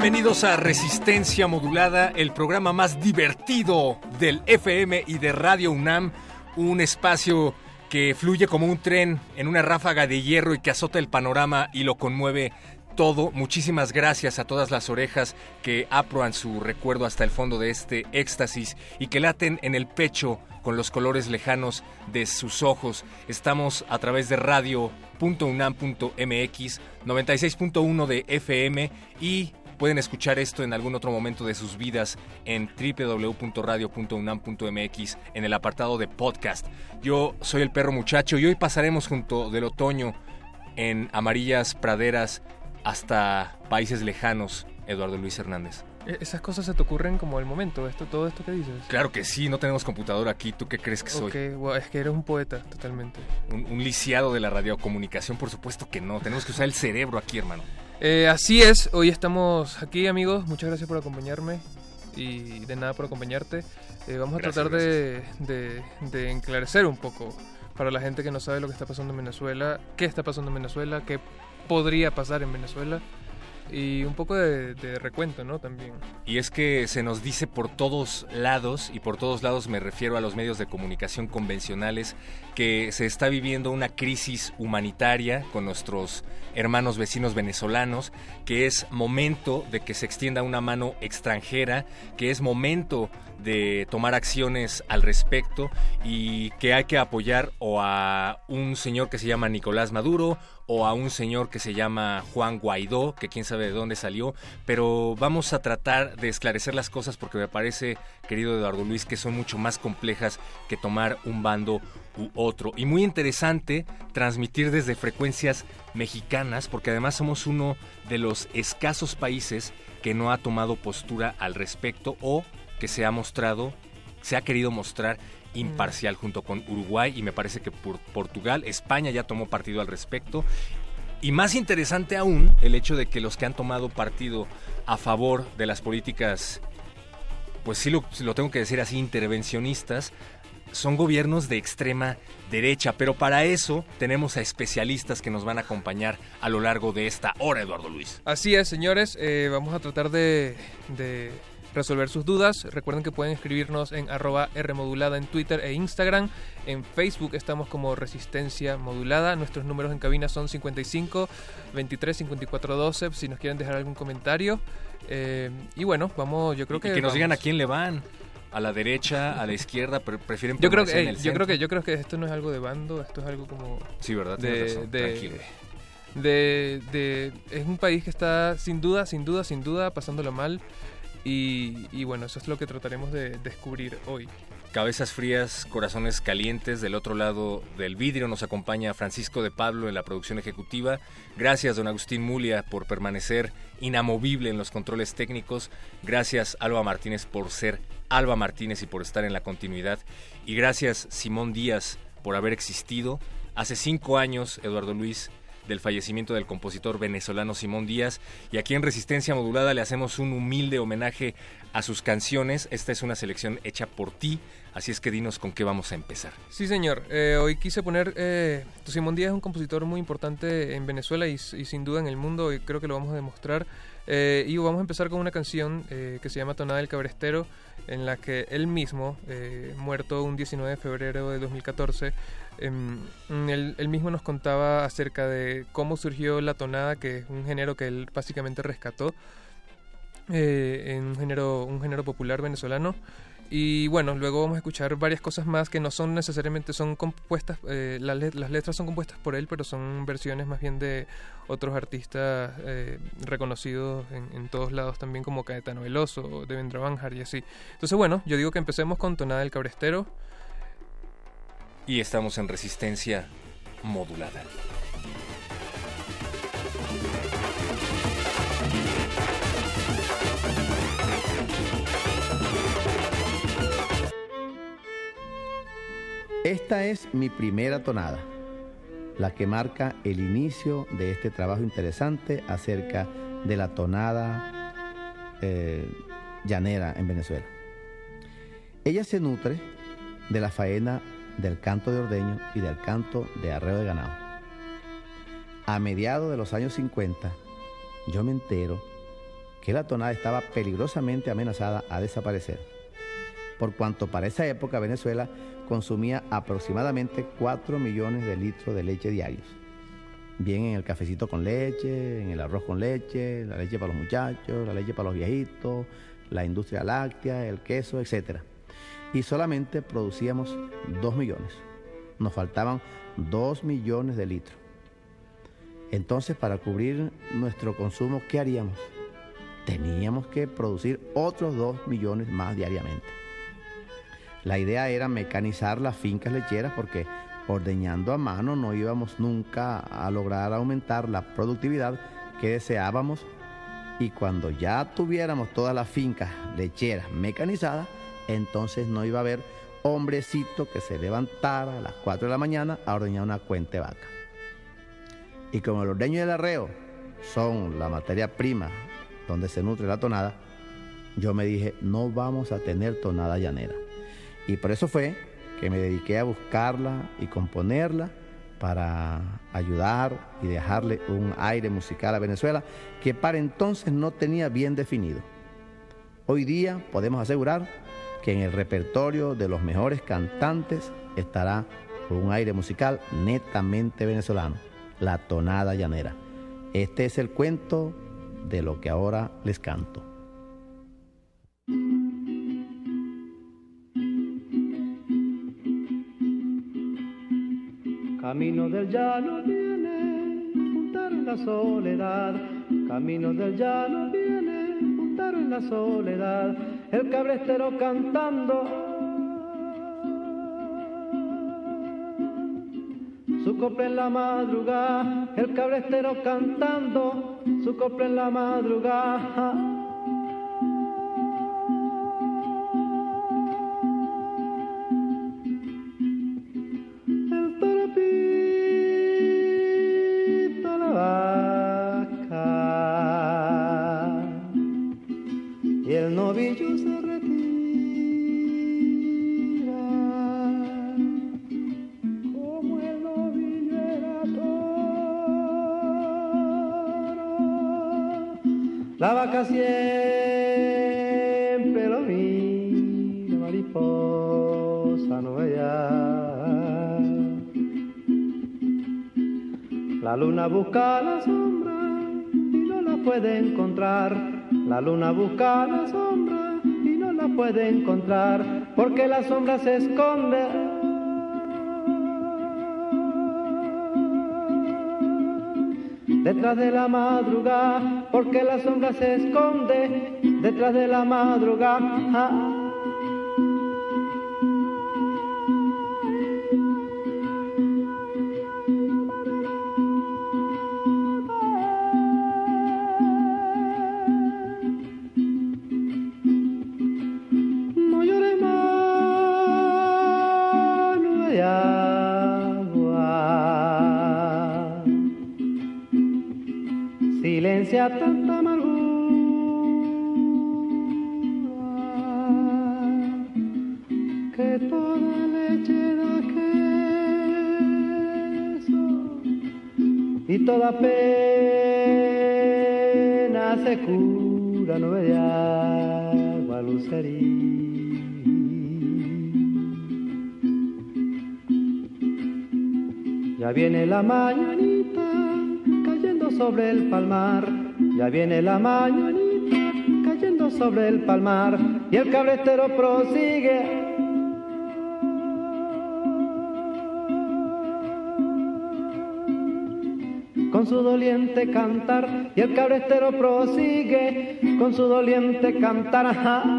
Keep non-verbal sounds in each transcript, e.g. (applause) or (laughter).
Bienvenidos a Resistencia Modulada, el programa más divertido del FM y de Radio UNAM, un espacio que fluye como un tren en una ráfaga de hierro y que azota el panorama y lo conmueve todo. Muchísimas gracias a todas las orejas que aprueban su recuerdo hasta el fondo de este éxtasis y que laten en el pecho con los colores lejanos de sus ojos. Estamos a través de radio.unam.mx, 96.1 de FM y Pueden escuchar esto en algún otro momento de sus vidas en www.radio.unam.mx en el apartado de podcast. Yo soy el perro muchacho y hoy pasaremos junto del otoño en amarillas praderas hasta países lejanos, Eduardo Luis Hernández. E, esas cosas se te ocurren como el momento, esto, todo esto que dices. Claro que sí, no tenemos computadora aquí. ¿Tú qué crees que soy? es que eres un poeta, totalmente. Un, un lisiado de la radiocomunicación, por supuesto que no. Tenemos que usar el cerebro aquí, hermano. Eh, así es, hoy estamos aquí amigos, muchas gracias por acompañarme y de nada por acompañarte. Eh, vamos a tratar de, de, enclarecer un poco para la gente que no sabe lo que está pasando en Venezuela, qué está pasando en Venezuela, qué podría pasar en Venezuela y un poco de, recuento, ¿no? También. Y es que se nos dice por todos lados, y por todos lados me refiero a los medios de comunicación convencionales, que se está viviendo una crisis humanitaria con nuestros hermanos vecinos venezolanos, que es momento de que se extienda una mano extranjera, que es momento de tomar acciones al respecto y que hay que apoyar o a un señor que se llama Nicolás Maduro o a un señor que se llama Juan Guaidó, que quién sabe de dónde salió, pero vamos a tratar de esclarecer las cosas porque me parece, querido Eduardo Luis, que son mucho más complejas que tomar un bando u otro. Y muy interesante transmitir desde frecuencias mexicanas, porque además somos uno de los escasos países que no ha tomado postura al respecto o que se ha mostrado, se ha querido mostrar imparcial junto con Uruguay y me parece que por Portugal, España ya tomó partido al respecto. Y más interesante aún el hecho de que los que han tomado partido a favor de las políticas, pues sí lo, lo tengo que decir así, intervencionistas, son gobiernos de extrema derecha, pero para eso tenemos a especialistas que nos van a acompañar a lo largo de esta hora, Eduardo Luis. Así es, señores, eh, vamos a tratar de resolver sus dudas. Recuerden que pueden escribirnos en arroba Rmodulada en Twitter e Instagram. En Facebook estamos como Resistencia Modulada. Nuestros números en cabina son 55 23 54 12 si nos quieren dejar algún comentario. Eh, y bueno, vamos, yo creo que... Y que nos digan a quién le van a la derecha, a la izquierda, pero prefieren yo creo que yo creo que yo creo que esto no es algo de bando, esto es algo como Sí, verdad, de, de, de, de, es un país que está sin duda, sin duda, sin duda pasándolo mal. Y, bueno, eso es lo que trataremos de descubrir hoy. Cabezas frías, corazones calientes. Del otro lado del vidrio nos acompaña Francisco de Pablo en la producción ejecutiva. Gracias, don Agustín Mulia, por permanecer inamovible en los controles técnicos. Gracias, Alba Martínez, por ser Alba Martínez y por estar en la continuidad. Y gracias, Simón Díaz, por haber existido. Hace cinco años, Eduardo Luis, del fallecimiento del compositor venezolano Simón Díaz. Y aquí en Resistencia Modulada le hacemos un humilde homenaje a sus canciones. Esta es una selección hecha por ti, así es que dinos con qué vamos a empezar. Sí, señor. Eh, hoy quise poner... Eh, Simón Díaz es un compositor muy importante en Venezuela y, sin duda en el mundo, y creo que lo vamos a demostrar. Eh, y vamos a empezar con una canción que se llama Tonada del Cabrestero, en la que él mismo, muerto un 19 de febrero de 2014, em, él, él, mismo nos contaba acerca de cómo surgió la tonada, que es un género que él básicamente rescató, en un género, un género popular venezolano. Y bueno, luego vamos a escuchar varias cosas más que no son necesariamente, son compuestas, eh, las, las, letras son compuestas por él, pero son versiones más bien de otros artistas eh, reconocidos en, en, todos lados también como Caetano Veloso, Devendra Banjar y así. Entonces bueno, yo digo que empecemos con Tonada del Cabrestero. Y estamos en resistencia modulada. Esta es mi primera tonada, la que marca el inicio de este trabajo interesante acerca de la tonada eh, llanera en Venezuela. Ella se nutre de la faena del canto de ordeño y del canto de arreo de ganado. A mediados de los años 50, yo me entero que la tonada estaba peligrosamente amenazada a desaparecer, por cuanto para esa época Venezuela consumía aproximadamente 4 millones de litros de leche diarios. Bien en el cafecito con leche, en el arroz con leche, la leche para los muchachos, la leche para los viejitos, la industria láctea, el queso, etc. Y solamente producíamos 2 millones. Nos faltaban 2 millones de litros. Entonces, para cubrir nuestro consumo, ¿qué haríamos? Teníamos que producir otros 2 millones más diariamente. La idea era mecanizar las fincas lecheras porque ordeñando a mano no íbamos nunca a lograr aumentar la productividad que deseábamos y cuando ya tuviéramos todas las fincas lecheras mecanizadas, entonces no iba a haber hombrecito que se levantara a las 4 de la mañana a ordeñar una cuente vaca. Y como el ordeño y el arreo son la materia prima donde se nutre la tonada, yo me dije, no vamos a tener tonada llanera. Y por eso fue que me dediqué a buscarla y componerla para ayudar y dejarle un aire musical a Venezuela que para entonces no tenía bien definido. Hoy día podemos asegurar que en el repertorio de los mejores cantantes estará un aire musical netamente venezolano, la tonada llanera. Este es el cuento de lo que ahora les canto. Camino del llano viene, juntar en la soledad. Camino del llano viene, juntar en la soledad. El cabrestero cantando. Su copla en la madrugada, el cabrestero cantando, su copla en la madrugada. La luna busca la sombra y no la puede encontrar porque la sombra se esconde detrás de la madrugada, porque la sombra se esconde detrás de la madrugada. La mañanita cayendo sobre el palmar y el cabretero prosigue con su doliente cantar y el cabrestero prosigue con su doliente cantar. acordará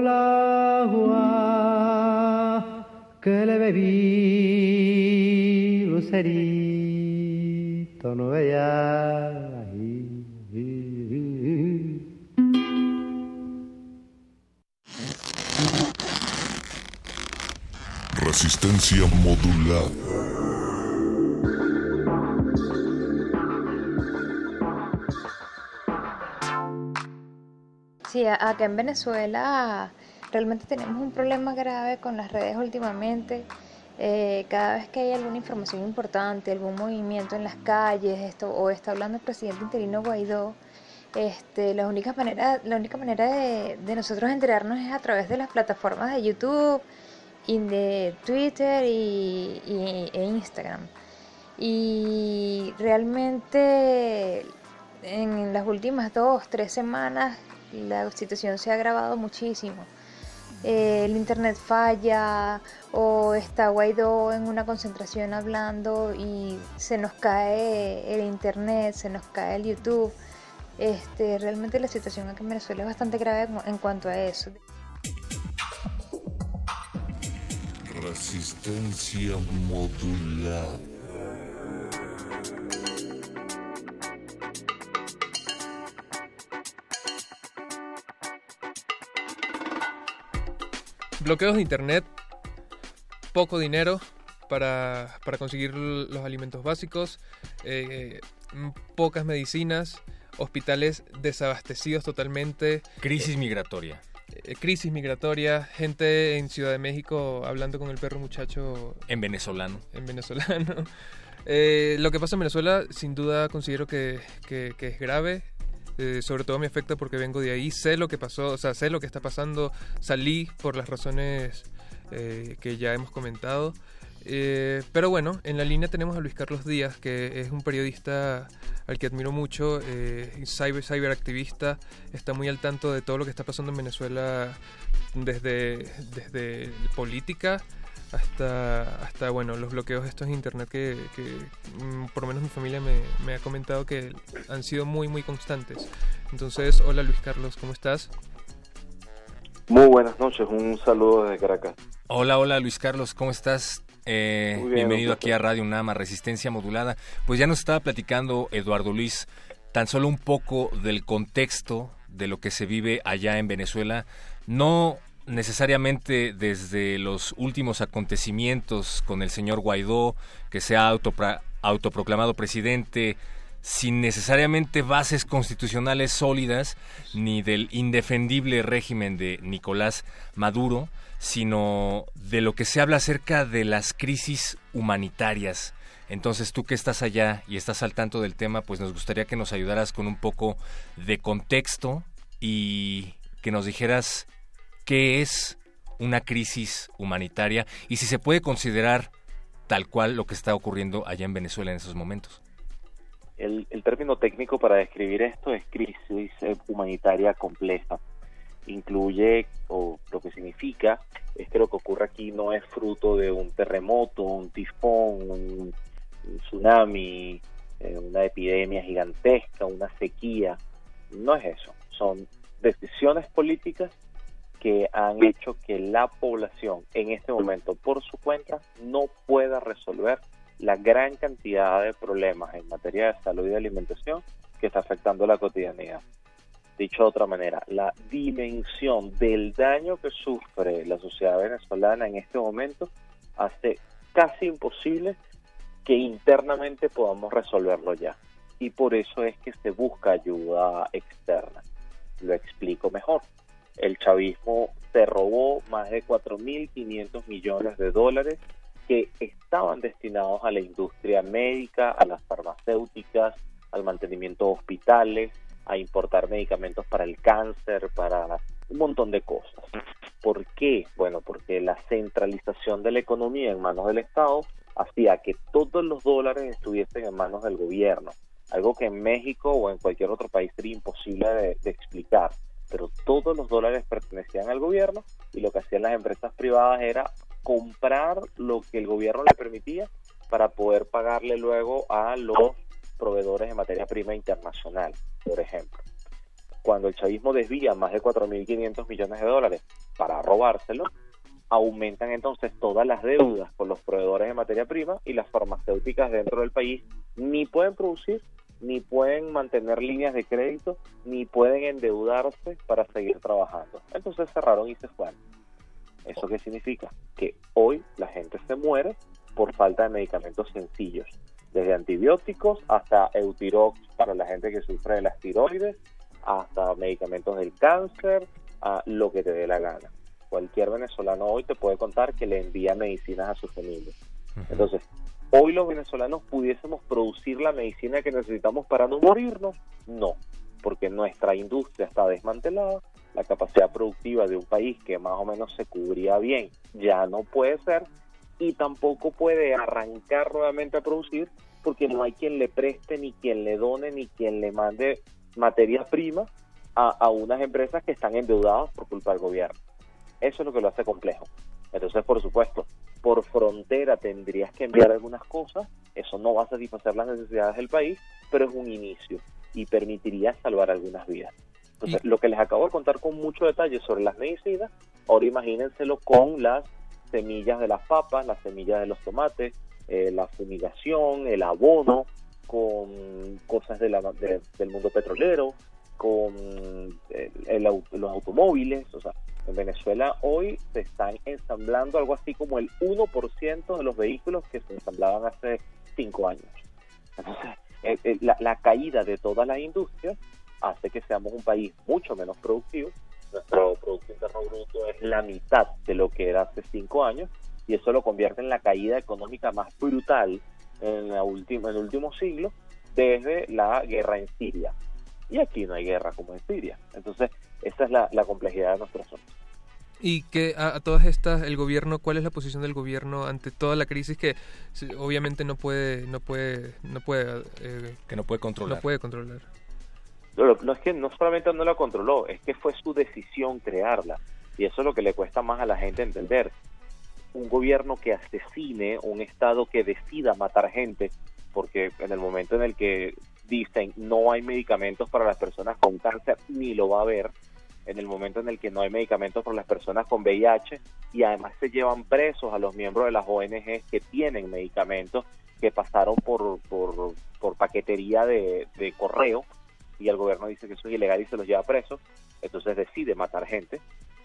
la agua que le bebí, lucerito, no veía resistencia modulada. Sí, acá en Venezuela realmente tenemos un problema grave con las redes últimamente. Eh, cada vez que hay alguna información importante, algún movimiento en las calles, esto, o está hablando el presidente interino Guaidó, este, la única manera, la única manera de, nosotros enterarnos es a través de las plataformas de YouTube, de Twitter y, e Instagram. Y realmente en las últimas dos, tres semanas la situación se ha agravado muchísimo. el internet falla o está Guaidó en una concentración hablando y se nos cae el internet, se nos cae el YouTube. Este, realmente la situación aquí en Venezuela es bastante grave en cuanto a eso. Resistencia modular. Bloqueos de internet, poco dinero para, conseguir los alimentos básicos, eh, pocas medicinas, hospitales desabastecidos totalmente. Crisis migratoria. Eh, crisis migratoria, gente en Ciudad de México hablando con el perro muchacho. En venezolano. En venezolano. (laughs) Eh, lo que pasa en Venezuela, sin duda, considero que, es grave. Eh, sobre todo me afecta porque vengo de ahí, sé lo que pasó, o sea, sé lo que está pasando, salí por las razones que ya hemos comentado. Eh, pero bueno, en la línea tenemos a Luis Carlos Díaz, que es un periodista al que admiro mucho, eh, cyber, cyberactivista, está muy al tanto de todo lo que está pasando en Venezuela desde, desde política hasta, hasta bueno, los bloqueos estos en internet que, mm, por lo menos mi familia me, me, ha comentado que han sido muy, muy constantes. Entonces, hola Luis Carlos, ¿cómo estás? Muy buenas noches, un saludo desde Caracas. Hola, hola Luis Carlos, ¿cómo estás? Eh, bienvenido aquí a Radio Nama, Resistencia Modulada. Pues ya nos estaba platicando Eduardo Luis tan solo un poco del contexto de lo que se vive allá en Venezuela, no necesariamente desde los últimos acontecimientos con el señor Guaidó, que se ha autoproclamado presidente, sin necesariamente bases constitucionales sólidas, ni del indefendible régimen de Nicolás Maduro, sino de lo que se habla acerca de las crisis humanitarias. Entonces tú que estás allá y estás al tanto del tema, pues nos gustaría que nos ayudaras con un poco de contexto y que nos dijeras qué es una crisis humanitaria y si se puede considerar tal cual lo que está ocurriendo allá en Venezuela en esos momentos. El, término técnico para describir esto es crisis humanitaria compleja incluye, o lo que significa, es que lo que ocurre aquí no es fruto de un terremoto, un tifón, un, tsunami, eh, una epidemia gigantesca, una sequía. No es eso. Son decisiones políticas que han hecho que la población en este momento por su cuenta no pueda resolver la gran cantidad de problemas en materia de salud y alimentación que está afectando la cotidianidad. Dicho de otra manera, la dimensión del daño que sufre la sociedad venezolana en este momento hace casi imposible que internamente podamos resolverlo ya. Y por eso es que se busca ayuda externa. Lo explico mejor. El chavismo se robó más de 4.500 millones de dólares que estaban destinados a la industria médica, a las farmacéuticas, al mantenimiento de hospitales, a importar medicamentos para el cáncer, para un montón de cosas. ¿Por qué? Bueno, porque la centralización de la economía en manos del Estado hacía que todos los dólares estuviesen en manos del gobierno, algo que en México o en cualquier otro país sería imposible de, de explicar, pero todos los dólares pertenecían al gobierno y lo que hacían las empresas privadas era comprar lo que el gobierno le permitía para poder pagarle luego a los proveedores de materia prima internacional, por ejemplo. Cuando el chavismo desvía más de 4.500 millones de dólares para robárselo, aumentan entonces todas las deudas con los proveedores de materia prima y las farmacéuticas dentro del país ni pueden producir, ni pueden mantener líneas de crédito, ni pueden endeudarse para seguir trabajando. Entonces cerraron y se fueron. ¿Eso qué significa? Que hoy la gente se muere por falta de medicamentos sencillos, desde antibióticos hasta Eutirox para la gente que sufre de las tiroides, hasta medicamentos del cáncer, a lo que te dé la gana. Cualquier venezolano hoy te puede contar que le envía medicinas a su familia. Entonces, hoy los venezolanos pudiésemos producir la medicina que necesitamos para no morirnos, no, porque nuestra industria está desmantelada, la capacidad productiva de un país que más o menos se cubría bien ya no puede ser y tampoco puede arrancar nuevamente a producir porque no hay quien le preste, ni quien le done, ni quien le mande materia prima a, a unas empresas que están endeudadas por culpa del gobierno. Eso es lo que lo hace complejo. Entonces, por supuesto, por frontera tendrías que enviar algunas cosas, eso no va a satisfacer las necesidades del país, pero es un inicio y permitiría salvar algunas vidas. Entonces, lo que les acabo de contar con mucho detalle sobre las medicinas, ahora imagínenselo con las semillas de las papas, las semillas de los tomates, eh, la fumigación, el abono, con cosas de la, de, del mundo petrolero, con eh, el, los automóviles. O sea, en Venezuela hoy se están ensamblando algo así como el 1% de los vehículos que se ensamblaban hace cinco años. Entonces, la, la caída de todas las industrias hace que seamos un país mucho menos productivo. Nuestro Producto Interno Bruto es la mitad de lo que era hace cinco años y eso lo convierte en la caída económica más brutal en, la última, en el último siglo desde la guerra en Siria. Y aquí no hay guerra como en Siria. Entonces, esa es la, la complejidad de nuestro asunto. Y que a, a, todas estas, el gobierno, ¿cuál es la posición del gobierno ante toda la crisis que obviamente no puede, no puede, no puede, eh, que no puede controlar? No puede controlar. No, no es que no solamente no la controló, es que fue su decisión crearla. Y eso es lo que le cuesta más a la gente entender. Un gobierno que asesine, un Estado que decida matar gente, porque en el momento en el que dicen no hay medicamentos para las personas con cáncer, ni lo va a haber, en el momento en el que no hay medicamentos para las personas con VIH, y además se llevan presos a los miembros de las ONG que tienen medicamentos que pasaron por, por, por paquetería de, de correo, y el gobierno dice que eso es ilegal y se los lleva presos, entonces decide matar gente.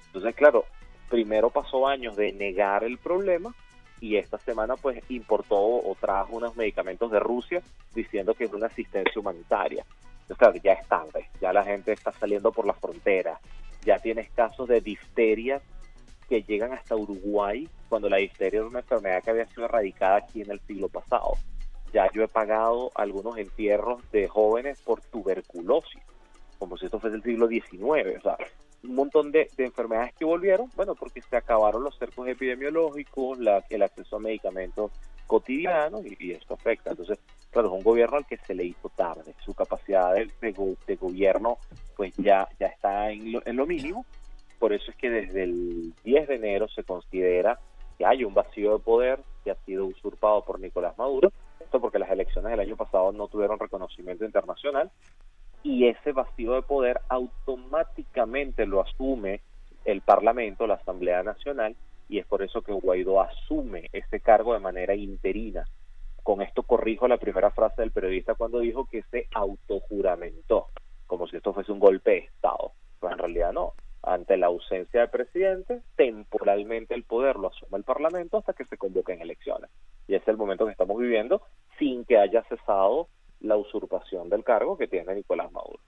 Entonces, claro, primero pasó años de negar el problema y esta semana pues importó o trajo unos medicamentos de Rusia diciendo que es una asistencia humanitaria. Entonces, claro, ya es tarde, ya la gente está saliendo por la frontera, ya tienes casos de difteria que llegan hasta Uruguay cuando la difteria era una enfermedad que había sido erradicada aquí en el siglo pasado ya yo he pagado algunos entierros de jóvenes por tuberculosis, como si esto fuese el siglo XIX, o sea, un montón de, de enfermedades que volvieron, bueno, porque se acabaron los cercos epidemiológicos, la, el acceso a medicamentos cotidianos y, esto afecta. Entonces, claro, es un gobierno al que se le hizo tarde, su capacidad de gobierno pues ya, ya está en lo, en lo mínimo, por eso es que desde el 10 de enero se considera que hay un vacío de poder que ha sido usurpado por Nicolás Maduro, esto porque las elecciones del año pasado no tuvieron reconocimiento internacional y ese vacío de poder automáticamente lo asume el Parlamento, la Asamblea Nacional, y es por eso que Guaidó asume ese cargo de manera interina. Con esto corrijo la primera frase del periodista cuando dijo que se autojuramentó, como si esto fuese un golpe de Estado. Pues en realidad no. Ante la ausencia del presidente, temporalmente el poder lo asume el Parlamento hasta que se convoquen elecciones. Y ese es el momento que estamos viviendo sin que haya cesado la usurpación del cargo que tiene Nicolás Maduro.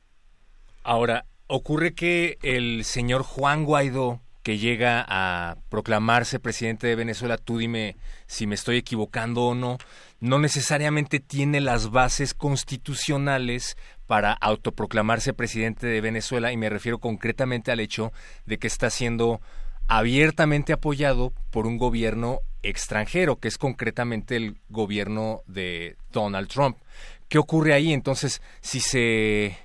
Ahora, ocurre que el señor Juan Guaidó, que llega a proclamarse presidente de Venezuela, tú dime si me estoy equivocando o no, no necesariamente tiene las bases constitucionales para autoproclamarse presidente de Venezuela y me refiero concretamente al hecho de que está siendo abiertamente apoyado por un gobierno extranjero, que es concretamente el gobierno de Donald Trump. ¿Qué ocurre ahí? Entonces, si se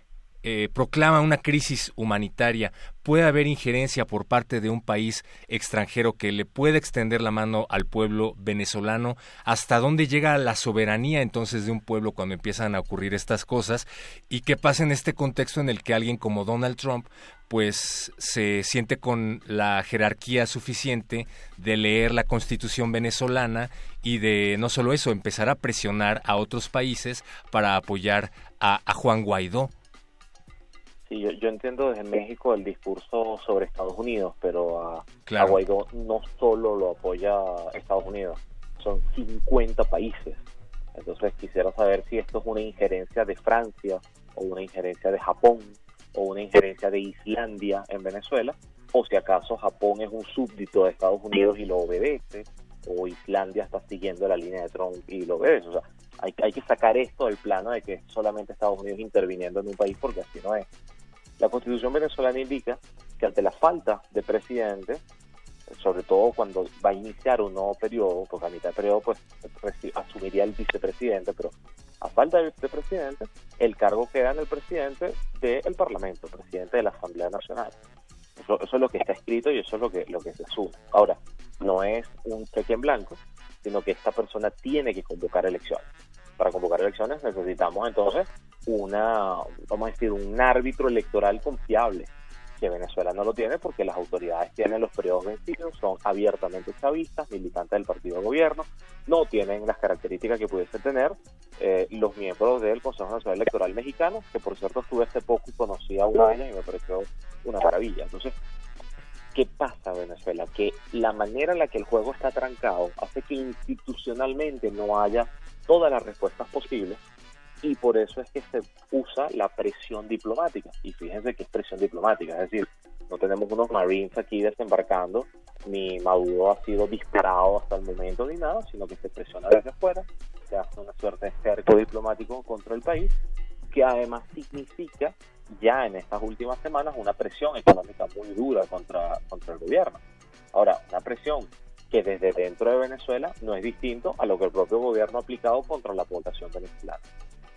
eh, proclama una crisis humanitaria, puede haber injerencia por parte de un país extranjero que le puede extender la mano al pueblo venezolano, hasta dónde llega la soberanía entonces de un pueblo cuando empiezan a ocurrir estas cosas y qué pasa en este contexto en el que alguien como Donald Trump pues se siente con la jerarquía suficiente de leer la constitución venezolana y de no solo eso, empezar a presionar a otros países para apoyar a Juan Guaidó. Sí, yo, entiendo desde México el discurso sobre Estados Unidos, pero a, Guaidó no solo lo apoya Estados Unidos, son 50 países. Entonces quisiera saber si esto es una injerencia de Francia o una injerencia de Japón o una injerencia de Islandia en Venezuela, o si acaso Japón es un súbdito de Estados Unidos y lo obedece, o Islandia está siguiendo la línea de Trump y lo obedece. O sea, hay, hay que sacar esto del plano de que solamente Estados Unidos interviniendo en un país porque así no es. La constitución venezolana indica que ante la falta de presidente, sobre todo cuando va a iniciar un nuevo periodo, porque a mitad de periodo pues asumiría el vicepresidente, pero a falta de presidente, el cargo queda en el presidente del Parlamento, presidente de la Asamblea Nacional. Eso, es lo que está escrito y eso es lo que, lo que se asume. Ahora, no es un cheque en blanco, sino que esta persona tiene que convocar elecciones. Para convocar elecciones necesitamos entonces una, vamos a decir, un árbitro electoral confiable, que Venezuela no lo tiene porque las autoridades tienen los periodos vencidos, son abiertamente chavistas, militantes del partido de gobierno, no tienen las características que pudiese tener eh, los miembros del Consejo Nacional Electoral Mexicano, que por cierto estuve hace poco y conocí a una y me pareció una maravilla. Entonces, ¿qué pasa en Venezuela? Que la manera en la que el juego está trancado hace que institucionalmente no haya todas las respuestas posibles y por eso es que se usa la presión diplomática. Y fíjense que es presión diplomática, es decir, no tenemos unos Marines aquí desembarcando, ni Maduro ha sido disparado hasta el momento ni nada, sino que se presiona desde afuera, se hace una suerte de cerco diplomático contra el país, que además significa ya en estas últimas semanas una presión económica muy dura contra, contra el gobierno. Ahora, una presión que desde dentro de Venezuela no es distinto a lo que el propio gobierno ha aplicado contra la población venezolana.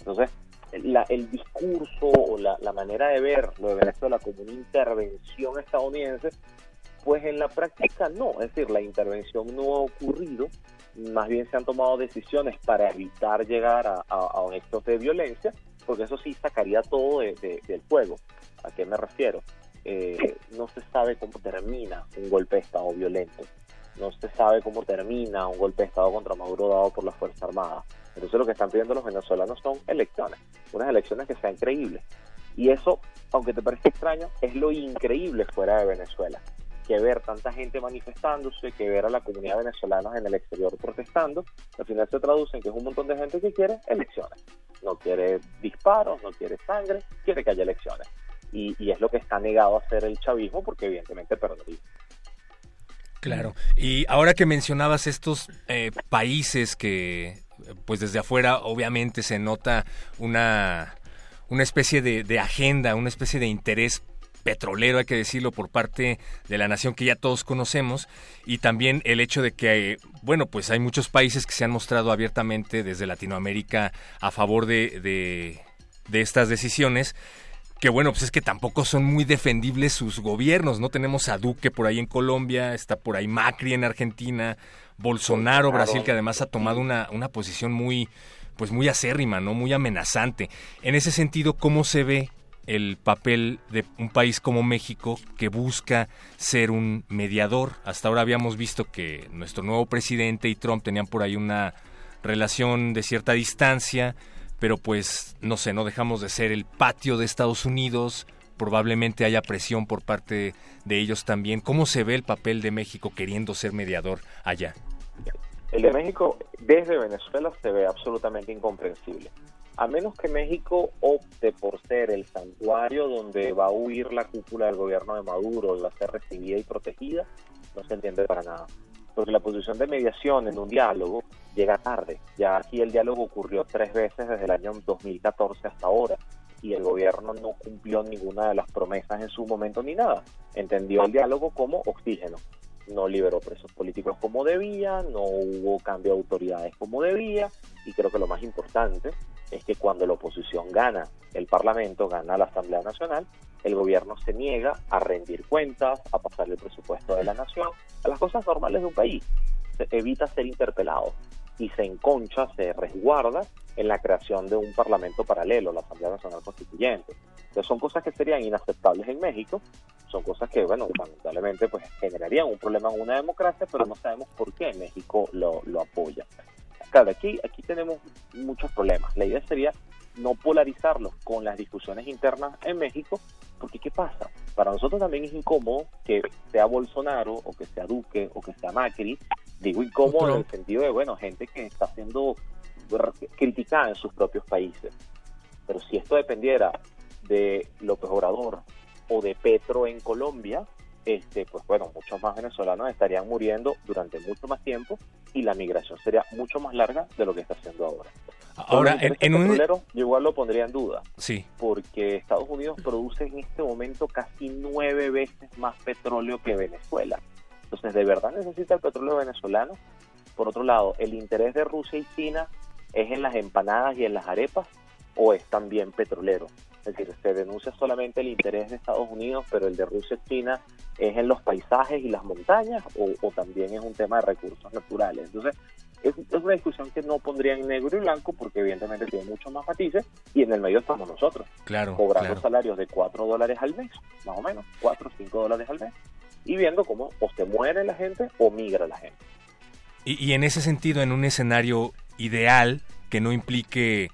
Entonces, el discurso o la, manera de ver lo de Venezuela como una intervención estadounidense, pues en la práctica no, es decir, la intervención no ha ocurrido, más bien se han tomado decisiones para evitar llegar a, a, hecho de violencia, porque eso sí sacaría todo del juego. ¿A qué me refiero? Eh, no se sabe cómo termina un golpe de Estado violento, no se sabe cómo termina un golpe de Estado contra Maduro dado por las Fuerzas Armadas entonces lo que están pidiendo los venezolanos son elecciones, unas elecciones que sean creíbles. Y eso, aunque te parezca extraño, es lo increíble fuera de Venezuela. Que ver tanta gente manifestándose, que ver a la comunidad venezolana en el exterior protestando, al final se traduce en que es un montón de gente que quiere elecciones. No quiere disparos, no quiere sangre, quiere que haya elecciones. Y, es lo que está negado a hacer el chavismo porque evidentemente perdería. Claro. Y ahora que mencionabas estos eh, países que pues desde afuera obviamente se nota una, una especie de, agenda, una especie de interés petrolero, hay que decirlo, por parte de la nación que ya todos conocemos, y también el hecho de que, bueno, pues hay muchos países que se han mostrado abiertamente desde Latinoamérica a favor de, de, de estas decisiones, que bueno, pues es que tampoco son muy defendibles sus gobiernos, ¿no? Tenemos a Duque por ahí en Colombia, está por ahí Macri en Argentina, Bolsonaro, Brasil, que además ha tomado una, una posición muy, pues muy acérrima, ¿no? Muy amenazante. En ese sentido, ¿cómo se ve el papel de un país como México que busca ser un mediador. Hasta ahora habíamos visto que nuestro nuevo presidente y Trump tenían por ahí una relación de cierta distancia, pero pues no sé, no dejamos de ser el patio de Estados Unidos, probablemente haya presión por parte de ellos también. ¿Cómo se ve el papel de México queriendo ser mediador allá? El de México desde Venezuela se ve absolutamente incomprensible. A menos que México opte por ser el santuario donde va a huir la cúpula del gobierno de Maduro y va a ser recibida y protegida, no se entiende para nada. Porque la posición de mediación en un diálogo llega tarde. Ya aquí el diálogo ocurrió tres veces desde el año 2014 hasta ahora y el gobierno no cumplió ninguna de las promesas en su momento ni nada. Entendió el diálogo como oxígeno no liberó presos políticos como debía, no hubo cambio de autoridades como debía, y creo que lo más importante es que cuando la oposición gana el Parlamento, gana la Asamblea Nacional, el gobierno se niega a rendir cuentas, a pasar el presupuesto de la nación, a las cosas normales de un país. Se evita ser interpelado y se enconcha, se resguarda en la creación de un parlamento paralelo, la Asamblea Nacional Constituyente. Entonces son cosas que serían inaceptables en México, son cosas que, bueno, lamentablemente pues generarían un problema en una democracia, pero no sabemos por qué México lo, lo apoya. Claro, aquí, aquí tenemos muchos problemas. La idea sería no polarizarlos con las discusiones internas en México, porque ¿qué pasa? Para nosotros también es incómodo que sea Bolsonaro o que sea Duque o que sea Macri, digo incómodo en el sentido de, bueno, gente que está siendo criticada en sus propios países. Pero si esto dependiera de López Obrador o de Petro en Colombia, este, pues bueno, muchos más venezolanos estarían muriendo durante mucho más tiempo y la migración sería mucho más larga de lo que está haciendo ahora. Ahora, en, un... yo igual lo pondría en duda. Sí. Porque Estados Unidos produce en este momento casi nueve veces más petróleo que Venezuela. Entonces, ¿de verdad necesita el petróleo venezolano? Por otro lado, ¿el interés de Rusia y China es en las empanadas y en las arepas o es también petrolero? Es decir, se denuncia solamente el interés de Estados Unidos, pero el de Rusia y China es en los paisajes y las montañas o, también es un tema de recursos naturales. Entonces, es, una discusión que no pondría en negro y blanco porque evidentemente tiene muchos más matices y en el medio estamos nosotros, claro, cobrando salarios de 4 dólares al mes, más o menos, 4 o 5 dólares al mes, y viendo cómo o se muere la gente o migra la gente. Y, y en ese sentido, en un escenario ideal que no implique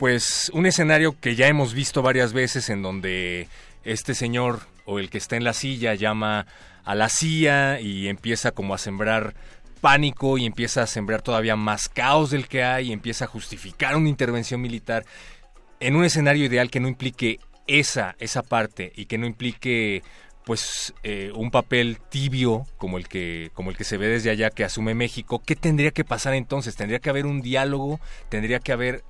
pues un escenario que ya hemos visto varias veces en donde este señor o el que está en la silla llama a la CIA y empieza como a sembrar pánico y empieza a sembrar todavía más caos del que hay y empieza a justificar una intervención militar en un escenario ideal que no implique esa esa parte y que no implique pues eh, un papel tibio como el que como el que se ve desde allá que asume México qué tendría que pasar entonces tendría que haber un diálogo tendría que haber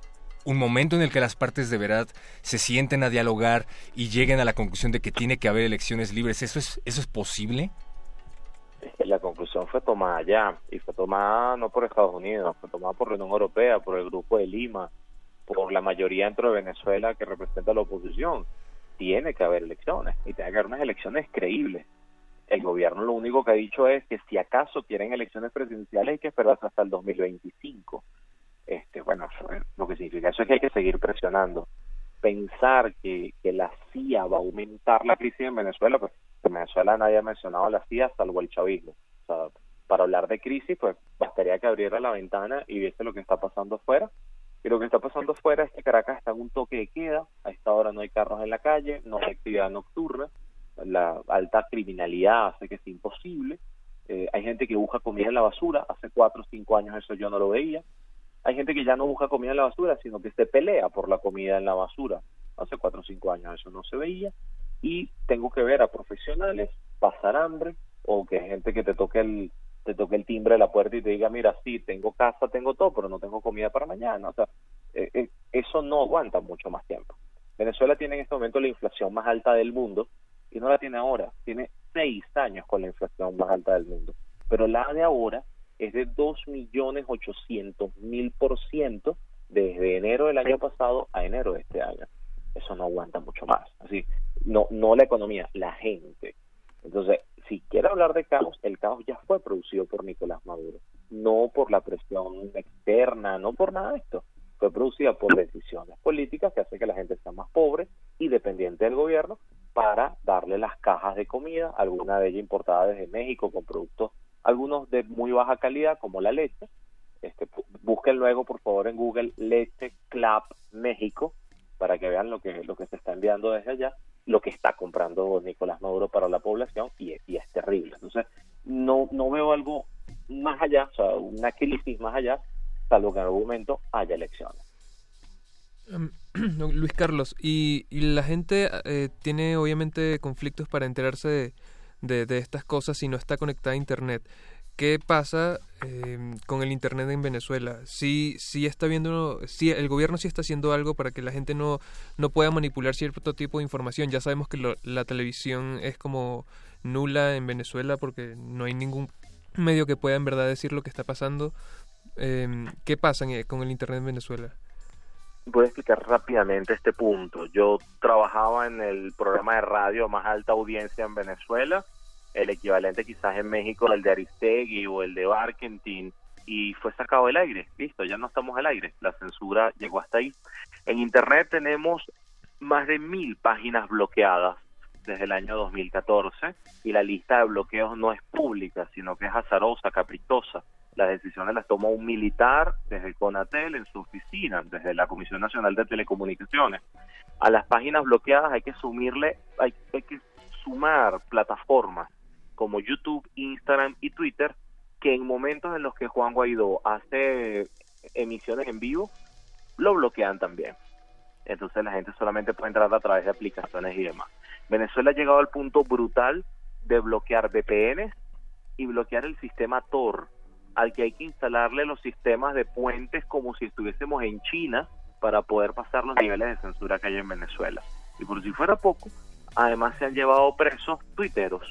un momento en el que las partes de verdad se sienten a dialogar y lleguen a la conclusión de que tiene que haber elecciones libres. ¿Eso es, eso es posible? La conclusión fue tomada ya, y fue tomada no por Estados Unidos, fue tomada por la Unión Europea, por el Grupo de Lima, por la mayoría dentro de Venezuela que representa la oposición. Tiene que haber elecciones, y tiene que haber unas elecciones creíbles. El gobierno lo único que ha dicho es que si acaso quieren elecciones presidenciales hay que esperar hasta el 2025 este, bueno, lo que significa eso es que hay que seguir presionando. Pensar que, que la CIA va a aumentar la crisis en Venezuela, pues en Venezuela nadie ha mencionado a la CIA salvo el chavismo. O sea, para hablar de crisis, pues bastaría que abriera la ventana y viese lo que está pasando afuera. Y lo que está pasando afuera es que Caracas está en un toque de queda, a esta hora no hay carros en la calle, no hay actividad nocturna, la alta criminalidad hace que sea imposible. Eh, hay gente que busca comida en la basura, hace cuatro o cinco años eso yo no lo veía. Hay gente que ya no busca comida en la basura, sino que se pelea por la comida en la basura. Hace cuatro o cinco años eso no se veía. Y tengo que ver a profesionales pasar hambre o que gente que te toque el te toque el timbre de la puerta y te diga, mira, sí, tengo casa, tengo todo, pero no tengo comida para mañana. O sea, eh, eh, eso no aguanta mucho más tiempo. Venezuela tiene en este momento la inflación más alta del mundo y no la tiene ahora. Tiene seis años con la inflación más alta del mundo. Pero la de ahora es de 2.800.000 por ciento desde enero del año pasado a enero de este año. Eso no aguanta mucho más. Así, no, no la economía, la gente. Entonces, si quiere hablar de caos, el caos ya fue producido por Nicolás Maduro, no por la presión externa, no por nada de esto. Fue producida por decisiones políticas que hacen que la gente sea más pobre y dependiente del gobierno para darle las cajas de comida, alguna de ellas importada desde México con productos, algunos de muy baja calidad como la leche. Este, busquen luego por favor en Google Leche Clap México para que vean lo que, lo que se está enviando desde allá, lo que está comprando Nicolás Maduro para la población y, y es terrible. Entonces, no, no veo algo más allá, o sea, una crisis más allá, salvo que en algún momento haya elecciones. Em, (clears throat) Luis Carlos, y, la gente eh, tiene obviamente conflictos para enterarse de, de, estas cosas si no está conectada a Internet. ¿Qué pasa em, con el Internet en Venezuela? Si sí está viendo, si el gobierno sí está haciendo algo para que la gente no, no pueda manipular cierto tipo de información. Ya sabemos que la televisión es como nula en Venezuela porque no hay ningún medio que pueda en verdad decir lo que está pasando. Em, ¿Qué pasa con el Internet en Venezuela? Voy a explicar rápidamente este punto. Yo trabajaba en el programa de radio más alta audiencia en Venezuela, el equivalente quizás en México el de Aristegui o el de Barkentin, y fue sacado del aire. Listo, ya no estamos al aire. La censura llegó hasta ahí. En Internet tenemos más de mil páginas bloqueadas desde el año 2014 y la lista de bloqueos no es pública, sino que es azarosa, caprichosa. Las decisiones las toma un militar desde el CONATEL en su oficina, desde la Comisión Nacional de Telecomunicaciones. A las páginas bloqueadas hay que sumirle, hay, hay que sumar plataformas como YouTube, Instagram y Twitter que en momentos en los que Juan Guaidó hace emisiones en vivo, lo bloquean también. Entonces la gente solamente puede entrar a través de aplicaciones y demás. Venezuela ha llegado al punto brutal de bloquear VPNs y bloquear el sistema Tor, al que hay que instalarle los sistemas de puentes como si estuviésemos en China para poder pasar los niveles de censura que hay en Venezuela. Y por si fuera poco, además se han llevado presos tuiteros.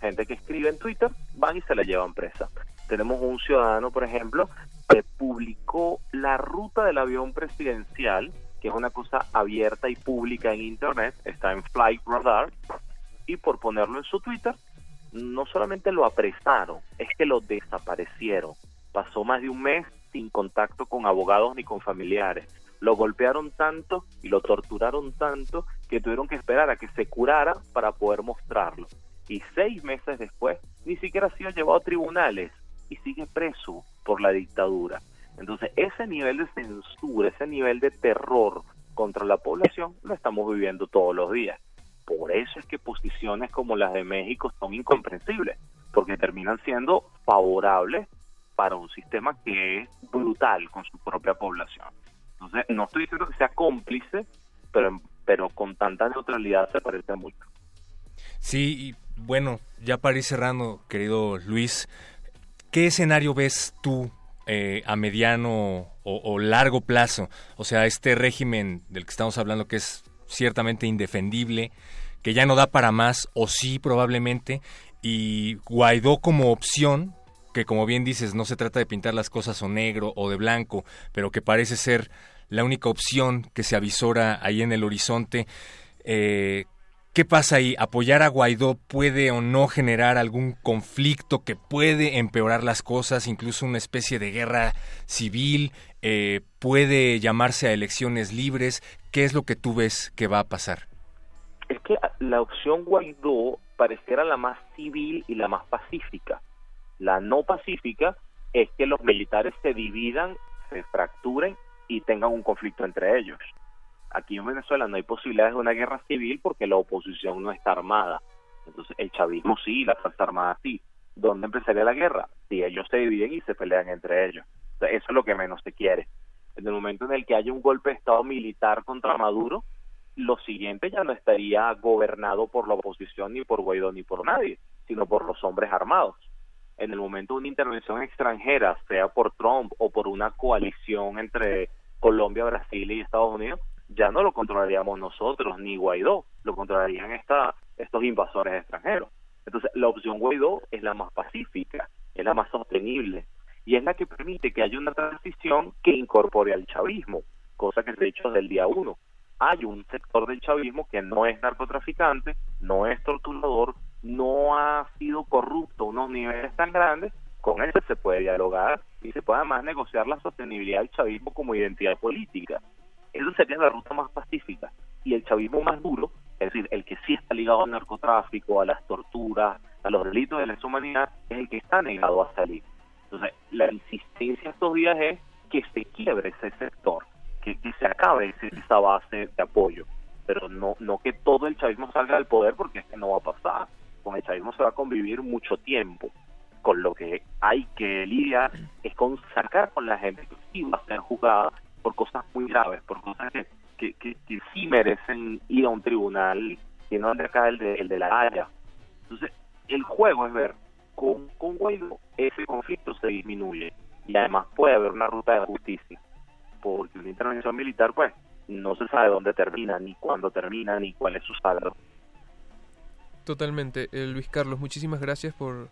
Gente que escribe en Twitter, van y se la llevan presa. Tenemos un ciudadano, por ejemplo, que publicó la ruta del avión presidencial que es una cosa abierta y pública en Internet, está en Flight Radar, y por ponerlo en su Twitter, no solamente lo apresaron, es que lo desaparecieron. Pasó más de un mes sin contacto con abogados ni con familiares. Lo golpearon tanto y lo torturaron tanto que tuvieron que esperar a que se curara para poder mostrarlo. Y seis meses después, ni siquiera ha sido llevado a tribunales y sigue preso por la dictadura. Entonces, ese nivel de censura, ese nivel de terror contra la población, lo estamos viviendo todos los días. Por eso es que posiciones como las de México son incomprensibles, porque terminan siendo favorables para un sistema que es brutal con su propia población. Entonces, no estoy diciendo que sea cómplice, pero, pero con tanta neutralidad se parece mucho. Sí, y bueno, ya para ir cerrando, querido Luis, ¿qué escenario ves tú eh, a mediano o, largo plazo. O sea, este régimen del que estamos hablando que es ciertamente indefendible, que ya no da para más, o sí probablemente, y Guaidó como opción, que como bien dices, no se trata de pintar las cosas o negro o de blanco, pero que parece ser la única opción que se avisora ahí en el horizonte. Eh, ¿Qué pasa ahí? ¿Apoyar a Guaidó puede o no generar algún conflicto que puede empeorar las cosas, incluso una especie de guerra civil? Eh, ¿Puede llamarse a elecciones libres? ¿Qué es lo que tú ves que va a pasar? Es que la opción Guaidó pareciera la más civil y la más pacífica. La no pacífica es que los militares se dividan, se fracturen y tengan un conflicto entre ellos. Aquí en Venezuela no hay posibilidades de una guerra civil porque la oposición no está armada. Entonces el chavismo sí, la Fuerza Armada sí. ¿Dónde empezaría la guerra? Si ellos se dividen y se pelean entre ellos. eso es lo que menos se quiere. En el momento en el que haya un golpe de Estado militar contra Maduro, lo siguiente ya no estaría gobernado por la oposición ni por Guaidó ni por nadie, sino por los hombres armados. En el momento de una intervención extranjera, sea por Trump o por una coalición entre Colombia, Brasil y Estados Unidos, ya no lo controlaríamos nosotros ni Guaidó, lo controlarían esta, estos invasores extranjeros. Entonces, la opción Guaidó es la más pacífica, es la más sostenible y es la que permite que haya una transición que incorpore al chavismo, cosa que se ha hecho desde el día uno. Hay un sector del chavismo que no es narcotraficante, no es torturador, no ha sido corrupto a unos niveles tan grandes, con eso se puede dialogar y se puede además negociar la sostenibilidad del chavismo como identidad política. Eso sería la ruta más pacífica. Y el chavismo más duro, Es decir, el que sí está ligado al narcotráfico, a las torturas, a los delitos de lesa humanidad, es el que está negado a salir. Entonces, la insistencia estos días es que se quiebre ese sector, que, que se acabe esa base de apoyo, pero no, no que todo el chavismo salga del poder porque es que no va a pasar. Con el chavismo se va a convivir mucho tiempo. Con lo que hay que lidiar es con sacar con la gente que sí va a ser juzgada por cosas muy graves, por cosas que, que, que, sí merecen ir a un tribunal, y no de acá el de, el de la Haya. Entonces, el juego es ver con, con Guaidó ese conflicto se disminuye y además puede haber una ruta de justicia, porque una intervención militar, pues, no se sabe dónde termina, ni cuándo termina, ni cuál es su saldo. Totalmente. Eh, Luis Carlos, muchísimas gracias por,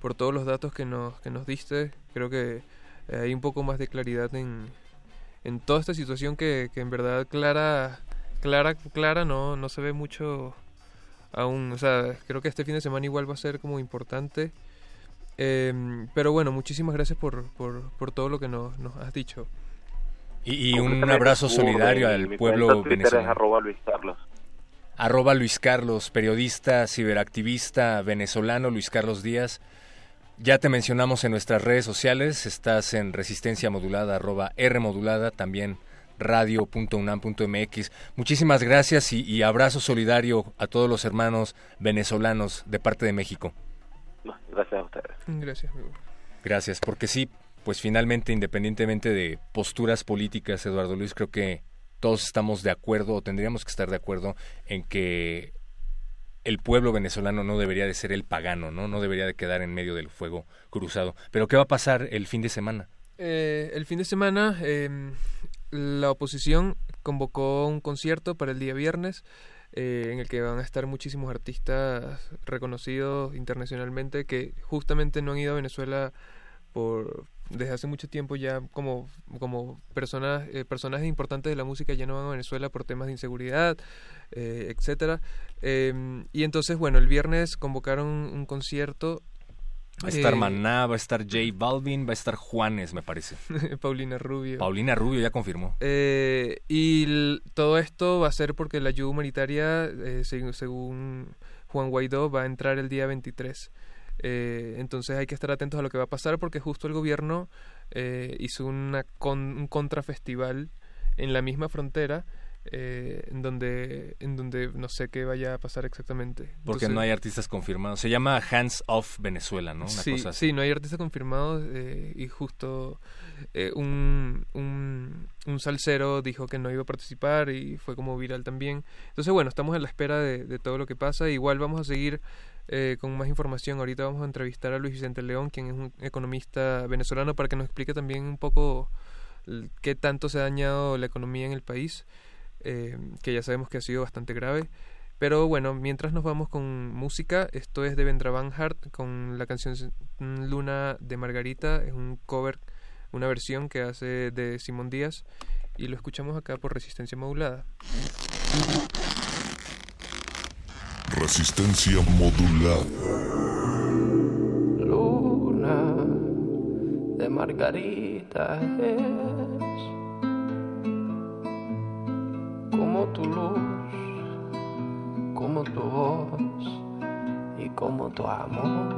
por todos los datos que nos, que nos diste. Creo que eh, hay un poco más de claridad en, en toda esta situación que, que en verdad clara, clara, clara no, no se ve mucho aún. O sea, creo que este fin de semana igual va a ser como importante. Em, pero bueno, muchísimas gracias por, por, por todo lo que nos, nos has dicho. Y, un abrazo solidario al pueblo venezolano. arroba Luis Carlos. Arroba Luis Carlos, periodista, ciberactivista venezolano, Luis Carlos Díaz. Ya te mencionamos en nuestras redes sociales, estás en resistencia modulada, arroba R modulada, también radio.unam.mx. Muchísimas gracias y, y, abrazo solidario a todos los hermanos venezolanos de parte de México. Gracias a ustedes. Gracias, Gracias, porque sí, pues finalmente, independientemente de posturas políticas, Eduardo Luis, creo que todos estamos de acuerdo o tendríamos que estar de acuerdo en que el pueblo venezolano no debería de ser el pagano, ¿no? No debería de quedar en medio del fuego cruzado. Pero ¿qué va a pasar el fin de semana? Eh, el fin de semana eh, la oposición convocó un concierto para el día viernes eh, en el que van a estar muchísimos artistas reconocidos internacionalmente que justamente no han ido a Venezuela por desde hace mucho tiempo ya como como personas eh, personajes importantes de la música ya no van a Venezuela por temas de inseguridad eh, etcétera em, y entonces bueno el viernes convocaron un concierto Va a estar Maná, va a estar J Balvin, va a estar Juanes, me parece. (laughs) Paulina Rubio. Paulina Rubio ya confirmó. Eh, y todo esto va a ser porque la ayuda humanitaria, eh, según, Juan Guaidó, va a entrar el día 23. Eh, entonces hay que estar atentos a lo que va a pasar porque justo el gobierno hizo una un contrafestival en la misma frontera eh, en donde en donde no sé qué vaya a pasar exactamente. Porque no hay artistas confirmados. Se llama Hands Off Venezuela, ¿no? sí, sí, no hay artistas confirmados eh, y justo eh, un, un, un, salsero dijo que no iba a participar y fue como viral también. Entonces, bueno, estamos en la espera de, de todo lo que pasa. Igual vamos a seguir con más información. Ahorita vamos a entrevistar a Luis Vicente León, quien es un economista venezolano, para que nos explique también un poco qué tanto se ha dañado la economía en el país. Eh, que ya sabemos que ha sido bastante grave. Pero bueno, mientras nos vamos con música, esto es de Vendra Van Hart con la canción Luna de Margarita, es un cover, una versión que hace de Simón Díaz y lo escuchamos acá por Resistencia Modulada. Resistencia Modulada. Luna de Margarita es como tu luz, como tu voz y como tu amor.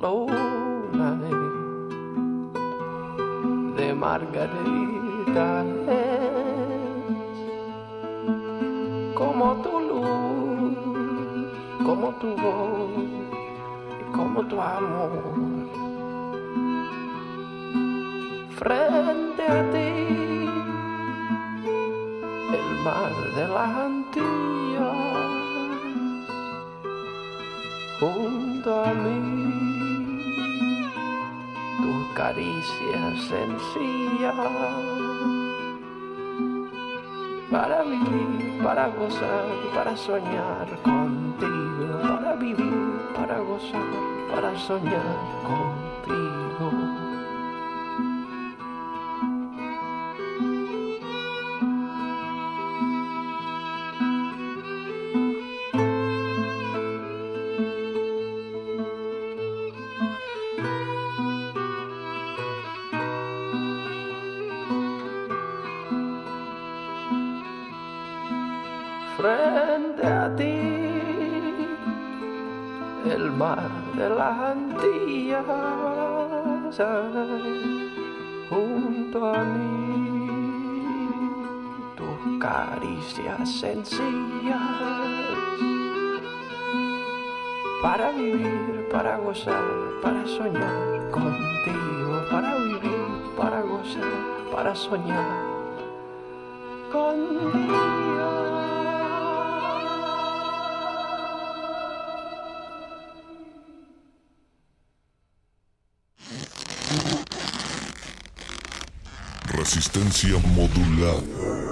Luna de Margarita como tu luz, como tu voz y como tu amor frente a ti el mar de las Antillas junto a mí tus caricias sencillas para vivir, para gozar, para soñar contigo, para vivir, para gozar, para soñar contigo. Sencillas para vivir, para gozar, para soñar contigo, para vivir, para gozar, para soñar Resistencia modulada.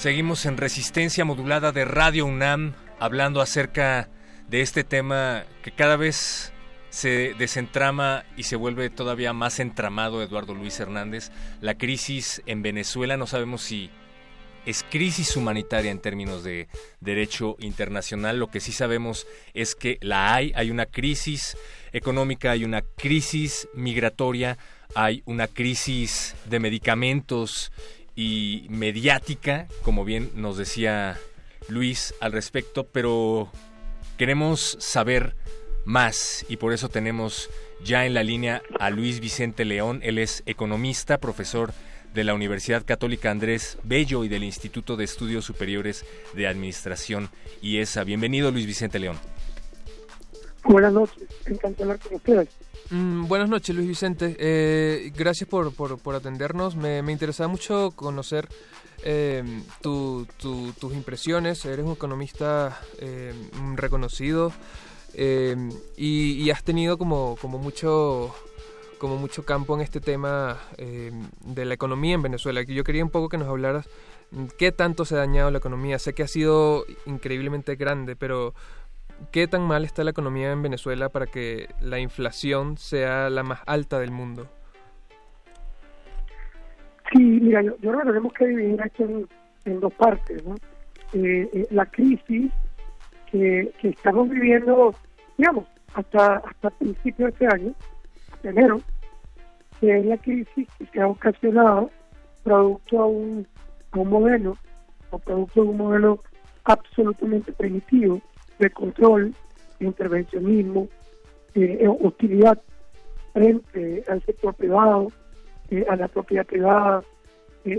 Seguimos en resistencia modulada de Radio UNAM hablando acerca de este tema que cada vez se desentrama y se vuelve todavía más entramado Eduardo Luis Hernández. La crisis en Venezuela, no sabemos si es crisis humanitaria en términos de derecho internacional. Lo que sí sabemos es que la hay, hay una crisis económica, hay una crisis migratoria, hay una crisis de medicamentos y mediática, como bien nos decía Luis al respecto, pero queremos saber más y por eso tenemos ya en la línea a Luis Vicente León, él es economista, profesor de la Universidad Católica Andrés Bello y del Instituto de Estudios Superiores de Administración IESA. Bienvenido Luis Vicente León. Buenas noches, encantado hablar con ustedes. Mm, buenas noches, Luis Vicente. Eh, gracias por, por, atendernos. Me, interesaba mucho conocer eh, tus impresiones. Eres un economista eh, reconocido y, has tenido como, como mucho como mucho campo en este tema de la economía en Venezuela. Yo quería un poco que nos hablaras qué tanto se ha dañado la economía. Sé que ha sido increíblemente grande, pero ¿Qué tan mal está la economía en Venezuela para que la inflación sea la más alta del mundo? Sí, mira, yo, creo que tenemos que dividir esto en, dos partes. ¿no? Eh, eh, la crisis que, estamos viviendo, digamos, hasta hasta principios de este año, enero, que es la crisis que ha ocasionado producto a un, a un modelo, o producto de un modelo absolutamente primitivo de control, intervencionismo, eh, eh, hostilidad frente al sector privado, eh, a la propiedad privada,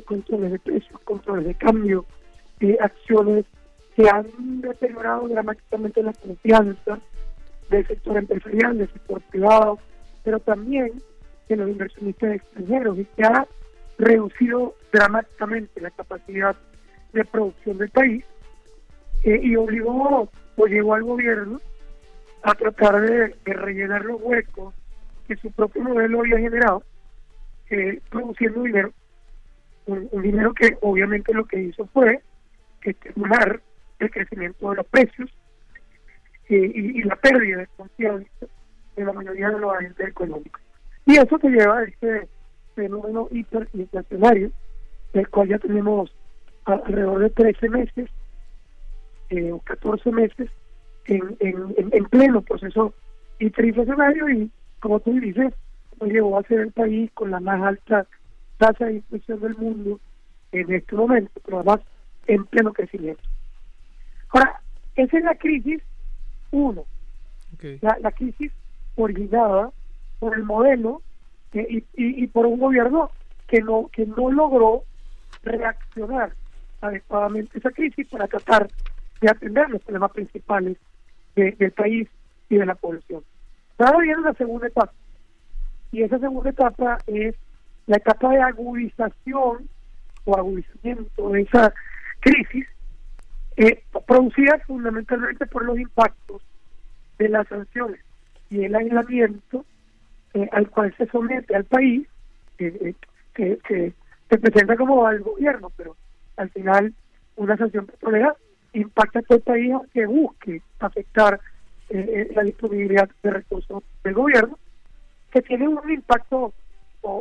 controles de precios, controles de cambio, acciones que han deteriorado dramáticamente la confianza del sector empresarial, del sector privado, pero también de los inversionistas extranjeros y que ha reducido dramáticamente la capacidad de producción del país y obligó pues llegó al gobierno a tratar de, rellenar los huecos que su propio modelo había generado, eh, produciendo dinero, un, dinero que obviamente lo que hizo fue estimular el crecimiento de los precios eh, y, la pérdida de confianza de la mayoría de los agentes económicos. Y eso te lleva a este fenómeno hiperinflacionario, del cual ya tenemos alrededor de 13 meses eh, 14 meses en, en, pleno proceso hiperinflacionario y, como tú dices, nos llevó a ser el país con la más alta tasa de inflación del mundo en este momento, pero además en pleno crecimiento. Ahora, esa es la crisis uno, la, la, crisis originada por el modelo eh, y, y, y, por un gobierno que no que no logró reaccionar adecuadamente esa crisis para tratar de atender los problemas principales del país y de la población. Ahora viene la segunda etapa, y esa segunda etapa es la etapa de agudización o agudizamiento de esa crisis, eh, producida fundamentalmente por los impactos de las sanciones y el aislamiento eh, al cual se somete al país, eh, que, que se presenta como al gobierno, pero al final una sanción petrolera impacta a todo el país que busque afectar eh, eh, la disponibilidad de recursos del gobierno, que tiene un impacto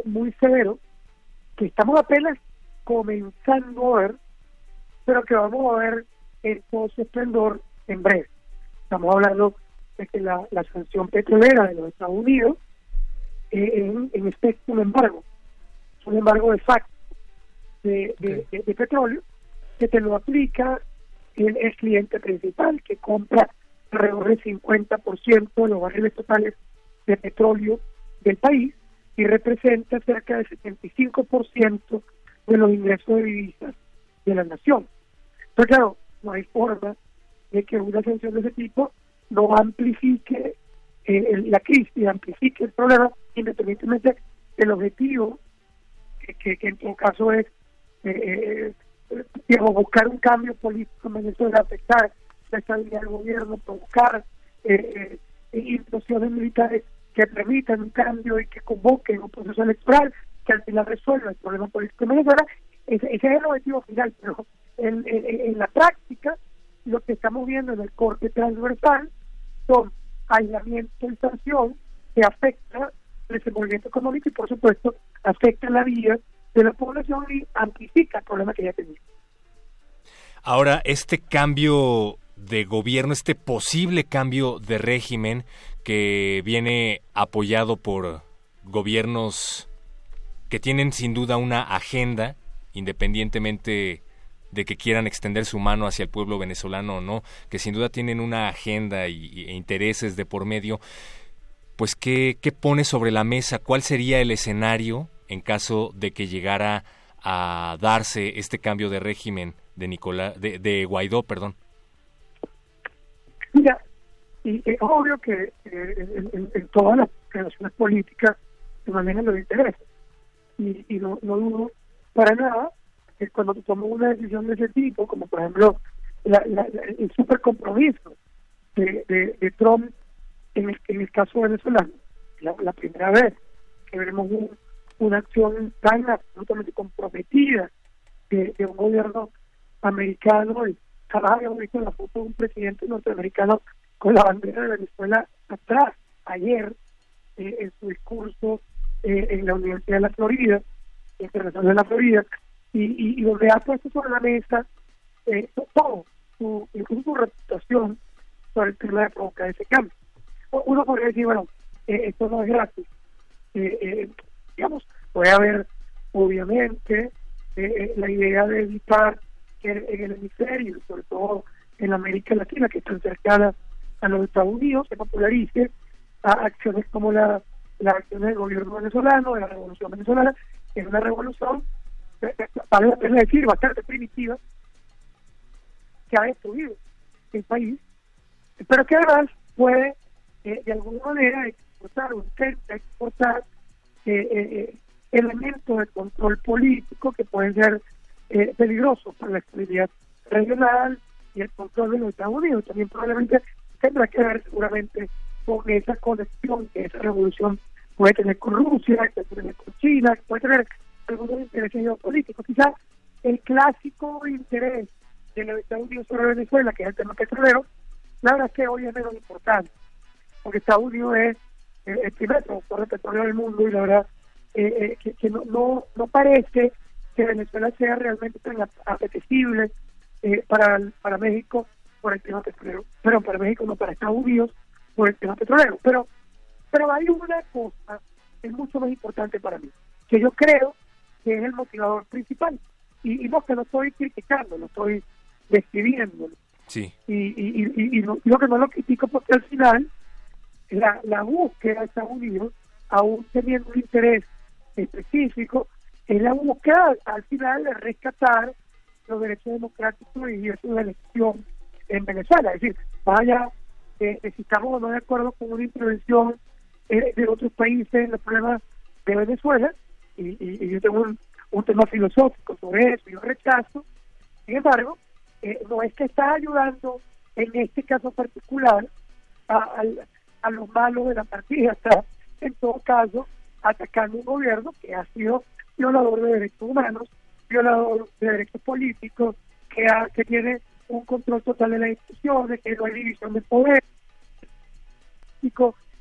muy severo, que estamos apenas comenzando a ver, pero que vamos a ver en todo su esplendor en breve. Estamos hablando de que la, la sanción petrolera de los Estados Unidos eh, en, en efecto un embargo, es un embargo de facto de, de, de- de petróleo que te lo aplica el, el cliente principal que compra alrededor del 50% de los barriles totales de petróleo del país y representa cerca del 75% de los ingresos de divisas de la nación. Pero claro, no hay forma de que una sanción de ese tipo no amplifique eh, la crisis, amplifique el problema, independientemente del objetivo, que, que- que en todo caso es eh, eh, digamos, buscar un cambio político en Venezuela, afectar la estabilidad del gobierno, provocar eh, eh, implosiones militares que permitan un cambio y que convoquen un proceso electoral que al final resuelva el problema político en Venezuela. Ese, es el objetivo final, pero en la práctica lo que estamos viendo en el corte transversal son aislamiento y sanción que afecta el desenvolvimiento económico y por supuesto afecta la vida de la población y amplifica el problema que ya tenía. Ahora, este cambio de gobierno, este posible cambio de régimen que viene apoyado por gobiernos que tienen sin duda una agenda, independientemente de que quieran extender su mano hacia el pueblo venezolano o no, que sin duda tienen una agenda y, e intereses de por medio, pues ¿qué, ¿qué pone sobre la mesa? ¿Cuál sería el escenario en caso de que llegara a darse este cambio de régimen de Nicolás de, Guaidó, perdón? Mira, y es obvio que eh, en, todas las relaciones políticas se manejan los intereses. Y, y no, no dudo para nada que cuando se toma una decisión de ese tipo, como por ejemplo la- la- el super compromiso de, de, de Trump en el, en el caso venezolano, la, la primera vez que veremos un- una acción tan absolutamente comprometida de, un gobierno americano jamás habíamos la foto de un presidente norteamericano con la bandera de Venezuela atrás. Ayer, eh, en su discurso eh, en la Universidad de la Florida, Internacional de la Florida, y, donde ha puesto sobre la mesa eh, to- todo, su, incluso su reputación sobre el tema de provocar ese cambio. Uno podría decir, bueno, eh, esto no es gratis. Eh, eh, digamos, puede haber, obviamente, eh, eh, la idea de evitar que en el hemisferio, sobre todo en América Latina, que están cercanas a los Estados Unidos, se popularice a acciones como la, las acciones del gobierno venezolano, de la revolución venezolana, que es una revolución, eh, eh, vale la decir, bastante primitiva, que ha destruido el país, pero que además puede eh, de alguna manera exportar o intenta exportar eh, eh, elementos de control político que pueden ser eh, peligrosos para la estabilidad regional y el control de los Estados Unidos. También probablemente tendrá que ver seguramente con esa conexión que esa revolución puede tener con Rusia, que puede tener con China, que puede tener algunos intereses geopolíticos. Quizás el clásico interés de los Estados Unidos sobre Venezuela, que es el tema petrolero, la verdad es que hoy es menos importante, porque Estados Unidos es eh, el primer productor de petróleo del mundo y la verdad eh, eh, que, que no, no, no parece que Venezuela sea realmente tan ap- apetecible eh, para, para México por el tema petrolero, pero para México no, para Estados Unidos por el tema petrolero. Pero, pero hay una cosa que es mucho más importante para mí, que yo creo que es el motivador principal. Y, y no que no estoy criticando, lo estoy describiendo. Sí. Y, y, y, y, y no- yo que no lo critico porque al final la, búsqueda de Estados Unidos, aún teniendo un interés específico, es la búsqueda al final de rescatar los derechos democráticos y eso de elección en Venezuela. Es decir, vaya, eh, si estamos o no de acuerdo con una intervención eh, de otros países en los problemas de Venezuela, y, y- y yo tengo un, tema filosófico sobre eso, yo rechazo, sin embargo, eh, no es que está ayudando en este caso particular a, al- a los malos de la partida, (laughs) está en todo caso atacando un gobierno que ha sido violador de derechos humanos, violador de derechos políticos, que, ha, que tiene un control total de las instituciones, que no hay división de poder,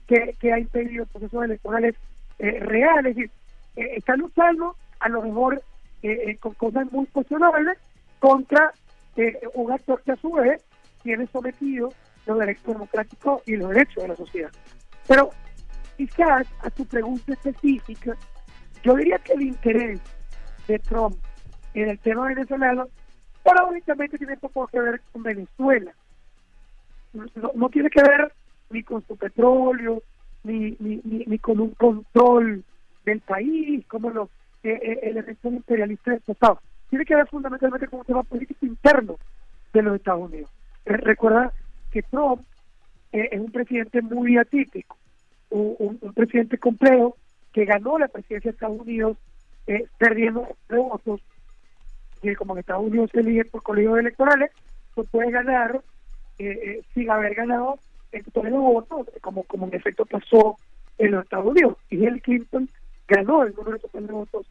que, que ha impedido procesos electorales eh, reales, es eh, está luchando a lo mejor eh, eh, con cosas muy cuestionables contra eh, un actor que a su vez tiene sometido los derechos democráticos y los derechos de la sociedad. Pero quizás a tu pregunta específica, yo diría que el interés de Trump en el tema venezolano, únicamente tiene poco que ver con Venezuela. No, tiene que ver ni con su petróleo, ni, ni, ni, con un control del país, como los eh, eh, elementos imperialistas del pasado. Tiene que ver fundamentalmente con un tema político interno de los Estados Unidos. Eh, recuerda que Trump es un presidente muy atípico, un, un, presidente complejo que ganó la presidencia de Estados Unidos perdiendo votos y como en Estados Unidos se elige por colegios electorales, pues puede ganar eh, sin haber ganado el total de votos, como, como en efecto pasó en los Estados Unidos. Y Hillary Clinton ganó el número total de votos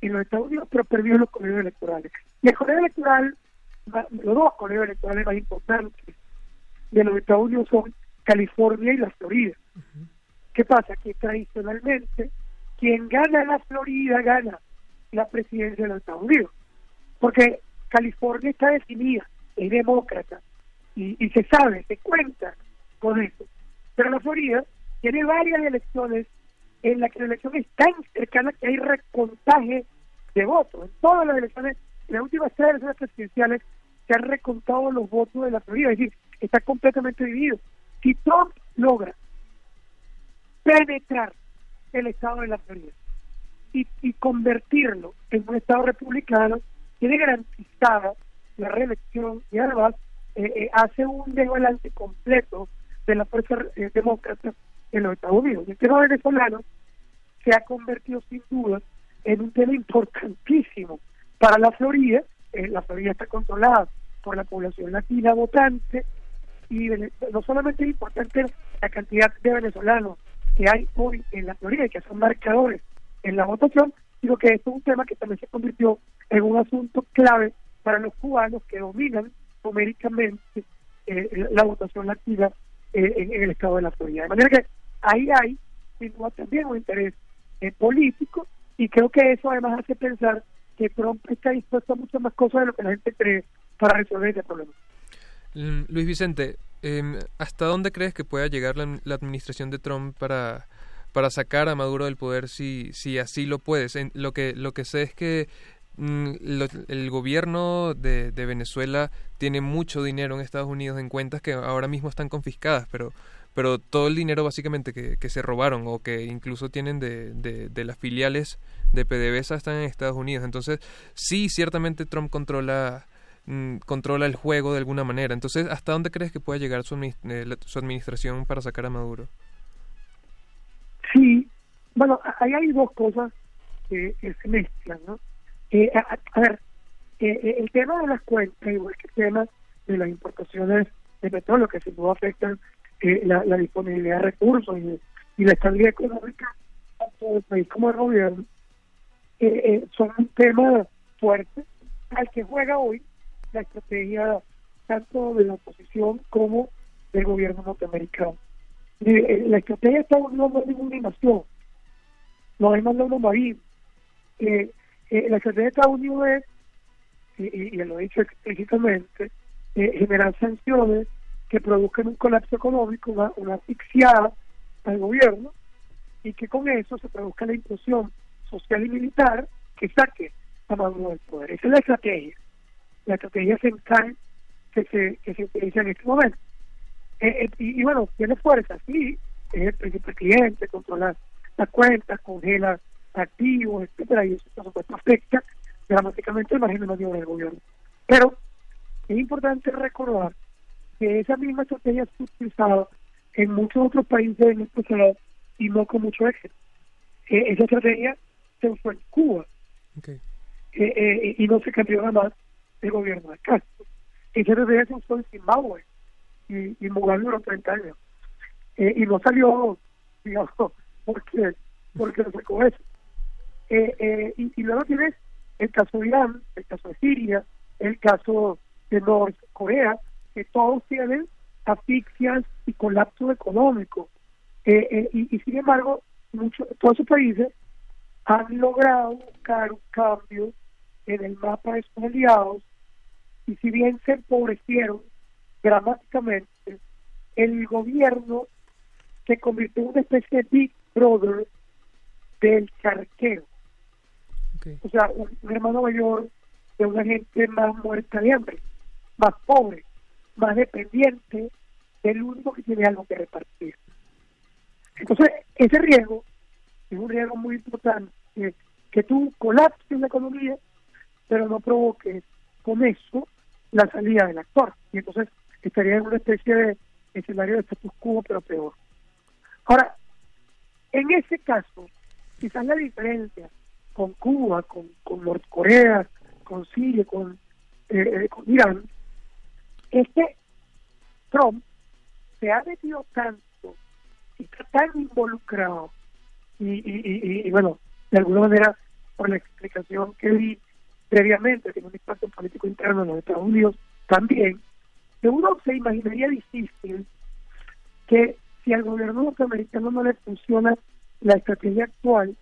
en los Estados Unidos, pero perdió en los colegios electorales. Y el colegio electoral, los dos colegios electorales más importantes de los Estados Unidos son California y la Florida. ¿Qué pasa? Que tradicionalmente quien gana la Florida gana la presidencia de los Estados Unidos porque California está definida, es demócrata, y, se sabe, se cuenta con eso. Pero la Florida tiene varias elecciones en las que la elección es tan cercana que hay recontaje de votos. En todas las elecciones, en las últimas tres elecciones presidenciales, se han recontado los votos de la Florida, es decir, está completamente dividido. Si Trump logra penetrar el estado de la Florida y, y convertirlo en un estado republicano, tiene garantizada la reelección y además eh, eh, hace un desbalance completo de la fuerza eh, demócrata en los Estados Unidos. El tema venezolano se ha convertido sin duda en un tema importantísimo para la Florida. la Florida está controlada por la población latina votante y no solamente es importante la cantidad de venezolanos que hay hoy en la Florida y que son marcadores en la votación, sino que esto es un tema que también se convirtió en un asunto clave para los cubanos que dominan numéricamente eh, la votación latina eh, en, el estado de la Florida. De manera que ahí hay también un interés eh, político y creo que eso además hace pensar que Trump está dispuesto a muchas más cosas de lo que la gente cree para resolver ese problema. Mm, Luis Vicente, em, ¿hasta dónde crees que pueda llegar la, administración de Trump para para sacar a Maduro del poder si si así lo puedes. lo que lo que sé es que Mm, el gobierno de, Venezuela tiene mucho dinero en Estados Unidos en cuentas que ahora mismo están confiscadas, pero pero todo el dinero básicamente que, que se robaron o que incluso tienen de, de, las filiales de PDVSA están en Estados Unidos. Entonces, sí, ciertamente Trump controla mm, controla el juego de alguna manera. Entonces, ¿hasta dónde crees que pueda llegar su, eh, su administración para sacar a Maduro? Sí, bueno, ahí hay dos cosas que se mezclan, ¿no? Eh, a, ver, eh, eh, el tema de las cuentas, igual que el tema de las importaciones de petróleo, que sin duda afectan la, disponibilidad de recursos y, la estabilidad económica tanto del país como del gobierno, son un tema fuerte al que juega hoy la estrategia tanto de la oposición como del gobierno norteamericano. la estrategia está no es ninguna invasión, no hay mandado marino. Eh, eh, la estrategia de Estados Unidos es, y, lo he dicho explícitamente, eh, generar sanciones que produzcan un colapso económico, una, una asfixiada al gobierno, y que con eso se produzca la inclusión social y militar que saque a Maduro del poder. Esa es la estrategia, la estrategia central que se, que se utiliza en este momento. Eh, y, bueno, tiene fuerza, sí, es el principal cliente, controla las cuentas, congela activos, etcétera, y eso por supuesto afecta dramáticamente el margen de maniobra del gobierno. Pero es importante recordar que esa misma estrategia ha utilizada en muchos otros países en el pasado y no con mucho éxito. Eh, esa estrategia se usó en Cuba eh, eh, y no se cambió nada más el gobierno de Castro. Estrategia se usó en Zimbabue y, y Mugabe duró 30 años. y no salió, (laughs) digamos, porque, porque no sacó eso. Eh, eh, y, luego tienes el caso de Irán, el caso de Siria, el caso de Corea, que todos tienen asfixias y colapso económico. Eh, y, sin embargo, muchos todos esos países han logrado buscar un cambio en el mapa de sus aliados y si bien se empobrecieron dramáticamente, el gobierno se convirtió en una especie de Big Brother del charquero. O sea, un, hermano mayor de una gente más muerta de hambre, más pobre, más dependiente del único que tiene algo que repartir. Entonces, ese riesgo es un riesgo muy importante, que tú colapses la economía, pero no provoques con eso la salida del actor. Y entonces estaría en una especie de escenario de status quo, pero peor. Ahora, en ese caso, quizás la diferencia con Cuba, con, con Norcorea, con Siria, con, eh, eh, con Irán, es que Trump se ha metido tanto y está tan involucrado y, y, y, bueno, de alguna manera, por la explicación que di previamente, tiene un impacto político interno en los Estados Unidos también, uno se imaginaría difícil que si al gobierno norteamericano no le funciona la estrategia actual,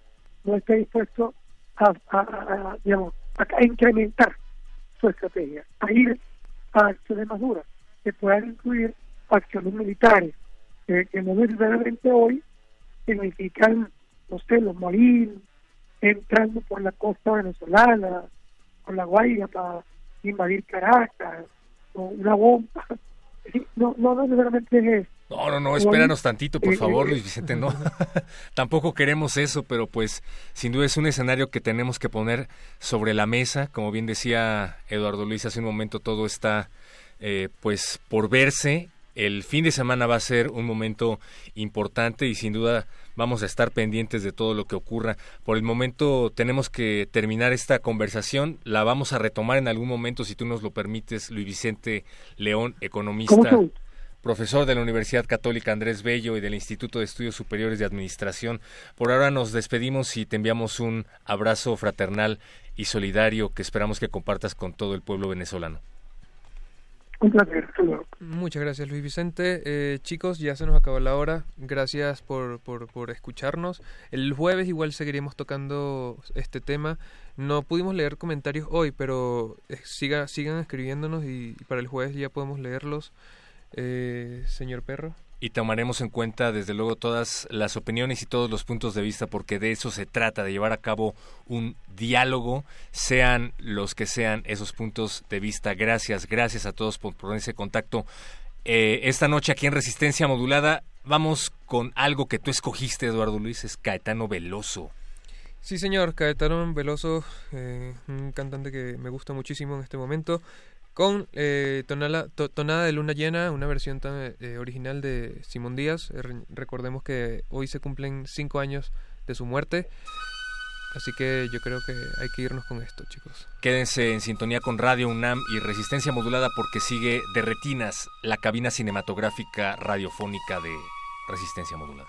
no esté dispuesto a, digamos, a, incrementar su estrategia, a ir a acciones más duras, que puedan incluir acciones militares, que no necesariamente hoy significan, no sé, los marines entrando por la costa venezolana, con la Guaira para invadir Caracas, o una bomba. No, no necesariamente es no, no, no, espéranos tantito, por favor, Luis Vicente, no. (laughs) Tampoco queremos eso, pero pues sin duda es un escenario que tenemos que poner sobre la mesa. Como bien decía Eduardo Luis hace un momento, todo está eh, pues por verse. El fin de semana va a ser un momento importante y sin duda vamos a estar pendientes de todo lo que ocurra. Por el momento tenemos que terminar esta conversación. La vamos a retomar en algún momento, si tú nos lo permites, Luis Vicente León, economista profesor de la Universidad Católica Andrés Bello y del Instituto de Estudios Superiores de Administración. Por ahora nos despedimos y te enviamos un abrazo fraternal y solidario que esperamos que compartas con todo el pueblo venezolano. Un placer. Muchas gracias Luis Vicente. Eh, chicos, ya se nos acabó la hora. Gracias por, por, por escucharnos. El jueves igual seguiremos tocando este tema. No pudimos leer comentarios hoy, pero eh, siga, sigan escribiéndonos y para el jueves ya podemos leerlos eh, señor Perro. Y tomaremos en cuenta, desde luego, todas las opiniones y todos los puntos de vista, porque de eso se trata, de llevar a cabo un diálogo, sean los que sean esos puntos de vista. Gracias, gracias a todos por ponerse contacto. Eh, esta noche aquí en Resistencia Modulada vamos con algo que tú escogiste, Eduardo Luis, es Caetano Veloso. Sí, señor, Caetano Veloso, eh, un cantante que me gusta muchísimo en este momento con eh, tonada de luna llena, una versión tan, eh, original de Simón Díaz. Eh, recordemos que hoy se cumplen cinco años de su muerte. Así que yo creo que hay que irnos con esto, chicos. Quédense en sintonía con Radio UNAM y Resistencia Modulada porque sigue de retinas la cabina cinematográfica radiofónica de Resistencia Modulada.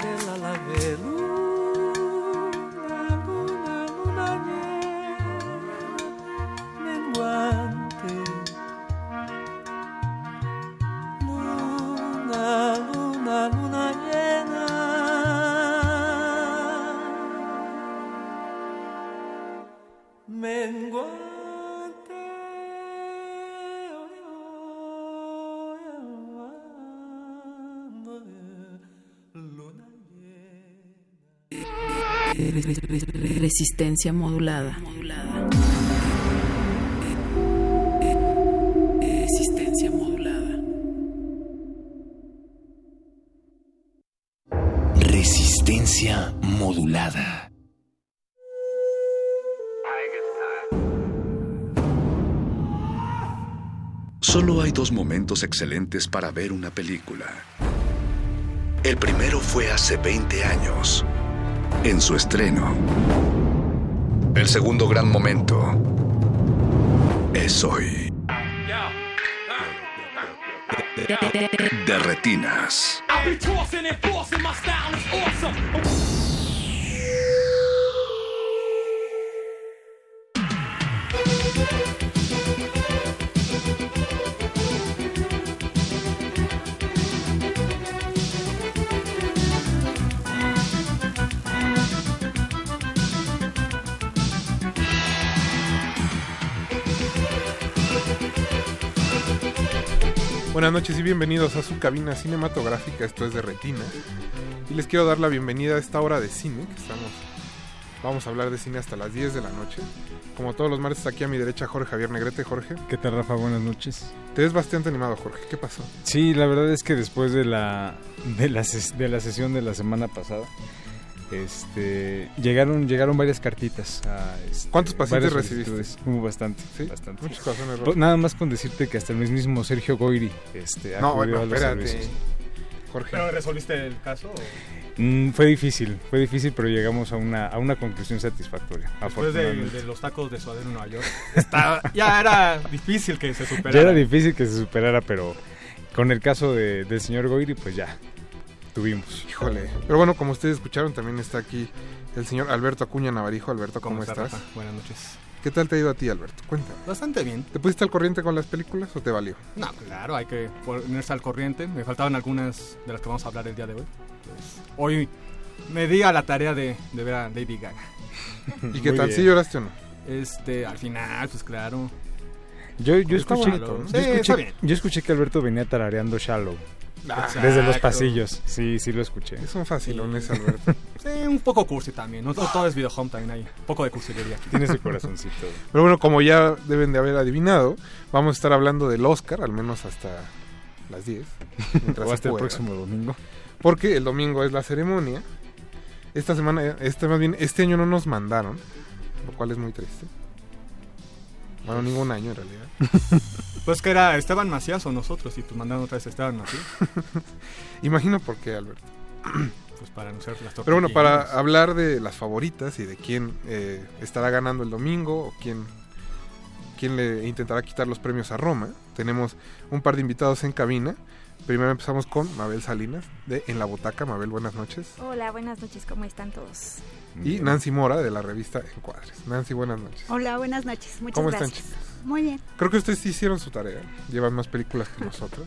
Ayer tarde la Resistencia modulada. Resistencia modulada. Resistencia modulada. Solo hay dos momentos excelentes para ver una película. El primero fue hace 20 años, en su estreno. El segundo gran momento es hoy. De retinas. I'll be tossing Buenas noches y bienvenidos a su cabina cinematográfica, esto es de Retina. Y les quiero dar la bienvenida a esta hora de cine, que estamos... Vamos a hablar de cine hasta las 10 de la noche. Como todos los martes, aquí a mi derecha Jorge Javier Negrete. Jorge. ¿Qué tal, Rafa? Buenas noches. Te ves bastante animado, Jorge. ¿Qué pasó? Sí, la verdad es que después de la, de la, ses- de la sesión de la semana pasada, este, llegaron, llegaron varias cartitas. A, este, ¿Cuántos pacientes recibiste? Hubo bastante, ¿Sí? bastante. Muchos corazones Po- rotos. Nada más con decirte que hasta el mismo Sergio Goiri este, No, acudió bueno, a los espérate. servicios. Jorge. ¿Pero resolviste el caso? o? Mm, fue difícil, fue difícil, pero llegamos a una, a una conclusión satisfactoria. Después de, los tacos de suadero en Nueva York. estaba- ya era difícil que se superara. (laughs) Ya era difícil que se superara, pero con el caso de- del señor Goiri, pues ya, tuvimos. Híjole. Pero bueno, como ustedes escucharon, también está aquí el señor Alberto Acuña Navarijo. Alberto, ¿cómo, ¿Cómo está, estás? Rafa? Buenas noches. ¿Qué tal te ha ido a ti, Alberto? Cuéntame. Bastante bien. ¿Te pusiste al corriente con las películas o te valió? No, claro, hay que ponerse al corriente. Me faltaban algunas de las que vamos a hablar el día de hoy. Pues, hoy me di a la tarea de, de ver a Lady Gaga. ¿Y qué (laughs) tal? ¿Sí lloraste o no? Este, al final, pues claro. Yo, yo, escuché, bonito, ¿no? yo, Sí, está escuché, bien. yo escuché que Alberto venía tarareando Shallow. Desde los pasillos. Sí, sí lo escuché. Es un facilones, Alberto. (laughs) Sí, un poco cursi también. No, todo es video home también hay. Un poco de cursilería aquí. Tiene su corazoncito. Pero bueno, como ya deben de haber adivinado, vamos a estar hablando del Oscar, al menos hasta las 10. mientras O hasta el próximo domingo. Porque el domingo es la ceremonia. Esta semana, este más bien, este año no nos mandaron, lo cual es muy triste. Bueno, ningún año en realidad. (laughs) Pues que era Esteban Macías o nosotros, y pues mandaron otra vez a Esteban Macías. Imagino por qué, Alberto. (clears throat) Pues para anunciar las Pero bueno, para hablar de las favoritas y de quién eh, estará ganando el domingo o quién, quién le intentará quitar los premios a Roma, tenemos un par de invitados en cabina. Primero empezamos con Mabel Salinas de En la Botaca. Mabel, buenas noches. Hola, buenas noches, ¿cómo están todos? Y Nancy Mora de la revista Encuadres. Nancy, buenas noches. Hola, buenas noches, muchas ¿Cómo gracias. están, chicas? Muy bien. Creo que ustedes sí hicieron su tarea. Llevan más películas que nosotros.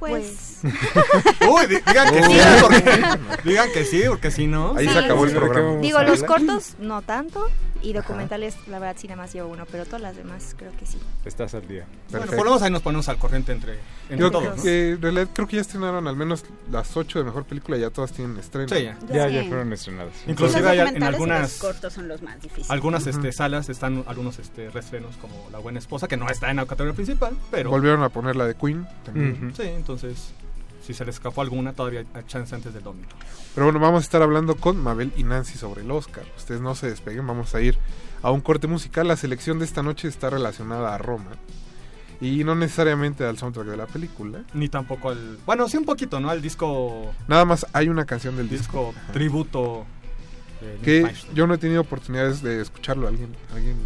Pues. (laughs) Uy, di- digan que sí, Uy. porque, digan que sí, porque si no. Ahí se acabó el programa. Digo, los cortos no tanto, Y documentales, la verdad, sí, nada más llevo uno, pero todas las demás creo que sí. Estás al día. Bueno, por lo menos ahí nos ponemos al corriente entre, entre todos. ¿no? en realidad creo que ya estrenaron al menos las 8 de mejor película, ya todas tienen estreno. Sí, ya. Ya, fueron estrenadas. Inclusive hay en Los algunas cortos son los más difíciles. algunas Ujú. este, salas están algunos este, reestrenos como La Buena Esposa, que no está en la categoría principal, pero... Volvieron a poner la de Queen también. Sí, entonces, si se les escapó alguna, todavía hay chance antes del domingo. Pero bueno, vamos a estar hablando con Mabel y Nancy sobre el Oscar. Ustedes no se despeguen, vamos a ir a un corte musical. La selección de esta noche está relacionada a Roma. Y no necesariamente al soundtrack de la película. Ni tampoco al... Bueno, sí un poquito, ¿no? Al disco... Nada más hay una canción del disco. disco tributo. Que yo no he tenido oportunidades de escucharlo. ¿Alguien, alguien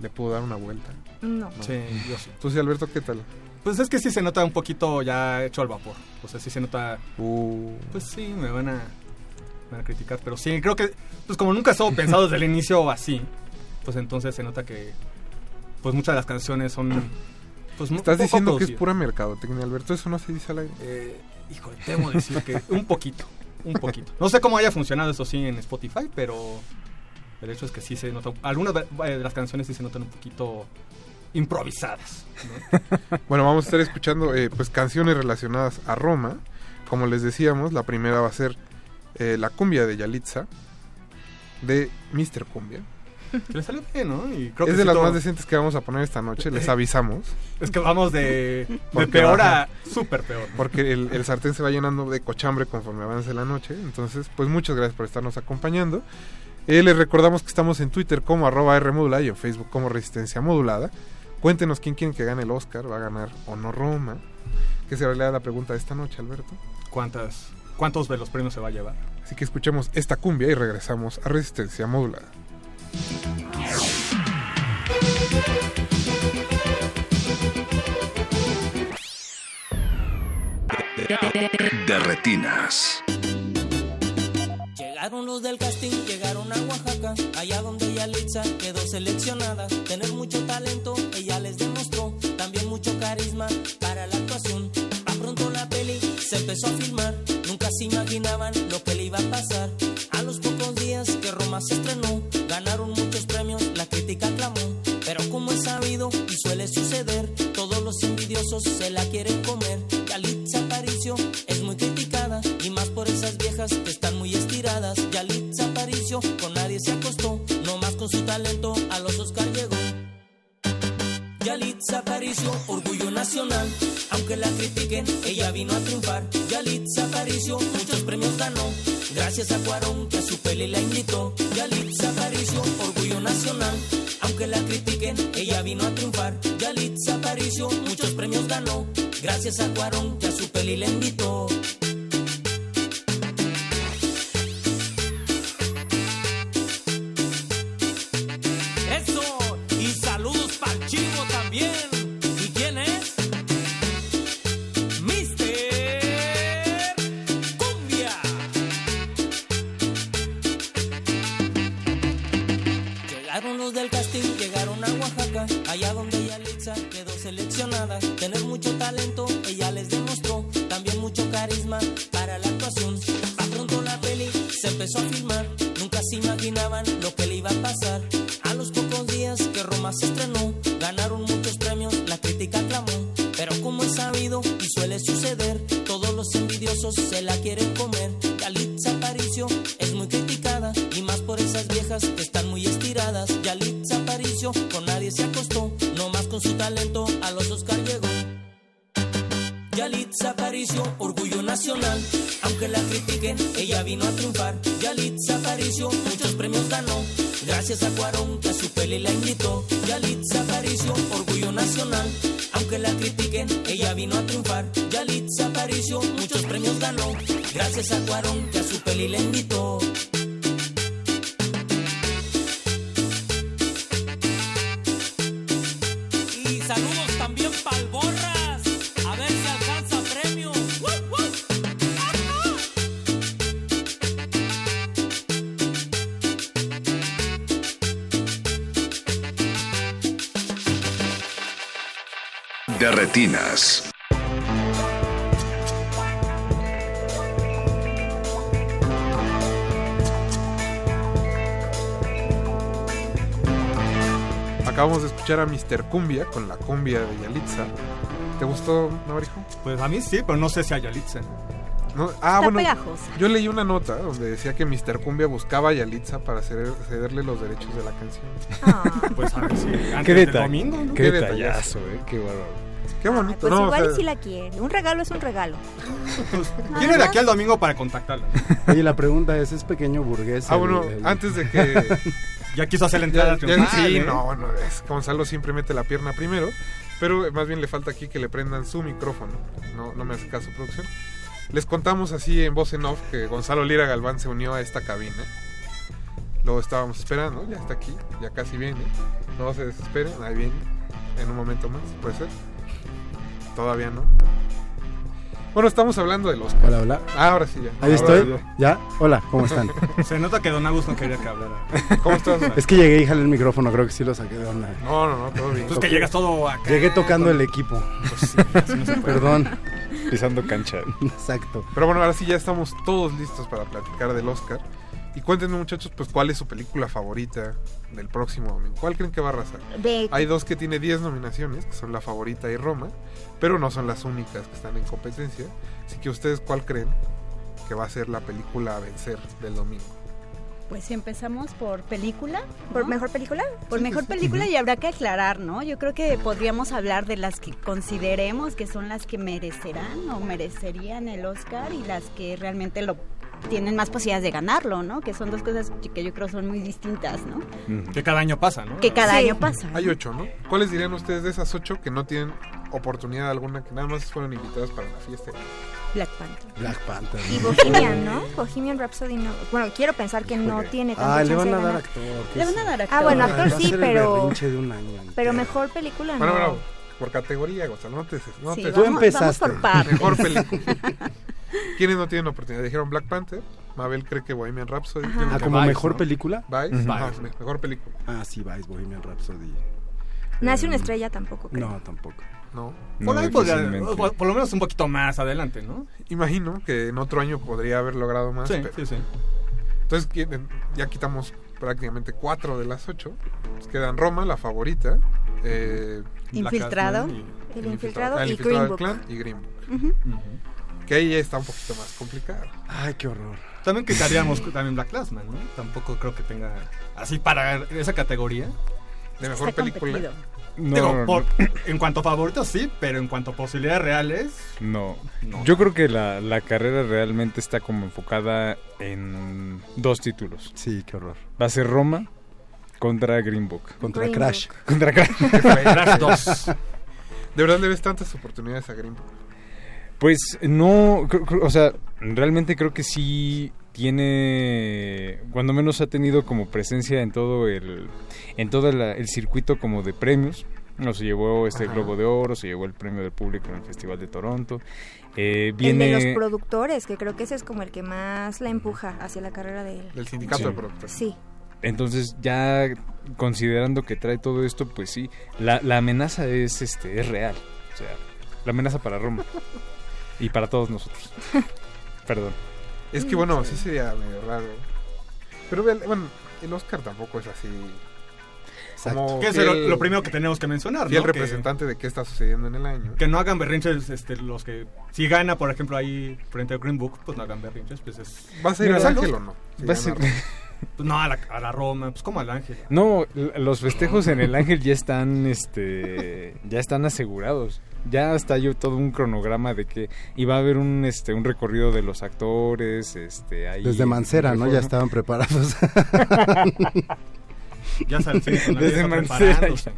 le pudo dar una vuelta? No. Sí, yo sí. Tú sí, Alberto, ¿qué tal? Pues es que sí se nota un poquito ya hecho al vapor. O sea, sí se nota... Uh, Pues sí, me van a, me van a criticar, pero sí, creo que, pues como nunca estuvo pensado desde el inicio así, pues entonces se nota que, pues muchas de las canciones son, pues Estás diciendo que es pura mercadotecnia, Alberto. Eso no se dice al aire. Eh, híjole, temo decir que un poquito, un poquito. No sé cómo haya funcionado eso sí en Spotify, pero el hecho es que sí se nota, algunas de de las canciones sí se notan un poquito improvisadas. ¿no? (laughs) Bueno, vamos a estar escuchando eh, pues canciones relacionadas a Roma. Como les decíamos, la primera va a ser eh, la cumbia de Yalitza, de Mr. Cumbia. Que le salió bien, ¿no? Y creo es que de las todo- más decentes que vamos a poner esta noche, les avisamos. Es que vamos de, peor a súper peor. Porque el, el sartén se va llenando de cochambre conforme avance la noche. Entonces, pues muchas gracias por estarnos acompañando. Eh, les recordamos que estamos en Twitter como arroba Rmodulada y en Facebook como Resistencia Modulada. Cuéntenos quién quieren que gane el Oscar, va a ganar o no Roma. Que se realidad la pregunta de esta noche, Alberto. ¿Cuántas, ¿Cuántos de los premios se va a llevar? Así que escuchemos esta cumbia y regresamos a Resistencia Modulada. De retinas. Llegaron los del casting, llegaron a Oaxaca, allá donde Yalitza quedó seleccionada. Tener mucho talento, carisma para la actuación. A pronto la peli se empezó a filmar, nunca se imaginaban lo que le iba a pasar. A los pocos días que Roma se estrenó, ganaron muchos premios, la crítica aclamó. Pero como es sabido y suele suceder, todos los envidiosos se la quieren comer. Yalitza Aparicio es muy criticada y más por esas viejas que están muy estiradas. Yalitza Aparicio con nadie se acostó, no más con su talento Yalitza Aparicio, orgullo nacional. Aunque la critiquen, ella vino a triunfar. Yalitza Aparicio, muchos premios ganó. Gracias a Cuarón que a su peli la invitó. Yalitza Aparicio, orgullo nacional. Aunque la critiquen, ella vino a triunfar. Yalitza Aparicio, muchos premios ganó. Gracias a Cuarón que a su peli la invitó. Allá donde Yalitza quedó seleccionada. Tener mucho talento, ella les demostró, también mucho carisma para la actuación. A pronto la peli se empezó a filmar, nunca se imaginaban lo que le iba a pasar. A los pocos días que Roma se estrenó, ganaron muchos premios, la crítica aclamó. Pero como es sabido y suele suceder, todos los envidiosos se la quieren comer. Yalitza Aparicio es muy criticada y más por esas viejas que están muy su talento a los Oscar llegó. Yalitza Aparicio, orgullo nacional. Aunque la critiquen, ella vino a triunfar. Yalitza Aparicio, muchos premios ganó. Gracias a Cuarón que a su peli la invitó. Yalitza Aparicio, orgullo nacional. Aunque la critiquen, ella vino a triunfar. Yalitza Aparicio, muchos premios ganó. Gracias a Cuarón que a su peli la invitó. Retinas. Acabamos de escuchar a Mr. Cumbia con la cumbia de Yalitza. ¿Te gustó, Navarijo? Pues a mí sí, pero no sé si a Yalitza. No, ah, Está bueno, pegajosa. yo leí una nota donde decía que Mr. Cumbia buscaba a Yalitza para ceder- cederle los derechos de la canción. Pues a ver si antes del detalle, domingo, ¿no? qué Qué detallazo, eh, qué bárbaro. Qué bonito, Pues ¿no? O igual sea, y si la quiere. Un regalo es un regalo. (laughs) Tiene de aquí al domingo para contactarla. Oye, la pregunta es, ¿es pequeño burgués? Ah, el- bueno, el- antes de que... (laughs) Ya quiso hacer la entrada Ya- ya- sí, ¿eh? no, bueno, es, Gonzalo siempre mete la pierna primero, pero más bien le falta aquí que le prendan su micrófono. No, no me hace caso, producción. Les contamos así en voz en off que Gonzalo Lira Galván se unió a esta cabina. Lo estábamos esperando, ya está aquí, ya casi viene. No se desesperen, ahí viene, en un momento más, puede ser. Todavía no. Bueno, estamos hablando del Oscar. Hola, hola. Ah, ahora sí ya. Ahí Ahora estoy. ¿Ya? Hola, ¿cómo están? (laughs) Se nota que Don Agus no quería que hablara. ¿Cómo estás? es que llegué y jalé el micrófono, creo que sí lo saqué de onda. No, no, no, todo bien. Entonces que llegas todo acá. Llegué tocando el equipo. Pues sí, así no se puede. Perdón. Pisando cancha. Exacto. Pero bueno, ahora sí ya estamos todos listos para platicar del Oscar. Y cuéntenme muchachos, pues cuál es su película favorita del próximo domingo. ¿Cuál creen que va a arrasar? De- Hay dos que tiene 10 nominaciones, que son La Favorita y Roma, pero no son las únicas que están en competencia. Así que ustedes cuál creen que va a ser la película a vencer del domingo. Pues si empezamos por película. ¿Por mejor película? Por mejor película y habrá que aclarar, ¿no? Yo creo que podríamos hablar de las que consideremos que son las que merecerán o merecerían el Oscar y las que realmente lo tienen más posibilidades de ganarlo, ¿no? Que son dos cosas que yo creo son muy distintas, ¿no? Que cada año pasa, ¿no? Que cada Sí. año pasa. Hay ocho, ¿no? ¿Cuáles dirían ustedes de esas ocho que no tienen oportunidad alguna, que nada más fueron invitadas para la fiesta? Black Panther. Black Panther. Y Bohemian, ¿no? (laughs) Bohemian Rhapsody no. Bueno, quiero pensar que no tiene tanta Ah, le van de a dar actor. ¿qué Le van a dar actor. Ah, bueno, actor sí, pero de un año pero mejor película Bueno, no. bueno, por categoría, Gonzalo, no te... No Sí, te vamos, Tú empezaste. vamos por partes. Mejor película. (laughs) ¿Quiénes no tienen oportunidad? Dijeron Black Panther, Mabel cree que Bohemian Rhapsody. Ah, que como Vice, mejor ¿no? película. Vice, me- mejor película. Ah, sí, Vice, Bohemian Rhapsody. Nace una Eh, estrella tampoco. creo. No, tampoco. No. Por No, ahí podría- difícilmente. por, por lo menos un poquito más adelante, ¿no? Imagino que en otro año podría haber logrado más. Sí, pero- sí, sí. Entonces ¿quién- ya quitamos prácticamente cuatro de las ocho. Nos quedan Roma, la favorita. eh, Black Infiltrado. Y- El infiltrado ah, el y infiltrado Green Book. clan y Green Book. Ujú. Ujú. Que ahí ya está un poquito más complicado. Ay, qué horror. También quitaríamos también Black Clansman, ¿no? Tampoco creo que tenga así para esa categoría. De mejor Está película. competido. No, Digo, por- en cuanto a favoritos sí, pero en cuanto a posibilidades reales, no. No. Yo creo que la, la carrera realmente está como enfocada en dos títulos. Sí, qué horror. Va a ser Roma contra Green Book. Contra Green Crash. Contra Crash. (laughs) (laughs) Crash 2. ¿De verdad le ves tantas oportunidades a Green Book? Pues no, o sea, realmente creo que sí tiene, cuando menos ha tenido como presencia en todo el, en todo la- el circuito como de premios. No se llevó este Ajá. Globo de Oro, se llevó el premio del público en el Festival de Toronto. Eh, El viene de los productores, que creo que ese es como el que más la empuja hacia la carrera de él. Del sindicato Sí. de productores. Sí. Entonces ya considerando que trae todo esto, pues sí, la, la amenaza es este es real, o sea, la amenaza para Roma (laughs) y para todos nosotros. (laughs) Perdón. Es que bueno, sí sería medio raro. Pero bueno, el Oscar tampoco es así. Como que es lo, primero que tenemos que mencionar, ¿no? Que- representante de qué está sucediendo en el año. Que no hagan berrinches este, los que... Si gana, por ejemplo, ahí frente a Green Book, pues no hagan berrinches, pues es... ¿Vas a ir al Ángel ¿no? o no? Va a ser- ganar. (laughs) Pues no, a la, a la Roma, pues como al Ángel. No, los festejos en el Ángel ya están, este, ya están asegurados. Ya está yo todo un cronograma de que iba a haber un, este, un recorrido de los actores, este, ahí. Desde Mancera, ¿no? Ya estaban preparados. (laughs) Ya la Desde Mancera. ya.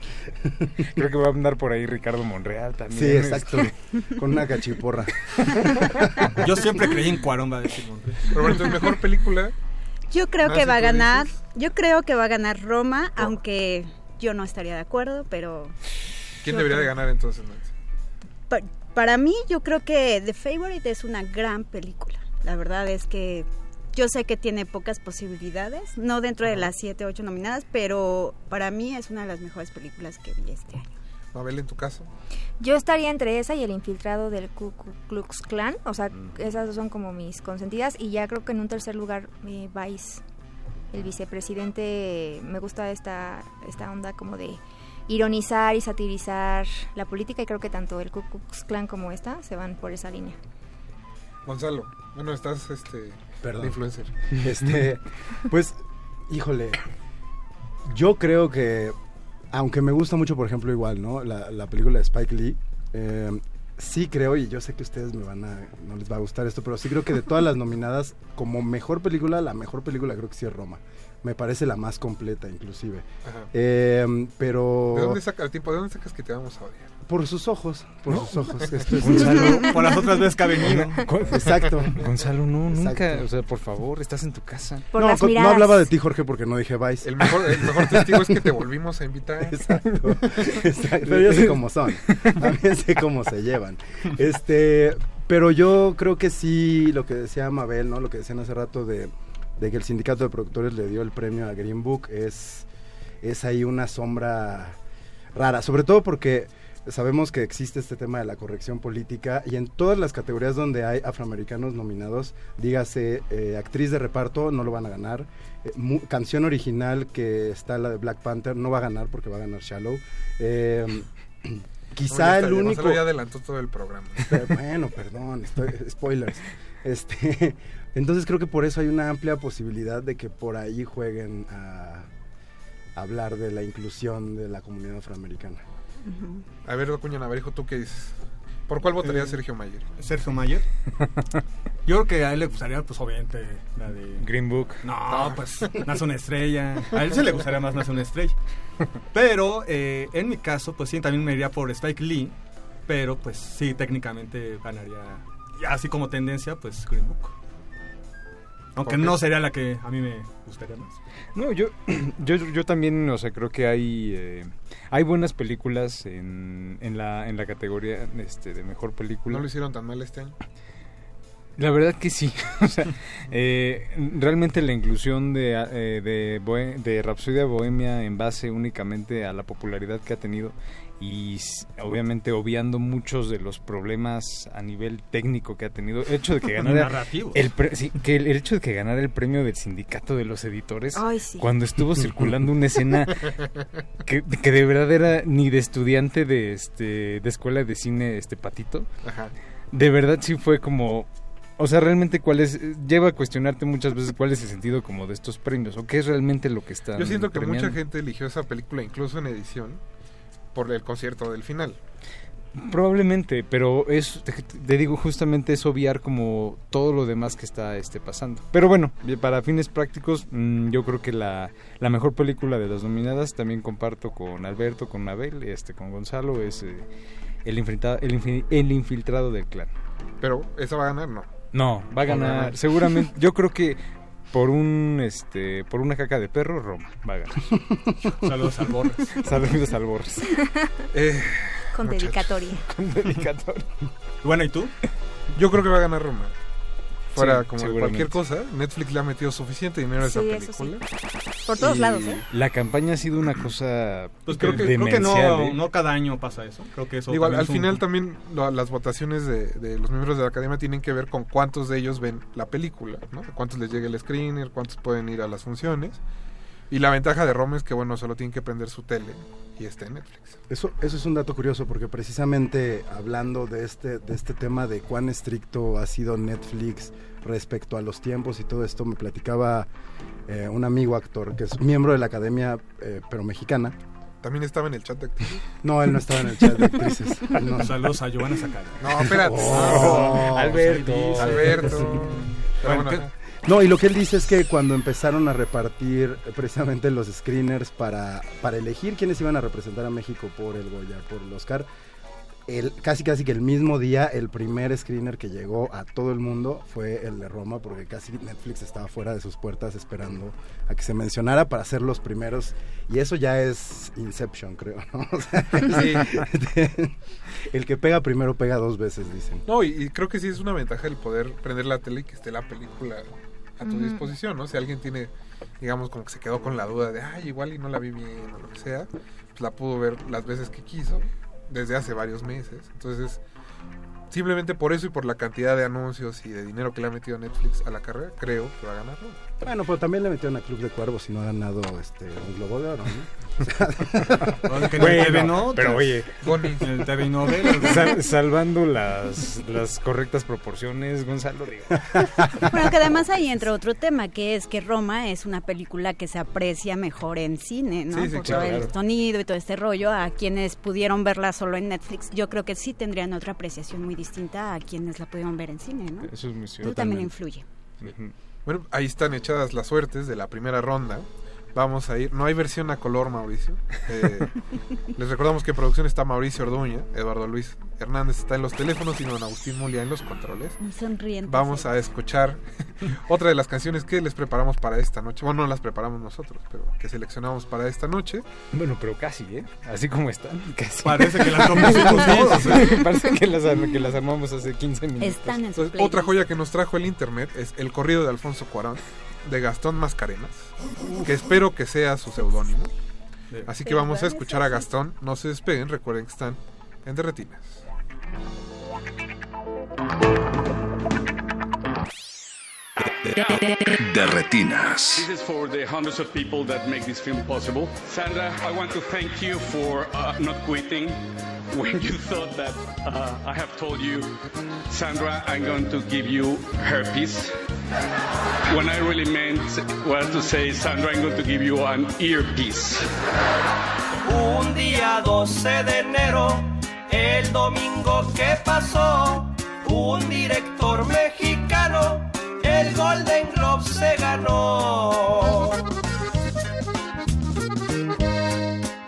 Creo que va a andar por ahí Ricardo Monreal también. Sí, exacto. Con una cachiporra. (laughs) Yo siempre creí en Cuarón, va a decir Monreal. Pero bueno, entonces mejor película. Yo creo que va a ¿tú ganar, dices? yo creo que va a ganar Roma, aunque yo no estaría de acuerdo, pero ¿Quién debería de ganar entonces? Nancy? Pa- para mí yo creo que The Favorite es una gran película. La verdad es que yo sé que tiene pocas posibilidades, no dentro de las 7 o 8 nominadas, pero para mí es una de las mejores películas que vi este año. Mabel, en tu caso. Yo estaría entre esa y el infiltrado del Ku Ku Klux Klan. O sea, esas dos son como mis consentidas. Y ya creo que en un tercer lugar, eh, Vice, el vicepresidente, me gusta esta, esta onda como de ironizar y satirizar la política y creo que tanto el Ku Klux Klan como esta se van por esa línea. Gonzalo, bueno, estás este Perdón. influencer. (laughs) Este, pues, híjole, yo creo que, aunque me gusta mucho, por ejemplo, igual, ¿no? La, la película de Spike Lee, eh, sí creo, y yo sé que ustedes me van a, no les va a gustar esto, pero sí creo que de todas las nominadas, como mejor película, la mejor película creo que sí es Roma. Me parece la más completa, inclusive. Ajá. Eh, pero... ¿De dónde saca el tiempo? ¿De dónde sacas que te vamos a odiar? Por sus ojos, por ¿No? sus ojos. (laughs) Esto es- Gonzalo, Por las otras veces que ha venido. Exacto. Gonzalo, no, nunca. O sea, por favor, estás en tu casa. Por no, las co- no hablaba de ti, Jorge, porque no dije Vice. El mejor, el mejor testigo es que te volvimos a invitar. Exacto, exacto. Pero yo sé cómo son. También sé cómo se llevan. Este, pero yo creo que sí, lo que decía Mabel, ¿no? Lo que decían hace rato de, de que el sindicato de productores le dio el premio a Green Book es, es ahí una sombra rara. Sobre todo porque sabemos que existe este tema de la corrección política y en todas las categorías donde hay afroamericanos nominados, dígase eh, actriz de reparto, no lo van a ganar. Eh, mu- canción original que está la de Black Panther, no va a ganar porque va a ganar Shallow. Eh, (coughs) quizá No, el único... Ya adelantó todo el programa. Pero bueno, perdón, estoy- spoilers. Este, entonces creo que por eso hay una amplia posibilidad de que por ahí jueguen a hablar de la inclusión de la comunidad afroamericana. A ver, Docuña Navarijo, ¿tú qué dices? ¿Por cuál votaría Eh, Sergio Mayer? Sergio Mayer. (laughs) Yo creo que a él le gustaría, pues obviamente, la de... Green Book. No, pues Nace una estrella. A él se le (laughs) gustaría más Nace una estrella. Pero eh, en mi caso, pues sí, también me iría por Spike Lee. Pero pues sí, técnicamente ganaría, así como tendencia, pues Green Book. Aunque no sería la que a mí me gustaría más. No, yo, (clears throat) yo, yo también, o sea, creo que hay, eh, hay buenas películas en, en, la, en la categoría este, de mejor película. ¿No lo hicieron tan mal este año? La verdad que sí. (laughs) O sea, eh, realmente la inclusión de, eh, de, de Rapsodia Bohemia en base únicamente a la popularidad que ha tenido y obviamente obviando muchos de los problemas a nivel técnico que ha tenido. El hecho de que (laughs) ganara el, pre- sí, que el, el hecho de que ganara el premio del sindicato de los editores Ay, sí. cuando estuvo (laughs) circulando una escena que, que de verdad era ni de estudiante de este de escuela de cine este patito Ajá. de verdad sí fue como o sea realmente cuál es lleva a cuestionarte muchas veces cuál es el sentido como de estos premios o qué es realmente lo que está Yo siento que mucha gente eligió esa película, incluso en edición, por el concierto del final. probablemente pero es te, digo justamente es obviar como todo lo demás que está este pasando pero bueno para fines prácticos mm, yo creo que la, la mejor película de las nominadas también comparto con Alberto con Abel este con Gonzalo es eh, el infiltrado el, el infiltrado del clan Pero, ¿esa va a ganar? No. No, va a ganar. ganar. Seguramente, yo creo que por un este por una caca de perro Roma va a ganar. (laughs) Saludos al Borges. Saludos al Borges. (laughs) Eh, Con muchachos. dedicatoria. (laughs) Con dedicatoria. Bueno, ¿y tú? Yo creo que va a ganar Roma. Fuera Sí, como cualquier cosa, Netflix le ha metido suficiente dinero a esa sí. Por todos Y- lados, ¿eh? La campaña ha sido una cosa Pues creo que, creo que demencial, no, ¿eh? no cada año pasa eso. Creo que eso Igual, también al es un- final también lo- las votaciones de, de los miembros de la academia tienen que ver con cuántos de ellos ven la película, ¿no? Cuántos les llega el screener, cuántos pueden ir a las funciones. Y la ventaja de Roma es que, bueno, solo tienen que prender su tele y está en Netflix. Eso, eso es un dato curioso porque precisamente hablando de este, de este tema de cuán estricto ha sido Netflix respecto a los tiempos y todo esto, me platicaba eh, un amigo actor que es miembro de la academia, eh, pero mexicana. También estaba en el chat de actrices. (laughs) No, él no estaba en el chat de actrices. (laughs) No. Saludos a Giovanna Zacari. No, espérate. Oh, Alberto. Alberto. Pero Bueno, bueno, No, y lo que él dice es que cuando empezaron a repartir eh, precisamente los screeners para, para elegir quiénes iban a representar a México por el Goya, por el Oscar, el, casi casi que el mismo día el primer screener que llegó a todo el mundo fue el de Roma, porque casi Netflix estaba fuera de sus puertas esperando a que se mencionara para ser los primeros. Y eso ya es Inception, creo. ¿no? (laughs) O sea, (laughs) el que pega primero pega dos veces, dicen. No, y, y creo que sí es una ventaja el poder prender la tele y que esté la película a tu disposición, ¿no? Si alguien tiene, digamos, como que se quedó con la duda de, ay, igual y no la vi bien o lo que sea, pues la pudo ver las veces que quiso, desde hace varios meses. Entonces, simplemente por eso y por la cantidad de anuncios y de dinero que le ha metido Netflix a la carrera, creo que va a ganar. Bueno, pero también le metieron a Club de Cuervos y no ha ganado este, un Globo de Oro, ¿no? (laughs) Bueno, pero oye, con el TV sal- salvando las, las correctas proporciones, Gonzalo, digo. (laughs) Bueno, que además ahí entra otro tema, que es que Roma es una película que se aprecia mejor en cine, ¿no? Sí, sí, Por claro, todo el sonido y todo este rollo. A quienes pudieron verla solo en Netflix, yo creo que sí tendrían otra apreciación muy distinta a quienes la pudieron ver en cine, ¿no? Eso es muy Eso cierto. también influye. Bueno, ahí están echadas las suertes de la primera ronda. Vamos a ir. No hay versión a color, Mauricio. Eh, (laughs) les recordamos que en producción está Mauricio Orduña, Eduardo Luis Hernández está en los teléfonos y don Agustín Mulia en los controles. Sonriente. Vamos a escuchar (laughs) otra de las canciones que les preparamos para esta noche. Bueno, no las preparamos nosotros, pero que seleccionamos para esta noche. Bueno, pero casi, ¿eh? Así como están, (laughs) casi. Parece que las compusimos todos. Parece que las, ar- que las armamos hace 15 minutos. Están en su Entonces, otra joya que nos trajo el internet es El corrido de Alfonso Cuarón de Gastón Mascarenas, que espero que sea su seudónimo. Así que vamos a escuchar a Gastón. No se despeguen, recuerden que están en Derretinas. De retinas. This is for the hundreds of people that make this film possible. Sandra, I want to thank you for uh, not quitting when you thought that uh, I have told you, Sandra, I'm going to give you herpes. When I really meant was to say, Sandra, I'm going to give you an earpiece. Un día 12 de enero, el domingo que pasó, un director mexicano, el Golden Globe se ganó.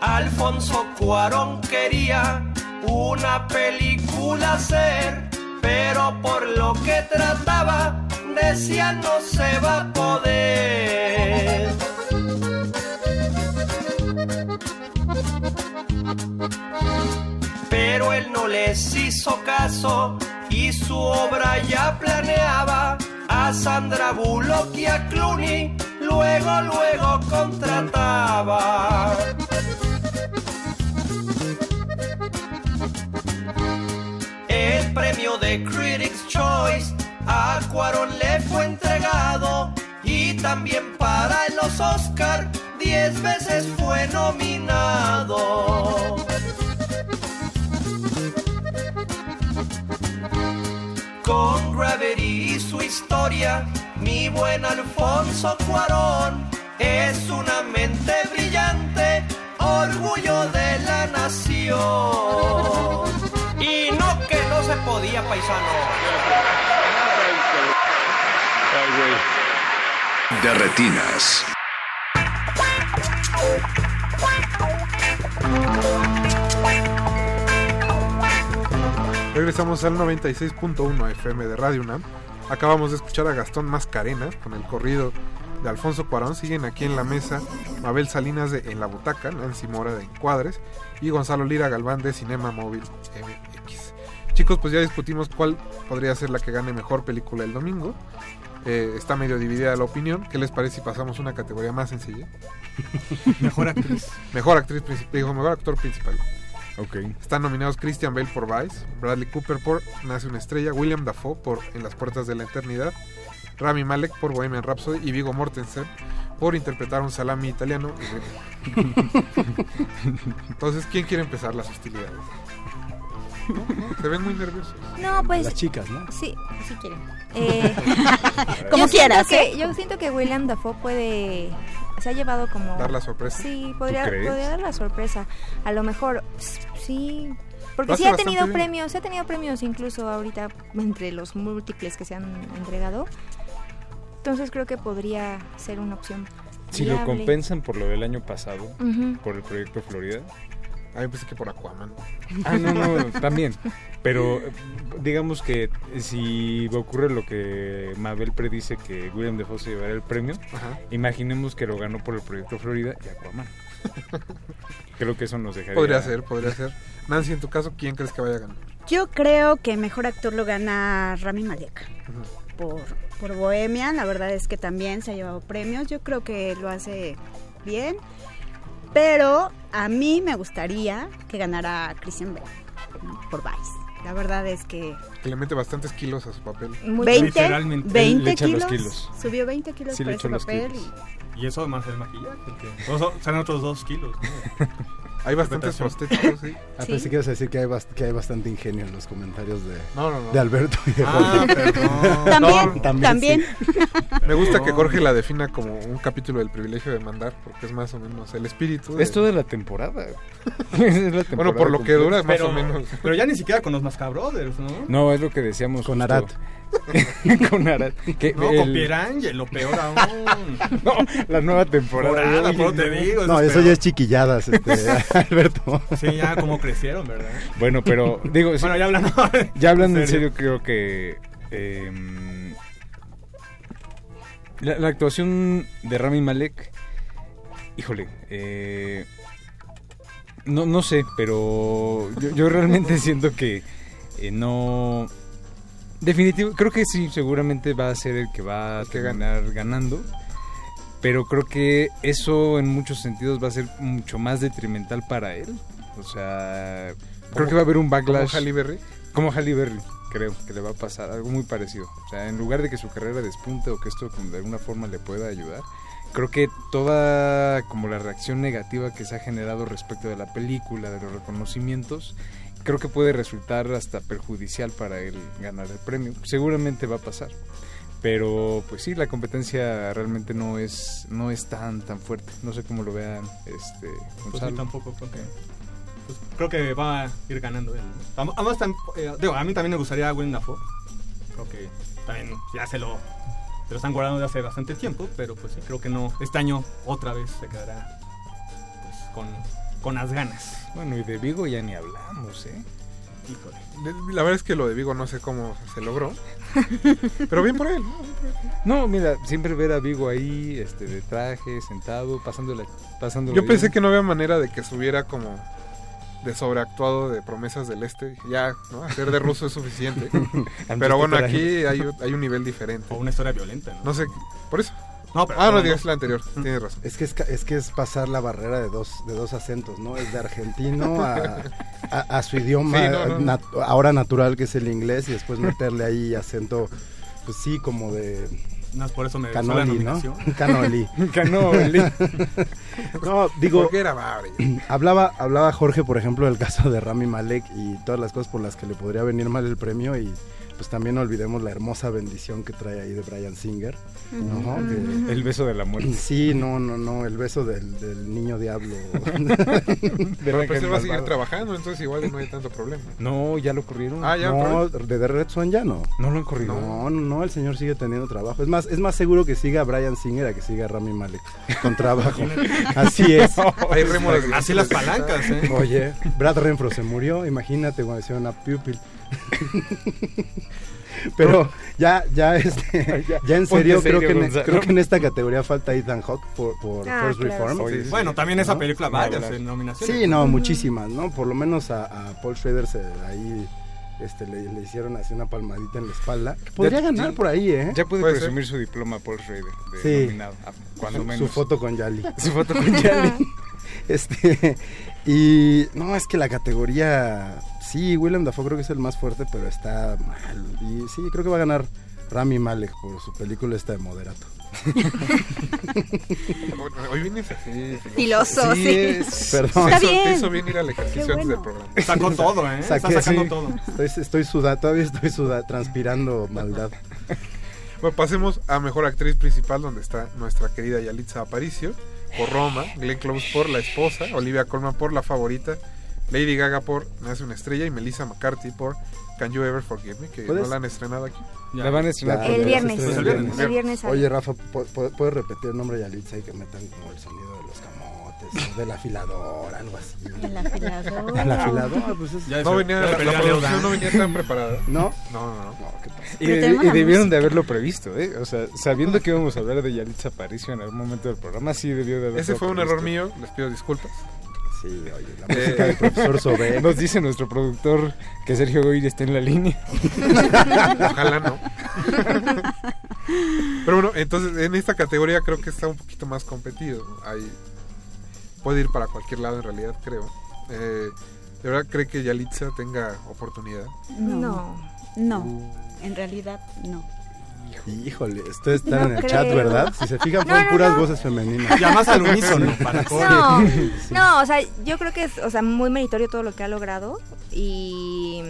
Alfonso Cuarón quería una película hacer, pero por lo que trataba, decía no se va a poder. Él no les hizo caso y su obra ya planeaba a Sandra Bullock y a Clooney, luego, luego contrataba. El premio de Critics' Choice a Cuarón le fue entregado y también para los Oscar diez veces fue nominado. Con Gravity y su historia, mi buen Alfonso Cuarón es una mente brillante, orgullo de la nación. Y no que no se podía, paisano. De retinas. Regresamos al 96.1 FM de Radio UNAM. Acabamos de escuchar a Gastón Mascarenas con el corrido de Alfonso Cuarón. Siguen aquí en la mesa Mabel Salinas de En la Butaca, Nancy Mora de Encuadres y Gonzalo Lira Galván de Cinema Móvil MX. Chicos, pues ya discutimos cuál podría ser la que gane mejor película el domingo. Eh, está medio dividida la opinión. ¿Qué les parece si pasamos una categoría más sencilla? (laughs) Mejor actriz. Mejor actriz principal. Digo, mejor actor principal. Están nominados Christian Bale por Vice, Bradley Cooper por Nace una estrella, William Dafoe por En las puertas de la eternidad, Rami Malek por Bohemian Rhapsody y Vigo Mortensen por interpretar un salami italiano. (laughs) Entonces, ¿quién quiere empezar las hostilidades? ¿No? ¿No? Se ven muy nerviosos. No, pues. Las chicas, ¿no? Sí, si quieren. (laughs) Eh, Como quieras, ¿eh? Yo siento que William Dafoe puede. Se ha llevado como. Dar la sorpresa. Sí, podría, podría dar la sorpresa. A lo mejor, sí. Porque sí ha tenido bien. premios, ha tenido premios incluso ahorita entre los múltiples que se han entregado. Entonces creo que podría ser una opción. Si lo compensan por lo del año pasado, por el proyecto Florida. Ah, yo pensé que por Aquaman. Ah, no, no, también. Pero eh, digamos que si ocurre lo que Mabel predice que William Defoe se llevará el premio, Ajá. imaginemos que lo ganó por el proyecto Florida y Aquaman. (laughs) Creo que eso nos dejaría... Podría ser, podría ser. Nancy, en tu caso, ¿quién crees que vaya a ganar? Yo creo que mejor actor lo gana Rami Malek por, por Bohemian. La verdad es que también se ha llevado premios. Yo creo que lo hace bien. Pero a mí me gustaría que ganara Christian Bale ¿no? por Vice. La verdad es que Que le mete bastantes kilos a su papel. muy 20, Literalmente. 20 Le echa los kilos, kilos. Subió 20 kilos Sí, por le ese papel. kilos. Y eso más el maquillaje. Que o sea, salen otros dos kilos. ¿no? (laughs) Hay bastantes prostéticos, sí. (laughs) Ah, Sí. pensé que ibas a decir que hay, que hay bastante ingenio en los comentarios de, No, no, no. de Alberto y de Ah, Jorge. perdón. (laughs) También, También, también. Me gusta que. Jorge la defina como un capítulo del privilegio de mandar, porque es más o menos el espíritu. de- Es toda la temporada. (laughs) Es la Bueno, por lo que temporada dura, más Pero, o menos. pero ya ni siquiera con los Mascabrothers, ¿no? No, es lo que decíamos. Con justo. Arat. (laughs) con Arat. Que No, el- con Pierangelo, peor aún. (laughs) No, la nueva temporada. Te no. digo. No, es eso ya es chiquilladas, este, (laughs) Alberto. Sí, ya como crecieron, ¿verdad? Bueno, pero digo, sí, Bueno, ya hablando. ya hablando en en serio. creo que em, la, la actuación de Rami Malek, híjole, eh, no, no sé, pero yo, yo realmente siento que eh, no... Definitivo, creo que sí, seguramente va a ser el que va a terminar ganando. Pero creo que eso en muchos sentidos va a ser mucho más detrimental para él. O sea, creo Como- que va a haber un como backlash. Halle Berry. Como Halle Berry, creo que le va a pasar algo muy parecido. O sea, en lugar de que su carrera despunte o que esto como de alguna forma le pueda ayudar, creo que toda como la reacción negativa que se ha generado respecto de la película, de los reconocimientos, creo que puede resultar hasta perjudicial para él ganar el premio. Seguramente va a pasar. Pero pues sí, la competencia realmente no es no es tan tan fuerte. No sé cómo lo vean este Pues Gonzalo. tampoco creo que. pues, creo que va a ir ganando él. Además, eh, digo, a mí también me gustaría Willem Dafoe. Creo que también ya se lo, se lo están guardando de hace bastante tiempo, pero pues sí, creo que no. Este año otra vez se quedará pues, con, con las ganas. Bueno, y de Vigo ya ni hablamos, ¿eh? Híjole. La verdad es que lo de Vigo no sé cómo se logró. Pero bien por él. ¿no? No, mira, siempre ver a Vigo ahí, este, de traje, sentado, pasándola, pasándola Yo pensé bien. que no había manera de que subiera como de sobreactuado de promesas del este. Ya, ¿no? Hacer de ruso es suficiente. (laughs) Pero bueno, aquí hay, un- hay un nivel diferente. O una historia violenta, ¿no? No sé, por eso. No, pero Ah, no, no, no. la anterior. Tienes razón. Es que es, ca- es que es pasar la barrera de dos, de dos acentos, ¿no? Es de argentino a, a, a su idioma Sí, no, no. nat- ahora natural que es el inglés y después meterle ahí acento, pues sí, como de No, es por eso me gustó la canoli, ¿no? nominación. (laughs) Canoli. (laughs) Canoli. (laughs) no, digo, era (clears throat) hablaba, hablaba Jorge, por ejemplo, del caso de Rami Malek y todas las cosas por las que le podría venir mal el premio y pues también no olvidemos la hermosa bendición que trae ahí de Brian Singer. ¿no? Que- El beso de la muerte. (clears throat) Sí, no, no, no, el beso del, del niño diablo. Del Pero pues él va a seguir trabajando, entonces igual no hay tanto problema. No, ya lo corrieron. Ah, ya. no, de The Red Swan ya no. No lo han corrido. No, no, no, el señor sigue teniendo trabajo. Es más, es más seguro que siga a Brian Singer a que siga a Rami Malek con trabajo. Así es. (laughs) Hay rémoras de- Así las palancas, ¿eh? Oye, Brad Renfro se murió, imagínate cuando hicieron a Pupil. (laughs) Pero ya, ya, este, (laughs) ya en serio, serio, creo, que en, creo que en esta categoría falta Ethan Hawke por, por Ah, First claro, Reform. sí, sí. Bueno, también esa ¿No? película varias en nominaciones. Sí, no, muchísimas, ¿no? Por lo menos a, a Paul Schrader se, ahí este, le, le hicieron así una palmadita en la espalda. Podría Ya- ganar por ahí, ¿eh? Ya puede Puede presumir su diploma Paul Schrader de Sí. nominado, cuando su, menos. (laughs) su foto con Yali. Su foto con Yali. Este, y no, es que la categoría, sí, Willem Dafoe creo que es el más fuerte, pero está mal. Y sí, creo que va a ganar Rami Malek por su película esta de Moderato. (laughs) Hoy vienes así. Filoso, sí. es- Perdón. Está bien. Te hizo bien ir al ejercicio antes del programa. Sacó todo, ¿eh? Está sacando sí. todo. Estoy, estoy sudado, todavía estoy sudado, transpirando maldad. Bueno, pasemos a Mejor Actriz Principal, donde está nuestra querida Yalitza Aparicio, por Roma, Glenn Close por La Esposa, Olivia Colman por La Favorita, Lady Gaga por Nace una Estrella y Melissa McCarthy por Can You Ever Forgive Me, que no ¿Puedes? la han estrenado aquí. La van a estrenar El viernes. el viernes. El viernes sale. Oye, Rafa, ¿pu- pu- ¿puedes repetir el nombre de Yalitza y que metan como el sonido del afilador, algo así? El afilador. El afilador, pues es... Ya No venía, la, la producción no venía tan preparada. ¿No? No, no, no. No, ¿qué pasa? Y, y- debieron música. de haberlo previsto, ¿eh? O sea, sabiendo que íbamos a hablar de Yalitza Aparicio en algún momento del programa, sí debió de haberlo Ese fue un error mío, les pido disculpas. Sí, oye, la música del profesor Sobé. (laughs) Nos dice nuestro productor que Sergio Goyri está en la línea. (laughs) Ojalá no. Pero bueno, entonces en esta categoría creo que está un poquito más competido. Hay, puede ir para cualquier lado en realidad, creo. Eh, ¿De verdad cree que Yalitza tenga oportunidad? No, no, en realidad no. Híjole, ustedes están No en el creo. chat, ¿verdad? Si se fijan, No, fueron no, puras no. voces femeninas. Y además al unísono, para No, Sí. no, o sea, yo creo que es, o sea, muy meritorio todo lo que ha logrado y,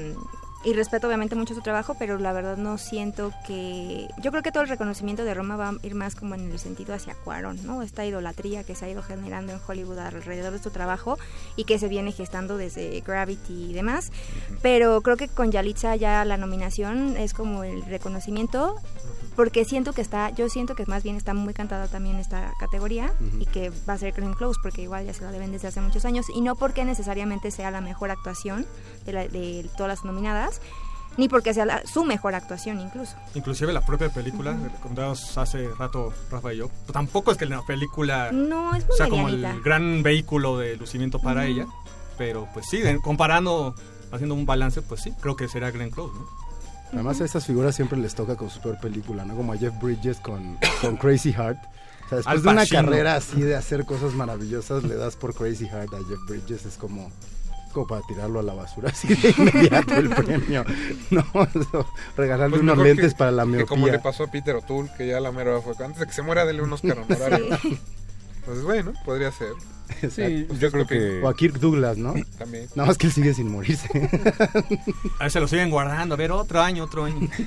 y respeto obviamente mucho su trabajo, pero la verdad no siento que, yo creo que todo el reconocimiento de Roma va a ir más como en el sentido hacia Cuarón, ¿no? Esta idolatría que se ha ido generando en Hollywood alrededor de su trabajo y que se viene gestando desde Gravity y demás, pero creo que con Yalitza ya la nominación es como el reconocimiento porque siento que está, yo siento que más bien está muy cantada también esta categoría y que va a ser Glenn Close porque igual ya se la deben desde hace muchos años y no porque necesariamente sea la mejor actuación de, la- de todas las nominadas ni porque sea la- su mejor actuación incluso. Inclusive la propia película, recomendamos hace rato Rafa y yo, pues tampoco es que la película No, es muy sea como el gran vehículo de lucimiento para ella, pero pues sí, comparando, haciendo un balance, pues sí, creo que será Glenn Close, ¿no? Además a estas figuras siempre les toca con su peor película, ¿no? Como a Jeff Bridges con, con Crazy Heart. O sea, después de una carrera así de hacer cosas maravillosas, le das por Crazy Heart a Jeff Bridges, es como, como para tirarlo a la basura (laughs) así de inmediato el premio. No, eso, regalarle Pues unos lentes que- para la que miopía. como le pasó a Peter O'Toole, que ya la mera fue antes de que se muera, dele unos Oscar. (laughs) Pues bueno, podría ser. Exacto. Pues, ¿qué O a Kirk Douglas, ¿no? También. Nada más que él sigue sin morirse. (laughs) A ver, se lo siguen guardando, a ver, otro año, otro año. (laughs)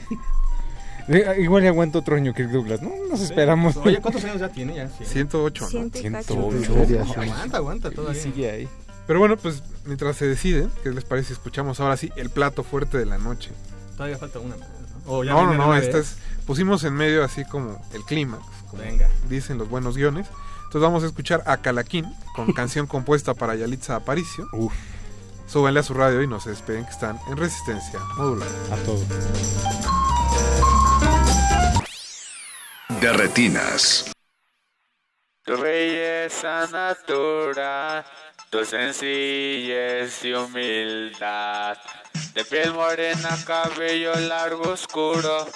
Eh, Igual le aguanto otro año Kirk Douglas, ¿no? Nos esperamos. Oye, ¿cuántos años ya tiene? Ya, sí. 108, ¿no? Ciento y cacho. 108. Aguanta, aguanta todavía. Y sigue ahí. Pero bueno, pues mientras se decide, ¿qué les parece si escuchamos ahora sí el plato fuerte de la noche? Todavía falta una más, ¿no? No, no, esta es, pusimos en medio así como el clímax, como Venga. dicen los buenos guiones. Entonces vamos a escuchar a Calaquín con (laughs) canción compuesta para Yalitza Aparicio. Uf. Súbanle a su radio y no se despeguen que están en resistencia modular. A todo. De retinas. Tu belleza natural, tu sencillez y humildad. De piel morena, cabello largo, oscuro.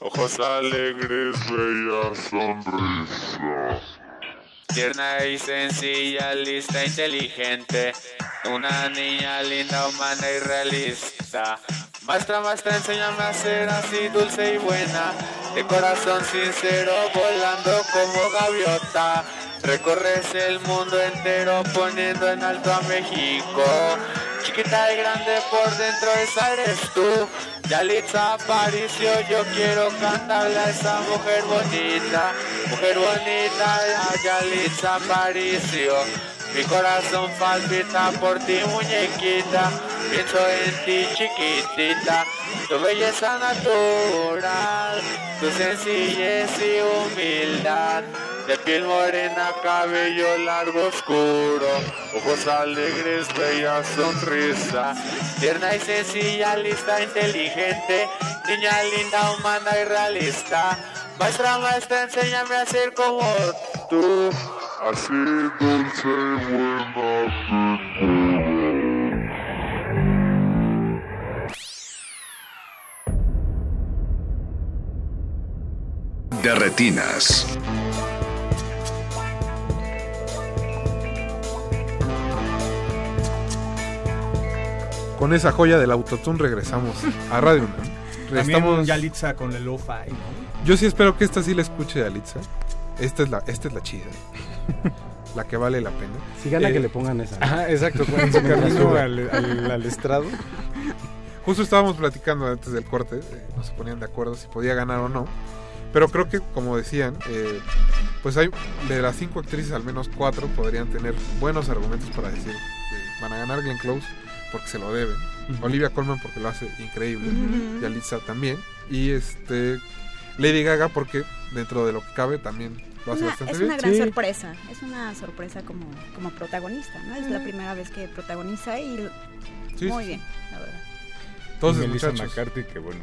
Ojos alegres, bella sonrisa. Tierna y sencilla, lista, inteligente. Una niña linda, humana y realista. Maestra, maestra, enséñame a ser así dulce y buena. De corazón sincero, volando como gaviota. Recorres el mundo entero poniendo en alto a México. Chiquita y grande por dentro, esa eres tú. Yalitza Aparicio, yo quiero cantarle a esa mujer bonita. Mujer bonita, a Yalitza Aparicio. Mi corazón palpita por ti, muñequita. Pienso en ti, chiquitita. Tu belleza natural, tu sencillez y humildad. De piel morena, cabello largo, oscuro. Ojos alegres, bella sonrisa. Tierna y sencilla, lista, inteligente. Niña linda, humana y realista. Maestra, maestra, enséñame a ser como tú. Así dulce y buena. De retinas. Con esa joya del autotune regresamos a Radio UNAM. También Estamos- Yalitza con el lo-fi, ¿no? Yo sí espero que esta sí la escuche Yalitza. Esta es la, esta es la chida. (laughs) la que vale la pena. Si gana Eh, que le pongan esa. ¿no? Ajá, exacto, en (laughs) su camino al, al- al estrado. Justo estábamos platicando antes del corte, eh, no se ponían de acuerdo si podía ganar o no. Pero creo que, como decían, eh, pues hay de las cinco actrices, al menos cuatro podrían tener buenos argumentos para decir que van a ganar Glenn Close porque se lo deben. Olivia Colman porque lo hace increíble. Ujú. Yalitza también. Y este Lady Gaga porque dentro de lo que cabe también lo hace Una- bastante es bien. una gran sorpresa, es una sorpresa como, como protagonista, ¿no? Es la primera vez que protagoniza y Sí, muy sí, bien, la verdad. Entonces, y Melissa muchachos. McCarthy, que bueno,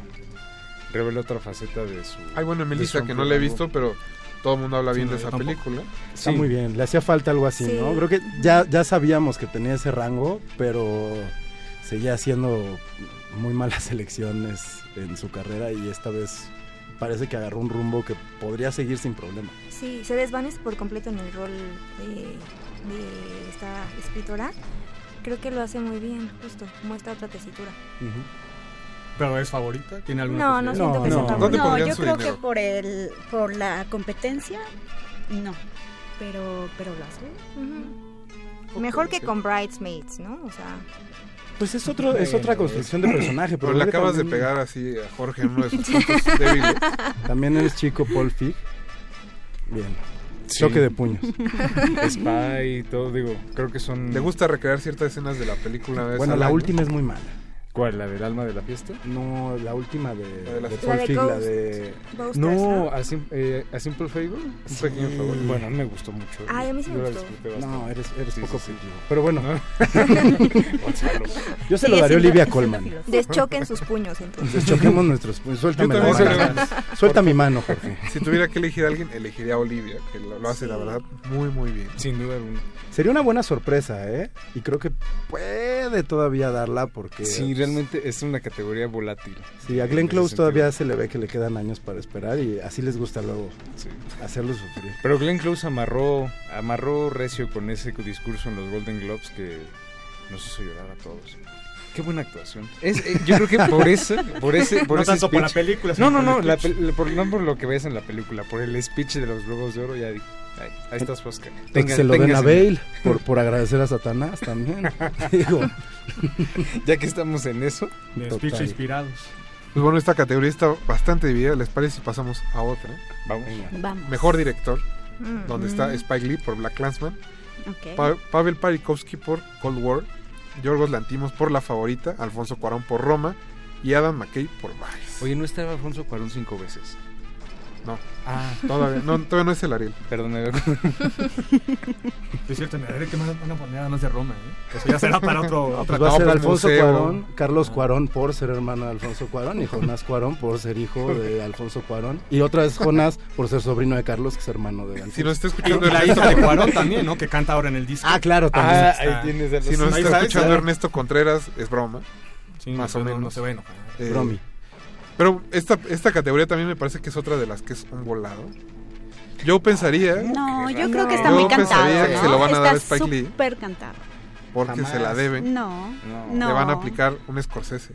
revela otra faceta de su. Ay, bueno, Melissa, que no la he visto, pero todo el mundo habla Sí, bien no, de esa tampoco. película. Está Sí. muy bien, le hacía falta algo así, Sí. ¿no? Creo que ya, ya sabíamos que tenía ese rango, pero seguía haciendo muy malas elecciones en su carrera y esta vez parece que agarró un rumbo que podría seguir sin problema. Sí, se desvanece por completo en el rol de, de esta escritora. Creo que lo hace muy bien, justo, muestra otra tesitura. ¿Pero es favorita? ¿Tiene alguna No, no siento que sea favorita. ¿Dónde No, yo creo dinero? que por el por la competencia no. Pero pero lo hace. Mejor que con Bridesmaids, ¿no? O sea, Pues es otro, es otra construcción de personaje. Pero le acabas de pegar así a Jorge en uno de sus puntos (laughs) débiles. También eres chico Paul Fig. Bien. Sí. Choque de puños. (laughs) Spy y todo, digo, creo que son... Le gusta recrear ciertas escenas de la película. Bueno, la año. última es muy mala. ¿Cuál? ¿La del alma de la fiesta? No, la última de, de las- de La Paul de Fig, la de... Ghostbusters, No, a, Sim- eh, a Simple Favor, un Sí. pequeño favor. Bueno, me gustó mucho. Ay, a mí sí me la gustó. No, eres, eres Sí, poco sí. Pero bueno, Gonzalo. (laughs) yo se lo daré a Olivia Colman. deschoquen sus puños entonces. Deschoquemos nuestros puños. Suéltame la mano. Suelta mi mano, Jorge. Si tuviera que elegir a alguien, elegiría a Olivia, que lo, lo hace, la verdad, muy, muy bien. Sin duda alguna. Sería una buena sorpresa, ¿eh? Y creo que puede todavía darla porque... Sí, realmente es una categoría volátil. Sí, a En Glenn Close todavía se le ve que le quedan años para esperar y así les gusta luego Sí. hacerlo sufrir. Pero Glenn Close amarró, amarró recio con ese discurso en los Golden Globes que nos hizo llorar a todos. Qué buena actuación. Es, eh, yo creo que por ese, por ese, por No ese tanto por la speech- película, No, sino no, no, la speech. por- no por lo que ves en la película, por el speech de los Globos de Oro ya ahí, ahí estás Oscar. Pues Tenga- que se lo den a Bale por, por agradecer a Satanás también. (laughs) Digo, Ya que estamos en eso, De Total. speech inspirados. Pues bueno, esta categoría está bastante dividida. ¿Les parece si pasamos a otra? vamos. Vamos. Mejor director, Mm. donde está Spike Lee por Black Clansman, Ok. Pa- Pavel Parikovsky por Cold War, Yorgos Lantimos por La Favorita, Alfonso Cuarón por Roma y Adam McKay por Vice. Oye, ¿no estaba Alfonso Cuarón cinco veces? No, Ah, todavía no, todavía no es el Ariel. perdón. Es cierto, me daré que me van a poner además de Roma, ¿eh? Eso ya será para otro... (laughs) pues otra va a no, ser pues, Alfonso museo. Cuarón, Carlos Cuarón por ser hermano de Alfonso Cuarón y Jonás Cuarón por ser hijo de Alfonso Cuarón y otra vez Jonás por ser sobrino de Carlos que es hermano de Alfonso. Si nos está Y escuchando la Ernesto, hija de Cuarón también, ¿no? Que canta ahora en el disco. Ah, claro, también. Ah, ahí tienes los- si nos está escuchando. Ernesto Contreras, es broma. Sí, más no, o no, menos. No se va a enojar. Eh, Bromi. Pero esta, esta categoría también me parece que es otra de las que es un volado. Yo pensaría, No, yo creo que está yo muy cantado. pensaría que se lo van a dar a Spike Lee. súper cantado. porque Jamás. se la deben, No, No. no. le van a aplicar un Scorsese.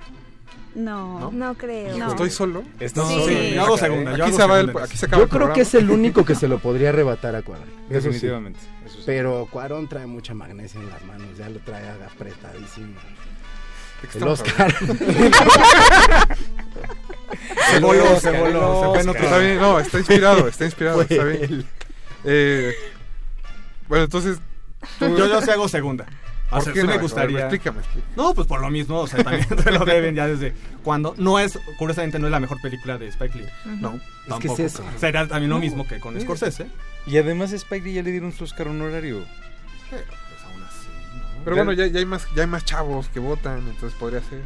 No. No creo. No. ¿Estoy solo? Estás Sí, solo sí, en yo esa hago cadena. segunda, yo Aquí hago se, va el, aquí se acaba Yo el creo que es el único que se lo podría arrebatar a Cuarón. Eso sí. Definitivamente. eso sí. Pero Cuarón trae mucha magnesia en las manos, ya lo trae apretadísimo. ¿De qué El Oscar. (laughs) (laughs) Se voló, se voló, se fue en otro Está bien, no, está inspirado, está inspirado, está bien. Eh, bueno, entonces, tú- Yo, yo sí hago segunda. ¿por qué sí no? me gustaría. explícame, explícame. No, pues por lo mismo, o sea, también (laughs) se lo deben ya desde cuando. No es, curiosamente, no es la mejor película de Spike Lee. No, Es que Tampoco. es eso. Será también lo No, mismo que con mira. Scorsese. Y además a Spike Lee ya le dieron su Oscar honorario. Pero pues aún así, ¿no? pero bueno, ya, ya hay más, ya hay más chavos que votan, entonces podría ser.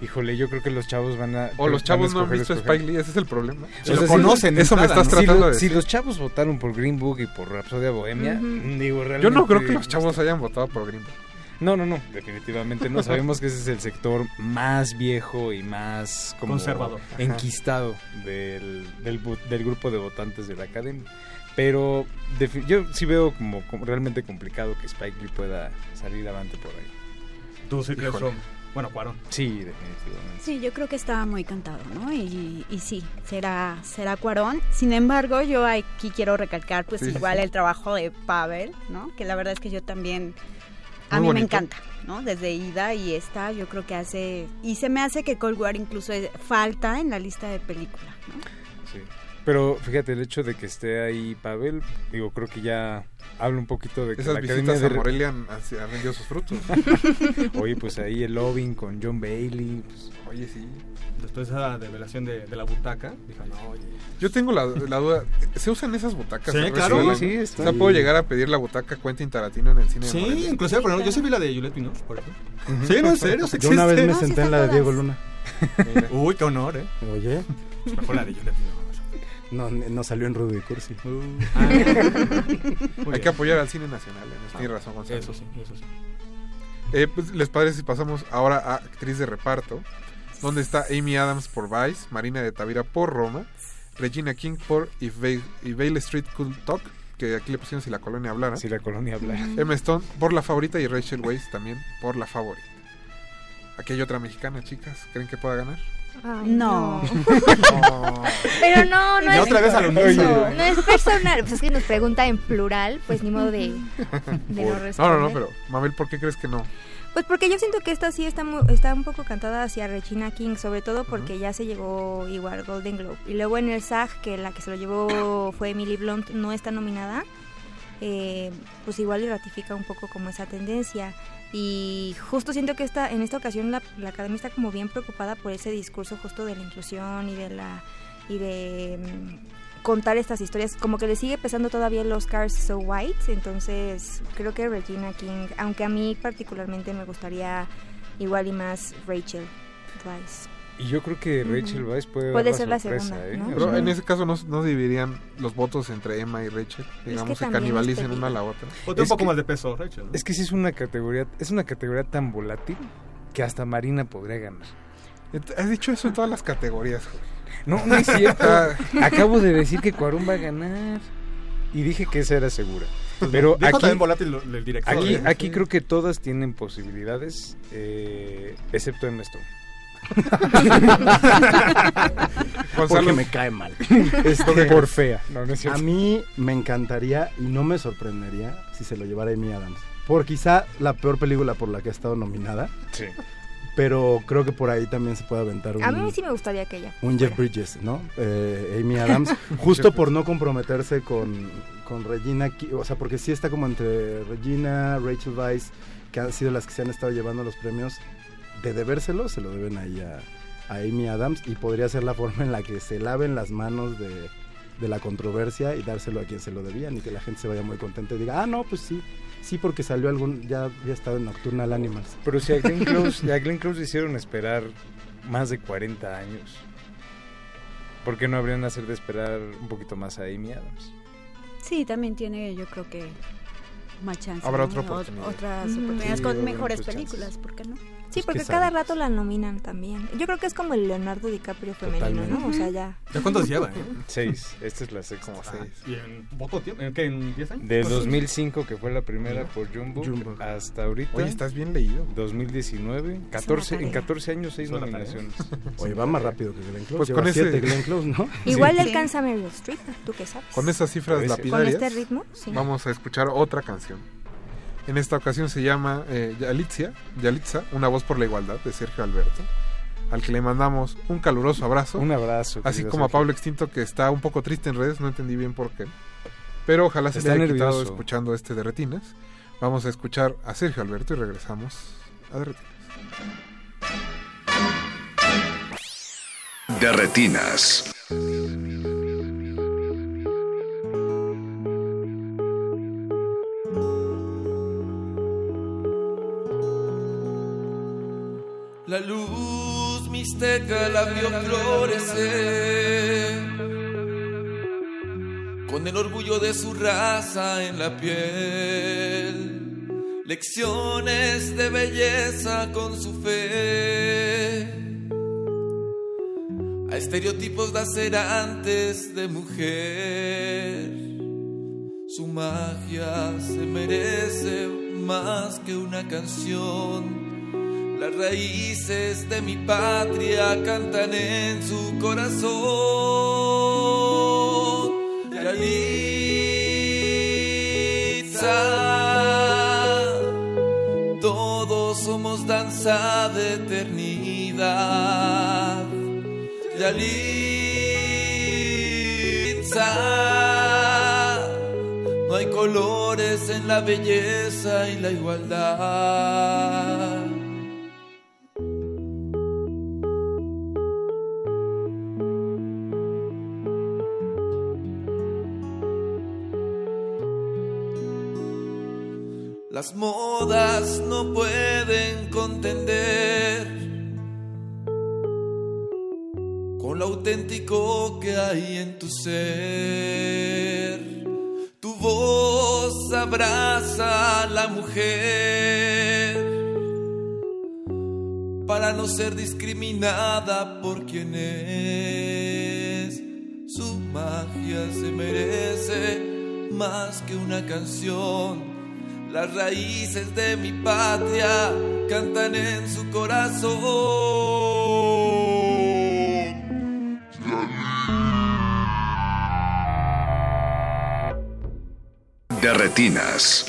Híjole, yo creo que los chavos van a... O los chavos no han visto a escoger. Spike Lee, ese es el problema. Si O lo sea, conocen, eso me estás ¿no? Si, tratando lo- de si decir. los chavos votaron por Green Book y por Rapsodia Bohemia, digo, realmente... Yo no creo que los chavos hayan votado por Green Book. No, no, no, definitivamente no. Sabemos que ese es el sector más viejo y más como Conservador. enquistado del, del, bu- del grupo de votantes de la academia. Pero yo sí veo como, como realmente complicado que Spike Lee pueda salir adelante por ahí. Tú sí crees. Bueno, Cuarón. Sí, definitivamente. Sí, yo creo que estaba muy cantado, ¿no? Y, y sí, será, será Cuarón. Sin embargo, yo aquí quiero recalcar, pues Sí, igual sí. el trabajo de Pavel, ¿no? Que la verdad es que yo también, a Muy mí me encanta, ¿no? Desde Ida y esta, yo creo que hace, y se me hace que Cold War incluso es- falta en la lista de película, ¿no? Sí. Pero fíjate, el hecho de que esté ahí Pavel, digo, creo que ya habla un poquito de que Esas la academia visitas a de... Morelia han, han- rendido sus frutos. (laughs) Oye, pues ahí el lobbying con John Bailey. pues, Oye, sí. Después de esa revelación de, de la butaca, dijo, no, oye. Yo tengo la, la duda, ¿se usan esas butacas? Sí, ¿Se claro. reciben? Sí, O sea, ¿puedo llegar a pedir la butaca Quentin Tarantino en el cine de Sí, Morelia? inclusive, por ejemplo, yo sí vi la de Juliette Binoche, por ejemplo. Sí, no, en serio, sí Yo una vez me. No, sí senté en la de Diego. Luna. Uy, qué honor, ¿eh? Oye, Mejor la de Juliette Binoche. No, no salió en Rudy Cursi. (laughs) Muy Hay bien. que apoyar al cine nacional, eso tiene razón Gonzalo. Eso sí, eso sí. Eh, pues, ¿Les parece si pasamos ahora a actriz de reparto? Donde está Amy Adams por Vice, Marina de Tavira por Roma, Regina King por If, Ba- If Bale Street Could Talk que aquí le pusieron si la colonia hablara. Si la colonia hablara. (laughs) Emma Stone por la favorita y Rachel Weisz también por la favorita. Aquí hay otra mexicana, chicas. ¿Creen que pueda ganar? Ay, No. No. (laughs) Pero no, no Y es, otra vez a lo eso, mismo. no es personal. Pues es que nos pregunta en plural, pues ni modo de, de no no, responder. no, no, pero Mabel, ¿por qué crees que no? Pues porque yo siento que esta sí está, mu- está un poco cantada hacia Regina King, sobre todo porque ya se llevó igual Golden Globe. Y luego en el SAG, que la que se lo llevó fue Emily Blunt, no está nominada, eh, pues igual y ratifica un poco como esa tendencia. Y justo siento que esta, en esta ocasión la, academia está como bien preocupada por ese discurso justo de la inclusión y de la y de mm, contar estas historias. Como que le sigue pesando todavía el Oscar So White, entonces creo que Regina King, aunque a mí particularmente me gustaría igual y más Rachel Weisz. Y yo creo que. Rachel Weisz puede, ser la sorpresa, segunda, ¿eh? Pero en ese caso no, no dividirían los votos entre Emma y Rachel. Digamos que, también canibalicen una a la otra. O tiene un poco que- más de peso, Rachel. ¿no? Es que sí es una categoría, es una categoría tan volátil que hasta Marina podría ganar. Has dicho eso en todas las categorías, Jorge. No, no es cierto. (laughs) Ah. Acabo de decir que Cuarón va a ganar. Y dije que esa era segura. Pero Dijo aquí, también volátil lo- el director. aquí, ¿eh? aquí creo que todas tienen posibilidades, eh, excepto Emma Stone. (laughs) Porque me cae mal. Este, por fea. No, no es cierto. A mí me encantaría y no me sorprendería si se lo llevara Amy Adams. Por quizá la peor película por la que ha estado nominada. Sí. Pero creo que por ahí también se puede aventar un, A mí sí me gustaría que ella. un Jeff Bridges, ¿no? Eh, Amy (laughs) Adams, justo por no comprometerse con, con Regina, o sea, porque sí está como entre Regina, Rachel Weisz, que han sido las que se han estado llevando los premios, de debérselo, se lo deben ahí a, a Amy Adams y podría ser la forma en la que se laven las manos de, de la controversia y dárselo a quien se lo debían y que la gente se vaya muy contenta y diga, ah, no, pues sí, sí, porque salió algún, ya había estado en Nocturnal Animals. Pero si a Glenn (laughs) Close, a Glenn Close le hicieron esperar más de 40 años, ¿por qué no habrían hacer de esperar un poquito más a Amy Adams? Sí, también tiene, yo creo que más chance. Habrá ¿no? otra Ot- oportunidad. Otras Mm, oportunidades sí, con mejores muchas películas, chances. ¿por qué no? Sí, Pues porque que cada rato la nominan también. Yo creo que es como el Leonardo DiCaprio femenino, ¿no? O sea, ya. ¿Ya cuántos lleva? eh? Seis, esta es la sexta. Como seis. ¿Y en poco tiempo? ¿En qué? ¿En 10 años? Del 2005, que fue la primera por Jumbo, Jumbo. hasta ahorita, Oye, estás bien leído. 2019, 14, en tarea. 14 años, seis nominaciones. (laughs) Oye, va más rápido que Glenn Close. Pues Lleva con ese- siete Glenn Close, ¿no? (laughs) Igual le Sí. alcanza Meryl Streep, ¿tú qué sabes? Con esas cifras ser. Con lapidarias, este ritmo, sí. vamos a escuchar otra canción. En esta ocasión se llama eh, Yalitza, Yalitza, Una voz por la igualdad, de Sergio Alberto, al que le mandamos un caluroso abrazo. Un abrazo. Así como a. Pablo Extinto, que está un poco triste en redes, no entendí bien por qué. Pero ojalá se Está le haya quitado nervioso. escuchando este de Retinas. Vamos a escuchar a Sergio Alberto y regresamos a de Retinas. De retinas. La luz mixteca la vio florecer con el orgullo de su raza en la piel. Lecciones de belleza con su fe. A estereotipos lacerantes de mujer. Su magia se merece más que una canción. Las raíces de mi patria cantan en su corazón. Yalitza, todos somos danza de eternidad. Yalitza, no hay colores en la belleza y la igualdad. Las modas no pueden contender con lo auténtico que hay en tu ser. Tu voz abraza a la mujer para no ser discriminada por quien es. Su magia se merece más que una canción. Las raíces de mi patria cantan en su corazón. De retinas.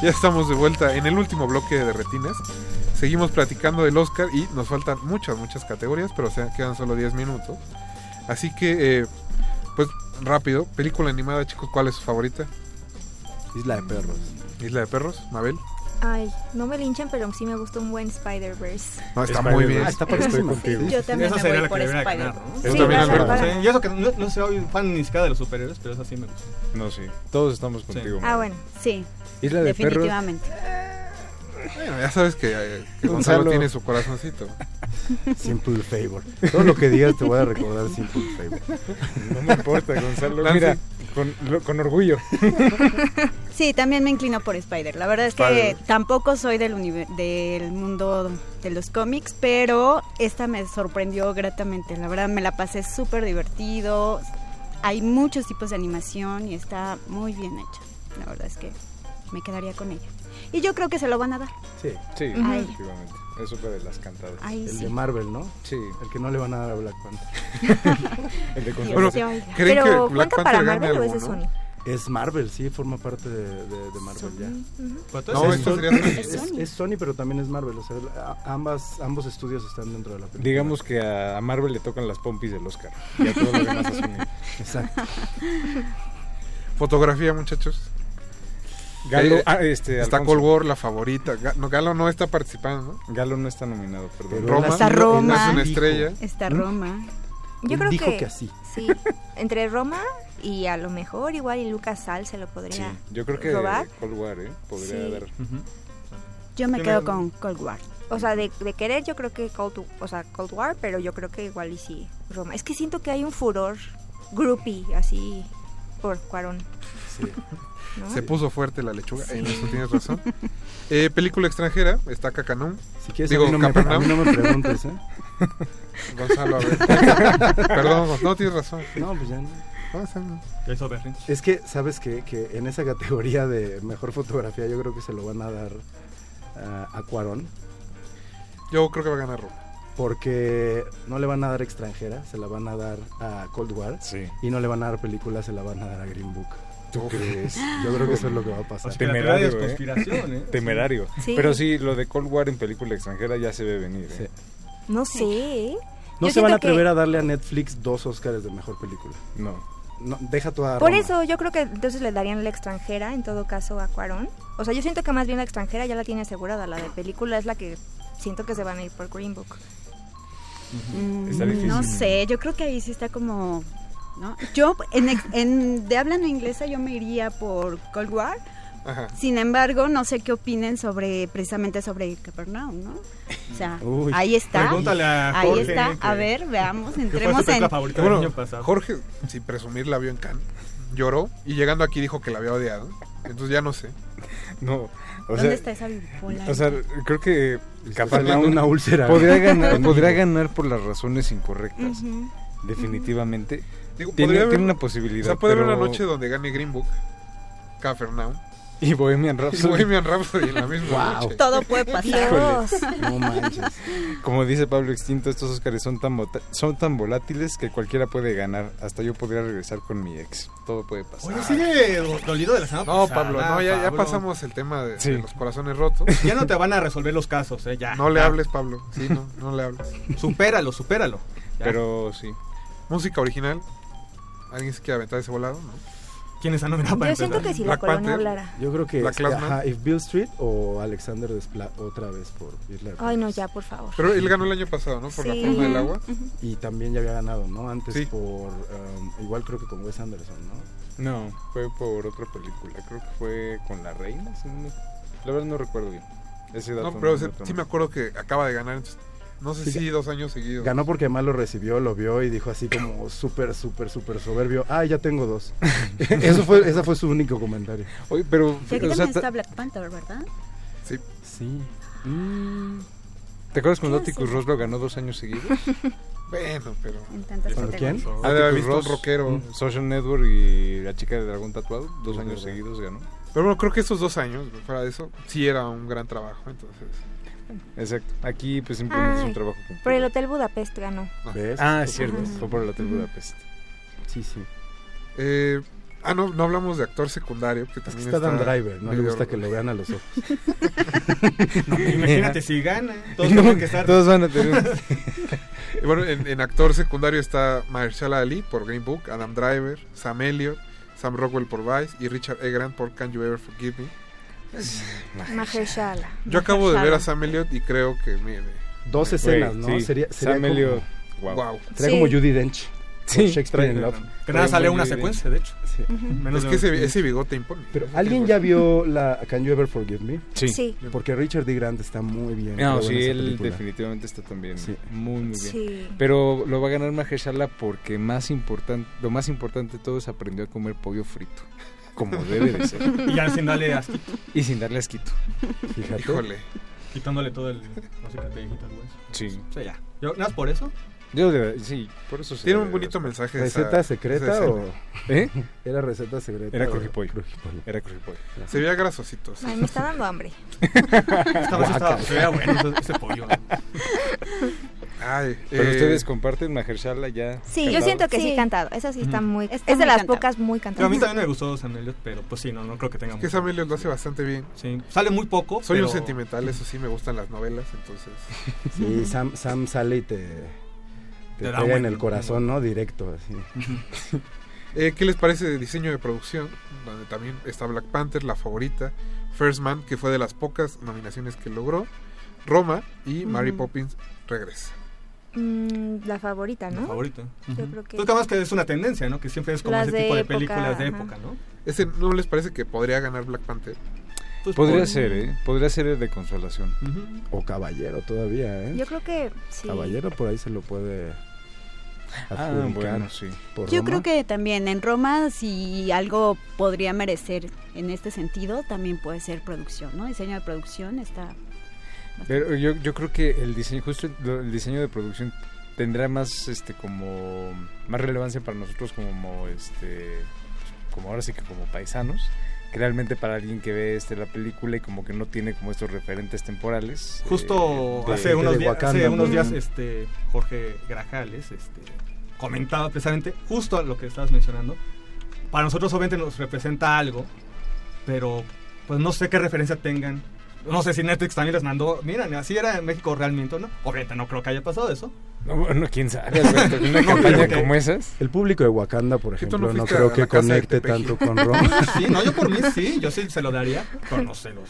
Ya estamos de vuelta en el último bloque de retinas. Seguimos platicando del Oscar y nos faltan muchas, muchas categorías, pero o sea, quedan solo 10 minutos. Así que, eh, pues rápido, película animada, chicos, ¿cuál es su favorita? Isla de Perros. Isla de Perros, Mabel. Ay, no me linchan, pero sí me gusta un buen Spider-Verse. No, está muy bien. Ah, está padrísimo. Yo también Esa me sería voy la por que debería Spider. ganar, ¿no? Yo Sí, también, Alberto. verdad. Sí, y eso que no, no soy fan ni siquiera de los superhéroes, pero esa sí me gusta. No, sí. Todos estamos contigo. Ah, bueno. Sí, Isla de Perros. Bueno, ya sabes que, eh, que Gonzalo, Gonzalo. tiene su corazoncito. Simple Favor. Todo lo que digas te voy a recordar Simple Favor. No me importa, Gonzalo. Nancy. Mira, con, lo- con orgullo. Sí, también me inclino por Spider. La verdad es que Spider. tampoco soy del, univer- del mundo de los cómics, pero esta me sorprendió gratamente. La verdad me la pasé súper divertido. Hay muchos tipos de animación y está muy bien hecha. La verdad es que me quedaría con ella. Y yo creo que se lo van a dar. Sí. Sí, Ujú. efectivamente. Es otra de las cantadas. El sí. de Marvel, ¿no? Sí. El que no le van a dar a Black Panther. (laughs) El de Dios Bueno, te oiga. ¿creen que Pero Black ¿cuenta para Marvel o es de? Sony? Es Marvel, sí, forma parte de, de- de Marvel ya. Pero No, entonces, esto sería Es, es- es Sony, pero también es Marvel. O sea, a- ambas, ambos estudios están dentro de la película. Digamos que a, a Marvel le tocan las pompis del Oscar. Y a todo lo demás a Sony. (laughs) Exacto. Fotografía, muchachos. Galo, Eh, ah, este, está Alfonso. Cold War, la favorita. No, Galo no está participando, ¿no? Galo no está nominado, perdón. Pero Roma. Está Roma. Es una estrella. Está ¿Mm? Roma. Yo Él creo dijo que, que así. sí. Entre Roma y a lo mejor igual y Lucas Sal se lo Sí, podría yo creo que robar. Cold War, ¿eh? Podría Sí. dar. Yo me Yo quedo me- con Cold War. O sea, de, de querer yo creo que Cold, o sea, Cold War, pero yo creo que igual y sí Roma. Es que siento que hay un furor groupie así por Cuarón. Sí. ¿No? Se puso fuerte la lechuga. Sí. En eso tienes razón. (laughs) Eh, película extranjera, está Cacanum. Si quieres, Digo, a, mí no me, a Capernaum. mí no me preguntes, ¿eh? (laughs) Gonzalo, a ver. (laughs) Perdón, no tienes razón. No, pues ya no. Es que, ¿sabes qué? Que en esa categoría de mejor fotografía yo creo que se lo van a dar ah, a Cuarón. Yo creo que va a ganar Roma. Porque no le van a dar extranjera, se la van a dar a Cold War. Sí. Y no le van a dar película, se la van a dar a Green Book. ¿Tú Uf. crees? Yo creo que eso es lo que va a pasar. O sea, la Temerario, ¿eh? conspiración, ¿eh? Temerario. Sí. Pero sí, lo de Cold War en película extranjera ya se ve venir. ¿eh? No sé. No Yo se van a que- atrever a darle a Netflix dos Oscars de mejor película. No. No, deja toda Por eso yo creo que entonces le darían la extranjera, en todo caso, a Cuarón. O sea, yo siento que más bien la extranjera ya la tiene asegurada. La de película es la que siento que se van a ir por Green Book. Mm, Está difícil. No sé, yo creo que ahí sí está como... ¿no? Yo, en, en- de habla no inglesa, yo me iría por Cold War. Ajá. Sin embargo, no sé qué opinen sobre precisamente sobre Capernaum, ¿no? O sea, Uy. ahí está. Pregúntale a ahí Jorge, está. que- A ver, veamos, entremos en... favorita del Bueno, año pasado. Jorge, sin presumir, la vio en Cannes. Lloró y llegando aquí dijo que la había odiado. Entonces ya no sé. No. O ¿Dónde sea, está esa bipolar? O sea, creo que saliendo una úlcera. podría ganar, (laughs) podría ganar por las razones incorrectas. Definitivamente. Digo, tiene, podría haber- tiene una posibilidad. O sea, puede haber pero- una noche donde gane Green Book, Capernaum. Y Bohemian Y Rhapsody. Bohemian Rhapsody en la misma Wow. noche. Todo puede pasar. No manches. Como dice Pablo Extinto, estos Óscares son tan, son tan volátiles que cualquiera puede ganar. Hasta yo podría regresar con mi ex. Todo puede pasar. Oye, sigue do- dolido de la semana No, pasada, Pablo, no, ya, ya Pablo. pasamos el tema de, Sí. de los corazones rotos. Ya no te van a resolver los casos, ¿eh? Ya. No le ya. hables, Pablo. Sí, no, no le hables. Supéralo, supéralo. Ya. Pero sí. Música original. ¿Alguien se quiere aventar ese volado? ¿No? ¿Quién está nominado para Yo siento empezar? que si la Black colonia Panther. hablara. Yo creo que Black Clansman. ajá, If Bill Street o Alexander Desplat otra vez por Isla de Ay, no, ya, por favor. Pero él ganó el año pasado, ¿no? Por Sí. la forma del agua. Y también ya había ganado, ¿no? Antes Sí. por. um, igual creo que con Wes Anderson, ¿no? No, fue por otra película. Creo que fue con La Reina. si no me- La verdad no recuerdo bien. Ese dato No, pero no sí me acuerdo que acaba de ganar. entonces, no sé Sí, si dos años seguidos. Ganó porque además lo recibió, lo vio y dijo así como súper, súper, súper soberbio. Ah, ya tengo dos. (laughs) Eso fue, ese fue su único comentario. Oye, pero. Que aquí o sea, también ta- está Black Panther, ¿verdad? Sí. Sí. Mm, ¿Te acuerdas cuando Atticus Ross lo ganó dos años seguidos? (laughs) Bueno, pero... En tantas ¿Cuándo categorías. quién? Ha de haber Atticus visto un rockero. mm, Social Network y la chica de dragón tatuado, dos años verdad. seguidos ganó. Pero bueno, creo que estos dos años, fuera de eso, sí era un gran trabajo, entonces... Exacto. Aquí pues simplemente es un trabajo con Por el Hotel Budapest ganó. ¿Ves? Ah, es cierto. Ajá. Fue por el Hotel. Budapest. Sí, sí. Eh, ah, no, no hablamos de actor secundario, que Es que también está Dan Driver, no le gusta que lo vean a los ojos. (laughs) No, imagínate si gana. Todos No, tienen que estar. todos van a tener... (laughs) Bueno, en, en actor secundario está Mahershala Ali por Green Book, Adam Driver, Sam Elliott, Sam Rockwell por Vice y Richard E. Grant por Can You Ever Forgive Me. Mahershala. Yo acabo de ver a. Sam Elliott y creo que, mire, Dos Güey, escenas, ¿no? sí. Sería, sería Sam como, Elliott, wow. wow. sería Sí. como Judy Dench. Sí. Shakespeare in Love. Que nada sale una secuencia, de hecho. Sí. Menos Es que ese, ese bigote impone. Pero ¿alguien ya vio la Can You Ever Forgive Me? Sí. Sí. Porque Richard D. Grant está muy bien. No, sí, él película. definitivamente está también Sí. muy, muy bien. Sí. Pero lo va a ganar Mahershala porque más importante, lo más importante de todo es aprendió a comer pollo frito, como debe de ser. Y ya sin darle asquito, Y sin darle asquito. Fíjate. Híjole. quitándole todo el. No sé qué te dijiste, güey. Sí. O sea, ya. Yo, nada más por eso. Yo de- sí, por eso sí Tiene un bonito mensaje. ¿Receta esa secreta o...? ¿Eh? ¿Era receta secreta? Era crujipollo. Era crujipollo. Se veía grasosito. sí. Ay, me está dando hambre. Esta (laughs) vez estaba. Se veía bueno ese, ese pollo. (laughs) Ay, Pero eh, ustedes comparten Mahershala ya. Sí, yo cantado? siento que sí, Sí. cantado. Esa sí está muy. Está es de muy las cantado. pocas muy Pero a cantadas. mí también me gustó Sam Elliott, pero pues sí, no, no creo que tenga Es que. Sam Elliott lo hace bastante bien. Sí, sale muy poco. Soy pero... un sentimental, eso sí, me gustan las novelas, entonces... (laughs) Sí, Sam, Sam sale y te, te Te da pega en el corazón, ¿no? Directo, así. (laughs) Eh, ¿Qué les parece de diseño de producción? Donde también está Black Panther, la favorita, First Man, que fue de las pocas nominaciones que logró, Roma y Mary. Poppins regresa. Mm, la favorita, La ¿no? favorita. Yo Ujú. creo que- Pues además que es una tendencia, ¿no? Que siempre es como Las ese tipo de época, películas de ajá. época, ¿no? Ese, ¿No les parece que podría ganar Black Panther? Pues Podría por- ser, ¿eh? Podría ser el de consolación. O Caballero todavía, ¿eh? Yo creo que sí. Caballero por ahí se lo puede Ah, bueno, sí. por Yo Roma. creo que también en Roma, si algo podría merecer en este sentido, también puede ser producción, ¿no? Diseño de producción está... Pero yo, yo creo que el diseño, justo el, diseño de producción tendrá más, este, como, más relevancia para nosotros como, este, como ahora sí que como paisanos, que realmente para alguien que ve este la película y como que no tiene como estos referentes temporales. Justo eh, de- hace, unos de días, hace unos ¿no? días este Jorge Grajales este, comentaba precisamente justo lo que estabas mencionando. Para nosotros obviamente nos representa algo, pero pues no sé qué referencia tengan. No sé si Netflix también les mandó, miren, así era en México realmente, ¿o ¿no? Obviamente no creo que haya pasado eso. No, bueno, quién sabe, Alberto, una (laughs) No, campaña como esas. El público de Wakanda, por ejemplo, no no, creo que conecte tanto con (laughs) Roma. Sí, no, yo por mí sí, yo sí se lo daría, pero no sé, los,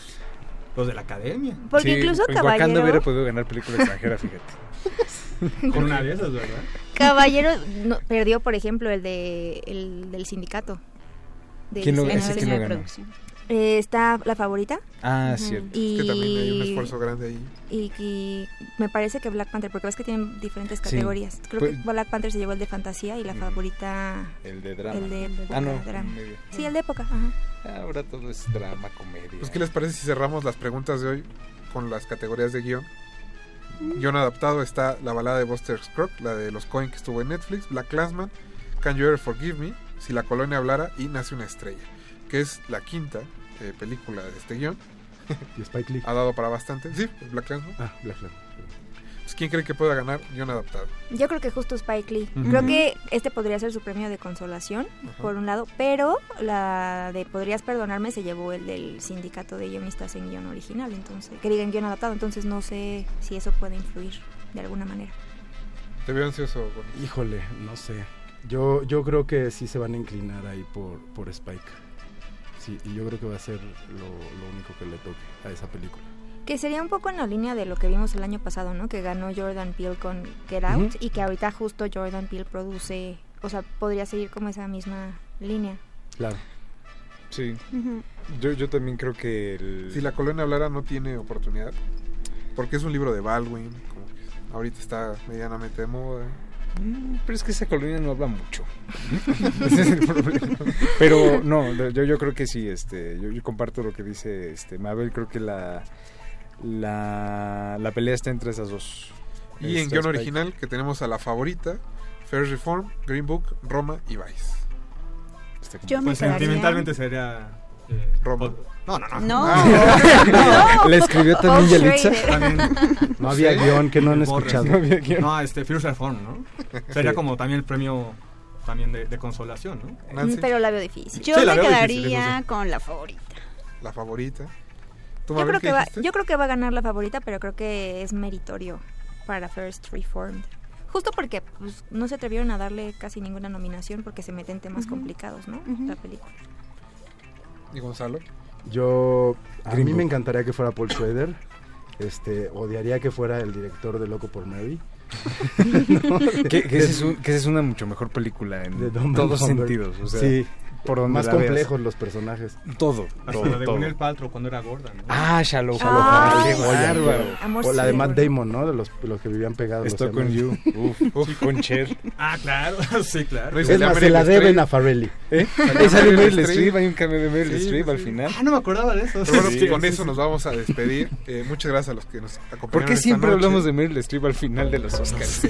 los de la academia. Porque Sí, incluso en Wakanda Caballero. hubiera podido ganar película extranjera, fíjate. (laughs) Con una de esas, ¿verdad? Caballero no- perdió, por ejemplo, el de el del sindicato. de ¿Quién lo- ese quién lo ganó? Eh, está la favorita. Ah, Ujú. cierto. Y, Es que también hay un esfuerzo grande ahí. y, y me parece que Black Panther, porque ves que tienen diferentes Sí. categorías. Creo Pues- que Black Panther se llevó el de fantasía y la Ujú. favorita El de drama. el de época, Ah, no, drama. Sí, el de época. Ajá. Ahora todo es drama, comedia. Pues, ¿qué les parece si cerramos las preguntas de hoy con las categorías de guion? Guión adaptado está la balada de Buster Scruggs, la de los Coen que estuvo en Netflix, Black Clansman, Can You Ever Forgive Me, Si la colonia hablara y Nace una estrella, que es la quinta eh, película de este guion. Y Spike Lee. Ha dado para bastante. Sí, Black Clansman. Ah, Black Clansman. Pues, ¿Quién cree que pueda ganar guion adaptado? Yo creo que justo Spike Lee. Creo que este podría ser su premio de consolación, por un lado, pero la de Podrías Perdonarme se llevó el del sindicato de guionistas en guion original, entonces, que digan guion adaptado, entonces no sé si eso puede influir de alguna manera. Te veo ansioso. Híjole, no sé. Yo, yo creo que sí se van a inclinar ahí por, por Spike. Sí, y yo creo que va a ser lo, lo único que le toque a esa película. Que sería un poco en la línea de lo que vimos el año pasado, ¿no? Que ganó Jordan Peele con Get Out Ujú. y que ahorita justo Jordan Peele produce, o sea, podría seguir como esa misma línea. Claro. Sí. Yo, yo también creo que el... Si la colonia hablara no tiene oportunidad, porque es un libro de Baldwin, como que ahorita está medianamente de moda. Mm, Pero es que esa colonia no habla mucho. (laughs) Ese es el problema. Pero no, yo, yo creo que sí, este, yo, yo comparto lo que dice este Mabel, creo que la la, la pelea está entre esas dos. Y en Está guion original que tenemos a la favorita, Fair Reform, Green Book, Roma y Vice. Yo me Pues sentimentalmente sería... eh, Roma. No, no, no. No. Ah. ¿La escribió también. También. No había guion que no han Borges. escuchado. No había guion. No, este, Fierce Reform, ¿no? Sería Sí. como también el premio también de, de consolación, ¿no? Nancy, Pero la veo difícil. Yo Sí, me difícil, quedaría con la favorita. la favorita. ¿Tú, Yo creo, que va, yo creo que va a ganar la favorita, pero creo que es meritorio para First Reformed. Justo porque pues, no se atrevieron a darle casi ninguna nominación porque se meten temas complicados, ¿no? La película. ¿Y Gonzalo? Yo, a Green mí me encantaría que fuera Paul Schrader. Este, odiaría que fuera el director de Loco por Mary. No, (laughs) Que, que esa es un- que esa es una mucho mejor película en todos sentidos. O sea, sí, por donde más la veas. complejos los personajes. Todo, Hasta todo, la de todo. Paltrow cuando era gorda, ¿no? Ah, Shallow. Ah, Hal, qué bárbaro. O la de Matt. Damon, ¿no? De los, los que vivían pegados. Estoy con you. (laughs) Uf, con Cher. Ah, claro, (laughs) sí, claro. Es más, se la deben a Farrelly. ¿Eh? Salió (laughs) Ahí sale Meryl Streep. Hay un cambio de Meryl Streep al final. Ah, no me acordaba de eso. Pero bueno, con eso nos vamos a despedir. Eh, muchas gracias a los que nos acompañaron. ¿Por qué siempre hablamos de Meryl Streep al final de los Oscars?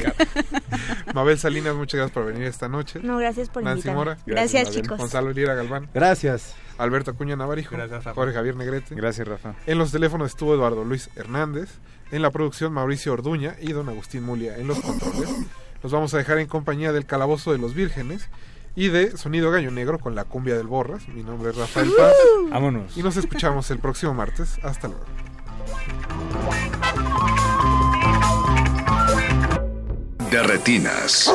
Mabel Salinas, muchas gracias por venir esta noche. No, gracias por Nancy invitarme. Mora. Gracias, chicos. Gonzalo Lira Galván. Gracias. Alberto Acuña Navarijo. Gracias, Rafa. Jorge Javier Negrete. Gracias, Rafa. En los teléfonos estuvo Eduardo Luis Hernández. En la producción Mauricio Orduña y don Agustín Mulia en los controles. Los vamos a dejar en compañía del Calabozo de los Vírgenes y de Sonido Gallo Negro con la cumbia del Borras. Mi nombre es Rafael Paz. Vámonos. Y nos escuchamos el próximo martes. Hasta luego. De retinas.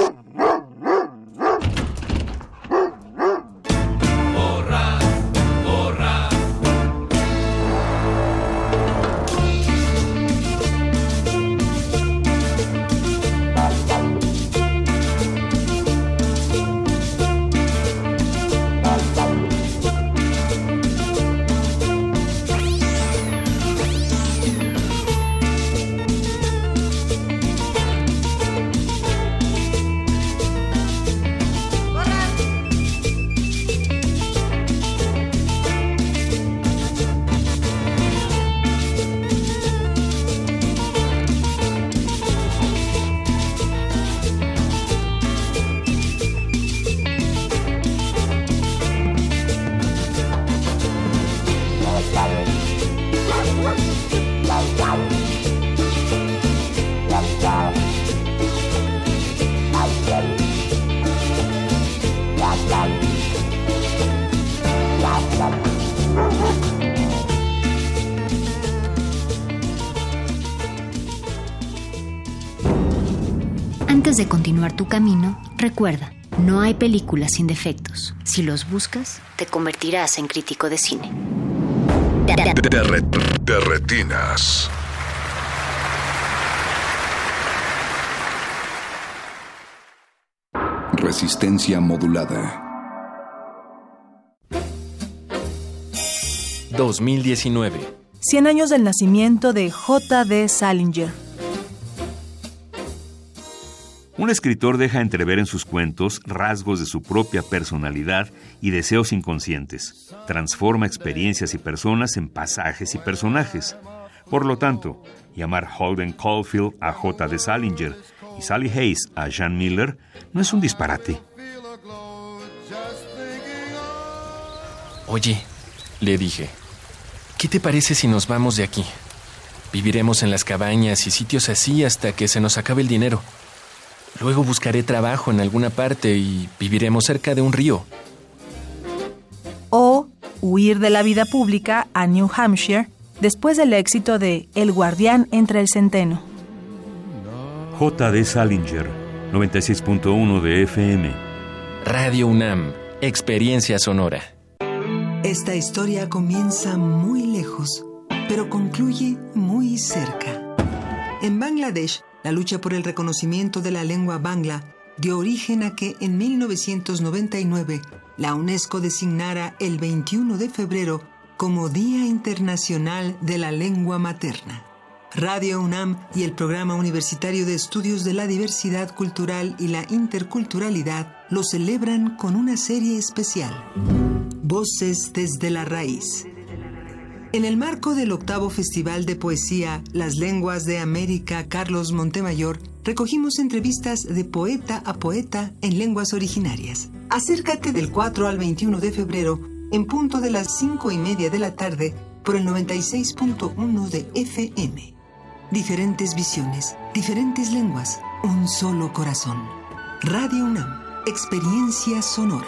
Continuar tu camino, recuerda, no hay películas sin defectos. Si los buscas, te convertirás en crítico de cine. De retinas. Resistencia modulada. 2019. 100 años del nacimiento de J.D. Salinger. Un escritor deja entrever en sus cuentos rasgos de su propia personalidad y deseos inconscientes. Transforma experiencias y personas en pasajes y personajes. Por lo tanto, llamar Holden Caulfield a J. de Salinger y Sally Hayes a Jean Miller no es un disparate. Oye, le dije, ¿qué te parece si nos vamos de aquí? Viviremos en las cabañas y sitios así hasta que se nos acabe el dinero. Luego buscaré trabajo en alguna parte y viviremos cerca de un río. O huir de la vida pública a New Hampshire después del éxito de El guardián entre el centeno. J. de Salinger, 96.1 de FM. Radio UNAM, experiencia sonora. Esta historia comienza muy lejos, pero concluye muy cerca. En Bangladesh, la lucha por el reconocimiento de la lengua bangla dio origen a que en 1999 la UNESCO designara el 21 de febrero como Día Internacional de la Lengua Materna. Radio UNAM y el Programa Universitario de Estudios de la Diversidad Cultural y la Interculturalidad lo celebran con una serie especial. Voces desde la raíz. En el marco del octavo Festival de Poesía Las Lenguas de América Carlos Montemayor, recogimos entrevistas de poeta a poeta en lenguas originarias. Acércate del 4 al 21 de febrero en punto de las 5 y media de la tarde por el 96.1 de FM. Diferentes visiones, diferentes lenguas, un solo corazón. Radio UNAM, experiencia sonora.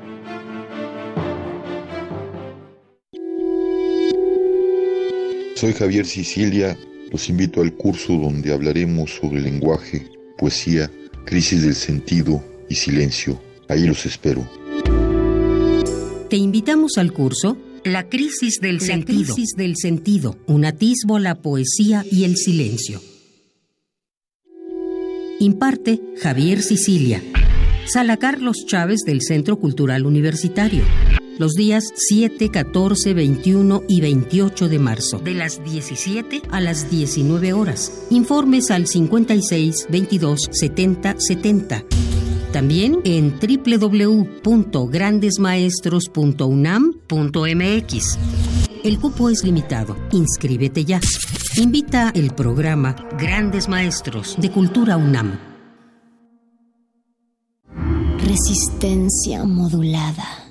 Soy Javier Sicilia, los invito al curso donde hablaremos sobre lenguaje, poesía, crisis del sentido y silencio. Ahí los espero. Te invitamos al curso La crisis del La sentido. crisis del sentido, un atisbo la poesía y el silencio. Imparte Javier Sicilia. Sala Carlos Chávez del Centro Cultural Universitario. Los días 7, 14, 21 y 28 de marzo. De las 17 a las 19 horas. Informes al 56 22 70 70. También en www.grandesmaestros.unam.mx. El cupo es limitado. Inscríbete ya. Invita el programa Grandes Maestros de Cultura UNAM. Resistencia modulada.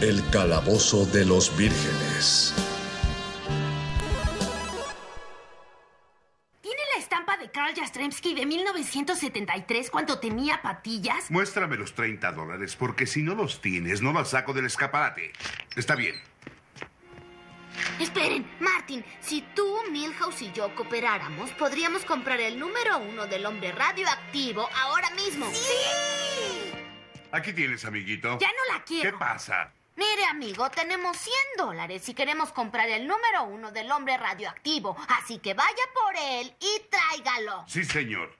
El calabozo de los vírgenes. ¿Tiene la estampa de Karl Jastrzemski de 1973 cuando tenía patillas? Muéstrame los 30 dólares, porque si no los tienes, no los saco del escaparate. Está bien. Esperen, Martin, si tú, Milhouse y yo cooperáramos, podríamos comprar el número uno del hombre radioactivo ahora mismo. ¡Sí! Aquí tienes, amiguito. Ya no la quiero. ¿Qué pasa? Mire, amigo, tenemos 100 dólares si queremos comprar el número uno del hombre radioactivo. Así que vaya por él y tráigalo. Sí, señor.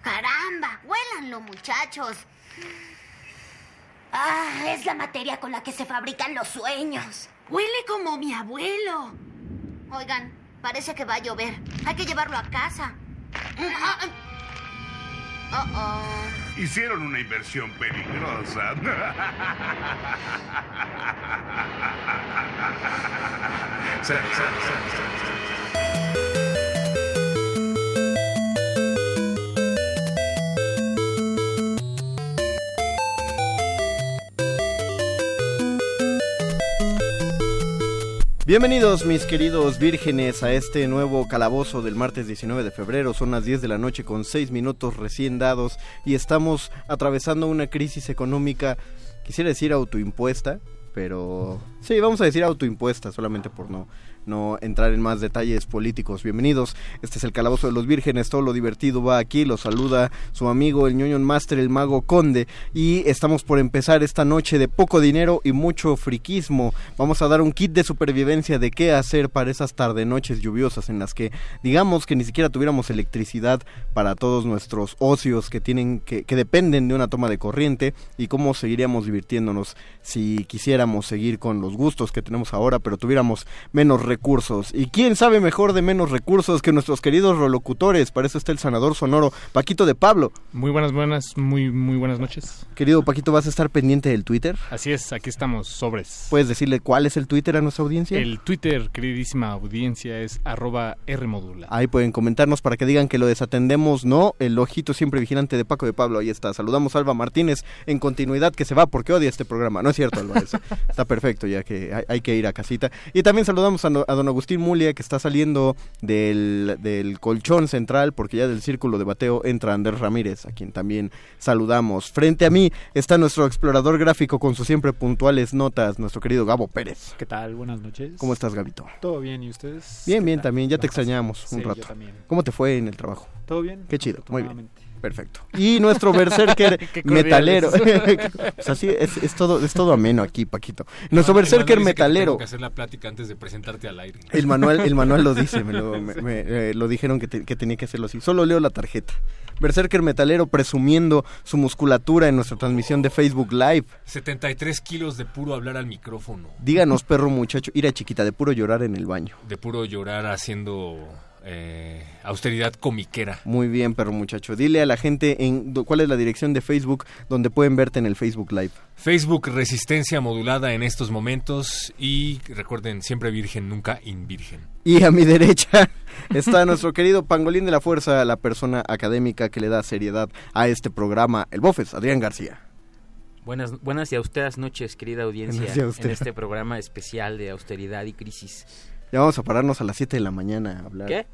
Caramba, huélanlo, muchachos. Ah, es la materia con la que se fabrican los sueños. Huele como mi abuelo. Oigan, parece que va a llover. Hay que llevarlo a casa. Oh, oh. Hicieron una inversión peligrosa. (laughs) Bienvenidos mis queridos vírgenes a este nuevo calabozo del martes 19 de febrero. Son las 10 de la noche con 6 minutos recién dados y estamos atravesando una crisis económica, quisiera decir autoimpuesta, pero sí, vamos a decir autoimpuesta solamente por no no entrar en más detalles políticos. Bienvenidos, este es el Calabozo de los Vírgenes, todo lo divertido va aquí, lo saluda su amigo el ñoño Master, el mago Conde, y estamos por empezar esta noche de poco dinero y mucho friquismo. Vamos a dar un kit de supervivencia de qué hacer para esas tarde noches lluviosas en las que digamos que ni siquiera tuviéramos electricidad para todos nuestros ocios que tienen que, que dependen de una toma de corriente y cómo seguiríamos divirtiéndonos si quisiéramos seguir con los los gustos que tenemos ahora, pero tuviéramos menos recursos. ¿Y quién sabe mejor de menos recursos que nuestros queridos rolocutores? Para eso está el sanador sonoro Paquito de Pablo. Muy buenas, buenas, muy, muy buenas noches. Querido Paquito, ¿vas a estar pendiente del Twitter? Así es, aquí estamos, sobres. ¿Puedes decirle cuál es el Twitter a nuestra audiencia? El Twitter, queridísima audiencia, es arroba Rmodula. Ahí pueden comentarnos para que digan que lo desatendemos, no, el ojito siempre vigilante de Paco de Pablo, ahí está. Saludamos a Alba Martínez en continuidad que se va porque odia este programa. No es cierto, Alba, es- (laughs) está perfecto ya que hay, hay que ir a casita. Y también saludamos a, a don Agustín Mulia que está saliendo del, del colchón central porque ya del círculo de bateo entra Andrés Ramírez, a quien también saludamos. Frente a mí está nuestro explorador gráfico con sus siempre puntuales notas, nuestro querido Gabo Pérez. ¿Qué tal? Buenas noches. ¿Cómo estás, Gabito? Todo bien, ¿y ustedes? Bien, ¿Qué bien, tal? también. Ya te extrañamos un Sí, rato. ¿Cómo te fue en el trabajo? ¿Todo bien? Qué chido, muy bien. Perfecto. Y nuestro berserker (laughs) metalero. (laughs) pues así es, es todo, es todo ameno aquí, Paquito. Nuestro manual berserker que metalero. Tengo que hacer la plática antes de presentarte al aire. El manual, el manual lo dice, me lo, (laughs) me- me, eh, lo dijeron que, te- que tenía que hacerlo así. Solo leo la tarjeta. Berserker Metalero presumiendo su musculatura en nuestra transmisión de Facebook Live. 73 kilos de puro hablar al micrófono. Díganos, perro muchacho, ira chiquita, de puro llorar en el baño. De puro llorar haciendo eh, austeridad comiquera. Muy bien, perro muchacho. Dile a la gente en cuál es la dirección de Facebook donde pueden verte en el Facebook Live. Facebook Resistencia modulada en estos momentos y recuerden siempre virgen, nunca invirgen. Y a mi (laughs) derecha está nuestro querido Pangolín de la Fuerza, la persona académica que le da seriedad a este programa, el Bofes, Adrián García. Buenas, buenas y austeras noches, querida audiencia, en este programa especial de austeridad y crisis. Ya vamos a pararnos a las 7 de la mañana a hablar. ¿Qué?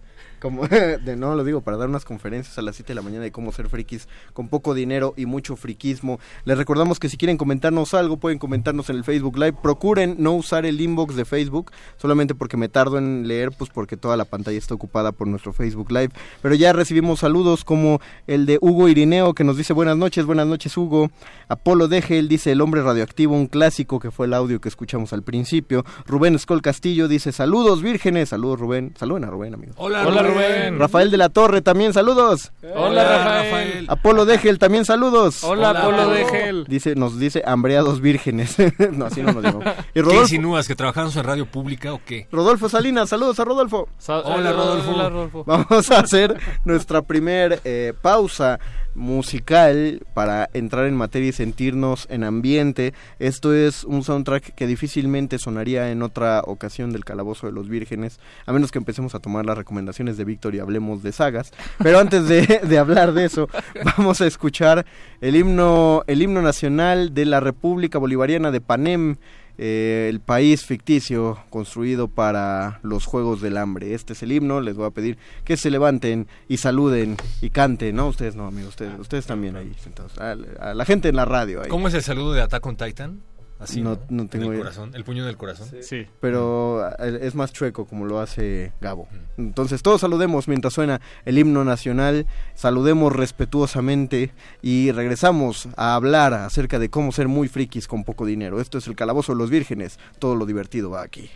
Como, (laughs) de, no, lo digo, para dar unas conferencias a las 7 de la mañana de cómo ser frikis con poco dinero y mucho friquismo. Les recordamos que si quieren comentarnos algo, pueden comentarnos en el Facebook Live. Procuren no usar el inbox de Facebook, solamente porque me tardo en leer, pues porque toda la pantalla está ocupada por nuestro Facebook Live. Pero ya recibimos saludos como el de Hugo Irineo, que nos dice buenas noches, buenas noches Hugo. Apolo Degel dice el hombre radioactivo, un clásico que fue el audio que escuchamos al principio. Rubén Escol Castillo dice saludos vírgenes, saludos Rubén, saluden a Rubén amigo. Hola, Hola, Rubén. Rubén. Rafael de la Torre también saludos. Hola, Rafael. Apolo Degel también saludos. Hola, Hola, Apolo. Degel. Dice, nos dice hambreados vírgenes. (laughs) no, así no nos llamamos. Y ¿Qué Rodolfo, insinúas? ¿Que trabajamos en radio pública o qué? Rodolfo Salinas, saludos a Rodolfo. Hola, Rodolfo. Hola, Rodolfo. Vamos a hacer nuestra primer eh, pausa musical para entrar en materia y sentirnos en ambiente. Esto es un soundtrack que difícilmente sonaría en otra ocasión del Calabozo de los Vírgenes, a menos que empecemos a tomar las recomendaciones de Víctor y hablemos de sagas. Pero antes de, (laughs) de hablar de eso, vamos a escuchar el himno, el himno nacional de la República Bolivariana de Panem eh, el país ficticio construido para los Juegos del Hambre. Este es el himno, les voy a pedir que se levanten y saluden y canten, ¿no? Ustedes no, amigos, ustedes, ustedes también ahí sentados. A, la gente en la radio ahí. ¿Cómo es el saludo de Attack on Titan? Así, No- ¿no? no tengo En el corazón, el puño del corazón. Sí. Pero eh, es más chueco como lo hace Gabo. Entonces todos saludemos mientras suena el himno nacional, saludemos respetuosamente y regresamos a hablar acerca de cómo ser muy frikis con poco dinero. Esto es el Calabozo de los Vírgenes, todo lo divertido va aquí.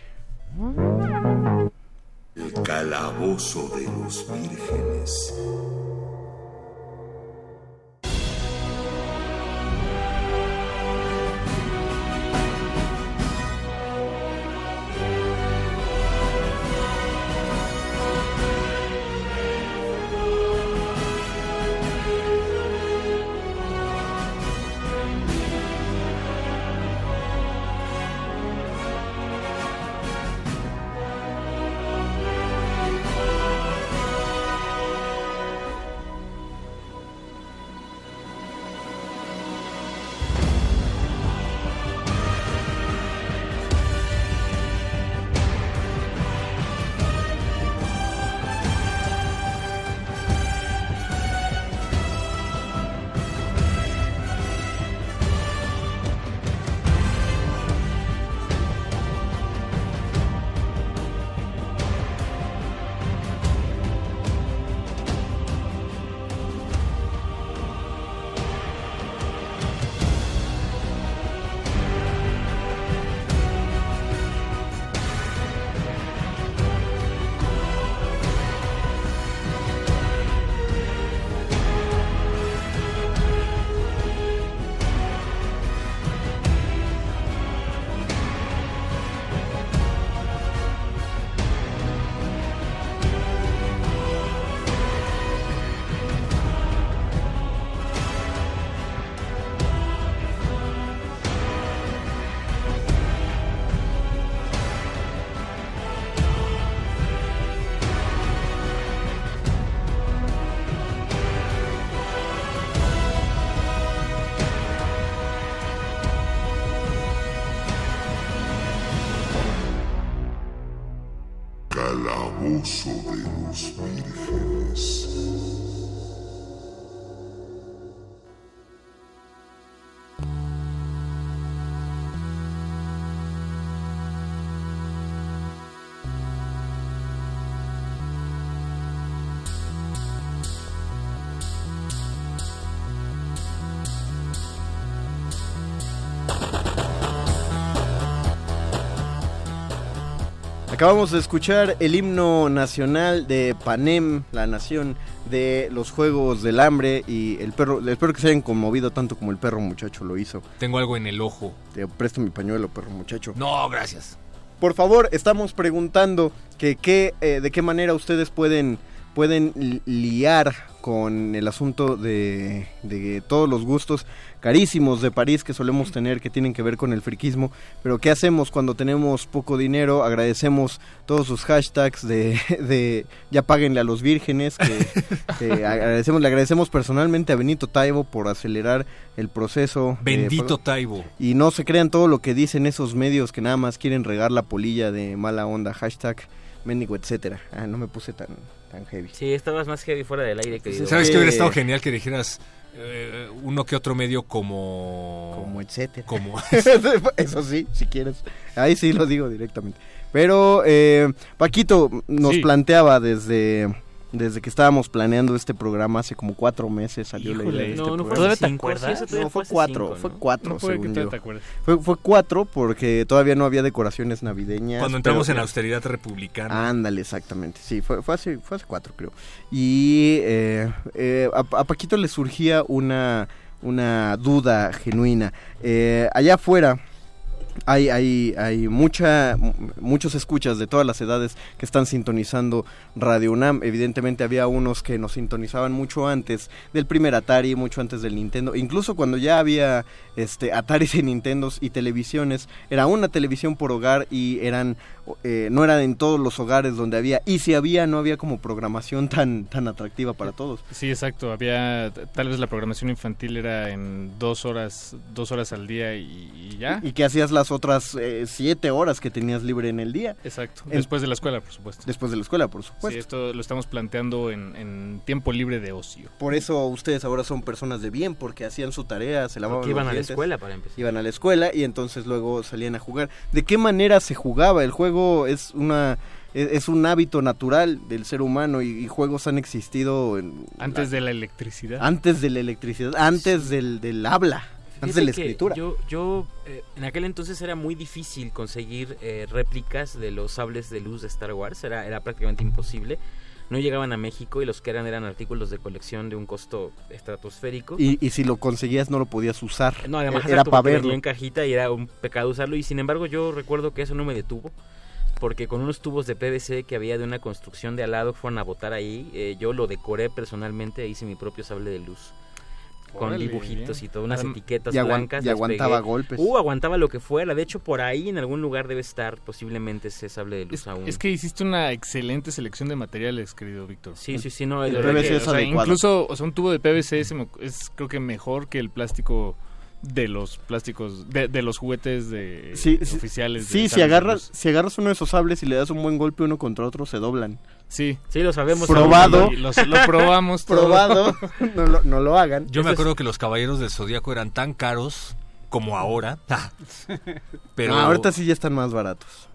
El calabozo de los vírgenes. Acabamos de escuchar el himno nacional de Panem, la nación de los Juegos del Hambre y el perro, espero que se hayan conmovido tanto como el perro muchacho lo hizo. Tengo algo en el ojo. Te presto mi pañuelo, perro muchacho. No, gracias. Por favor, estamos preguntando que, qué, eh, de qué manera ustedes pueden, pueden li- liar con el asunto de, de todos los gustos carísimos de París que solemos tener que tienen que ver con el friquismo, pero ¿qué hacemos cuando tenemos poco dinero? Agradecemos todos sus hashtags de, (laughs) de ya páguenle a los vírgenes, (laughs) que, agradecemos, le agradecemos personalmente a Benito Taibo por acelerar el proceso. de Bendito. Taibo. Y no se crean todo lo que dicen esos medios que nada más quieren regar la polilla de mala onda, hashtag, mendigo, etcétera. Ah, no me puse tan, tan heavy. Sí, estabas más heavy fuera del aire, querido. ¿Sabes qué hubiera estado genial que dijeras eh, uno que otro medio como... Como etcétera. Como... (laughs) Eso sí, si quieres. Ahí sí lo digo directamente. Pero eh, Paquito nos Sí. planteaba desde, desde que estábamos planeando este programa hace como cuatro meses salió la idea de este no, no fue. Eso todavía No, fue cuatro, cinco, fue cuatro, No fue que según te- yo. te acuerdas. Fue, fue cuatro porque todavía no había decoraciones navideñas. Cuando entramos en la austeridad republicana. Ándale, exactamente. Sí, fue, fue, hace, fue hace cuatro, creo. Y eh, eh, a, a Paquito le surgía una, una duda genuina. Eh, allá afuera hay, hay, hay mucha, muchos escuchas de todas las edades que están sintonizando Radio UNAM. Evidentemente había unos que nos sintonizaban mucho antes del primer Atari, mucho antes del Nintendo. Incluso cuando ya había este, Ataris y Nintendos y televisiones, era una televisión por hogar y eran eh, no eran en todos los hogares donde había. Y si había, no había como programación tan, tan atractiva para todos. Sí, exacto. Había tal vez la programación infantil era en dos horas, dos horas al día y, y ya. Y que hacías las otras eh, siete horas que tenías libre en el día. Exacto. En- Después de la escuela, por supuesto. Después de la escuela, por supuesto. Sí, esto lo estamos planteando en, en tiempo libre de ocio. Por eso ustedes ahora son personas de bien, porque hacían su tarea, se lavaban Porque iban los a la escuela, para empezar. Iban a la escuela y entonces luego salían a jugar. ¿De qué manera se jugaba? El juego es una es, es un hábito natural del ser humano y, y juegos han existido en- Antes de la electricidad. antes de la electricidad, antes del, del habla, antes de la Fíjate escritura. Yo, yo eh, en aquel entonces era muy difícil conseguir eh, réplicas de los sables de luz de Star Wars, era, era prácticamente imposible. No llegaban a México y los que eran eran artículos de colección de un costo estratosférico. Y, y si lo conseguías no lo podías usar. No, además era exacto, para verlo. en cajita y era un pecado usarlo. Y sin embargo, yo recuerdo que eso no me detuvo. Porque con unos tubos de PVC que había de una construcción de al lado fueron a botar ahí, eh, yo lo decoré personalmente, hice mi propio sable de luz. Con Órale, dibujitos bien. y todo, unas Adem- etiquetas y blancas. y aguantaba pegué. golpes. Uh, aguantaba lo que fuera. De hecho, por ahí en algún lugar debe estar posiblemente ese sable de luz aún. Es que hiciste una excelente selección de materiales, querido Víctor. Sí, sí, sí, no, el verdad PVC que, es o sea, adecuado. incluso o sea, un tubo de PVC es, es creo que mejor que el plástico de los plásticos, de, de los juguetes de Sí, sí, oficiales. de sí, si agarras, si agarras uno de esos sables y le das un buen golpe uno contra otro, se doblan. Sí. Sí, lo sabemos. Probado. Lo probamos (laughs) todo. Probado. (laughs) no, lo, no lo hagan. Yo me es- acuerdo que los caballeros del Zodíaco eran tan caros como ahora. (laughs) Pero No, ahorita sí ya están más baratos.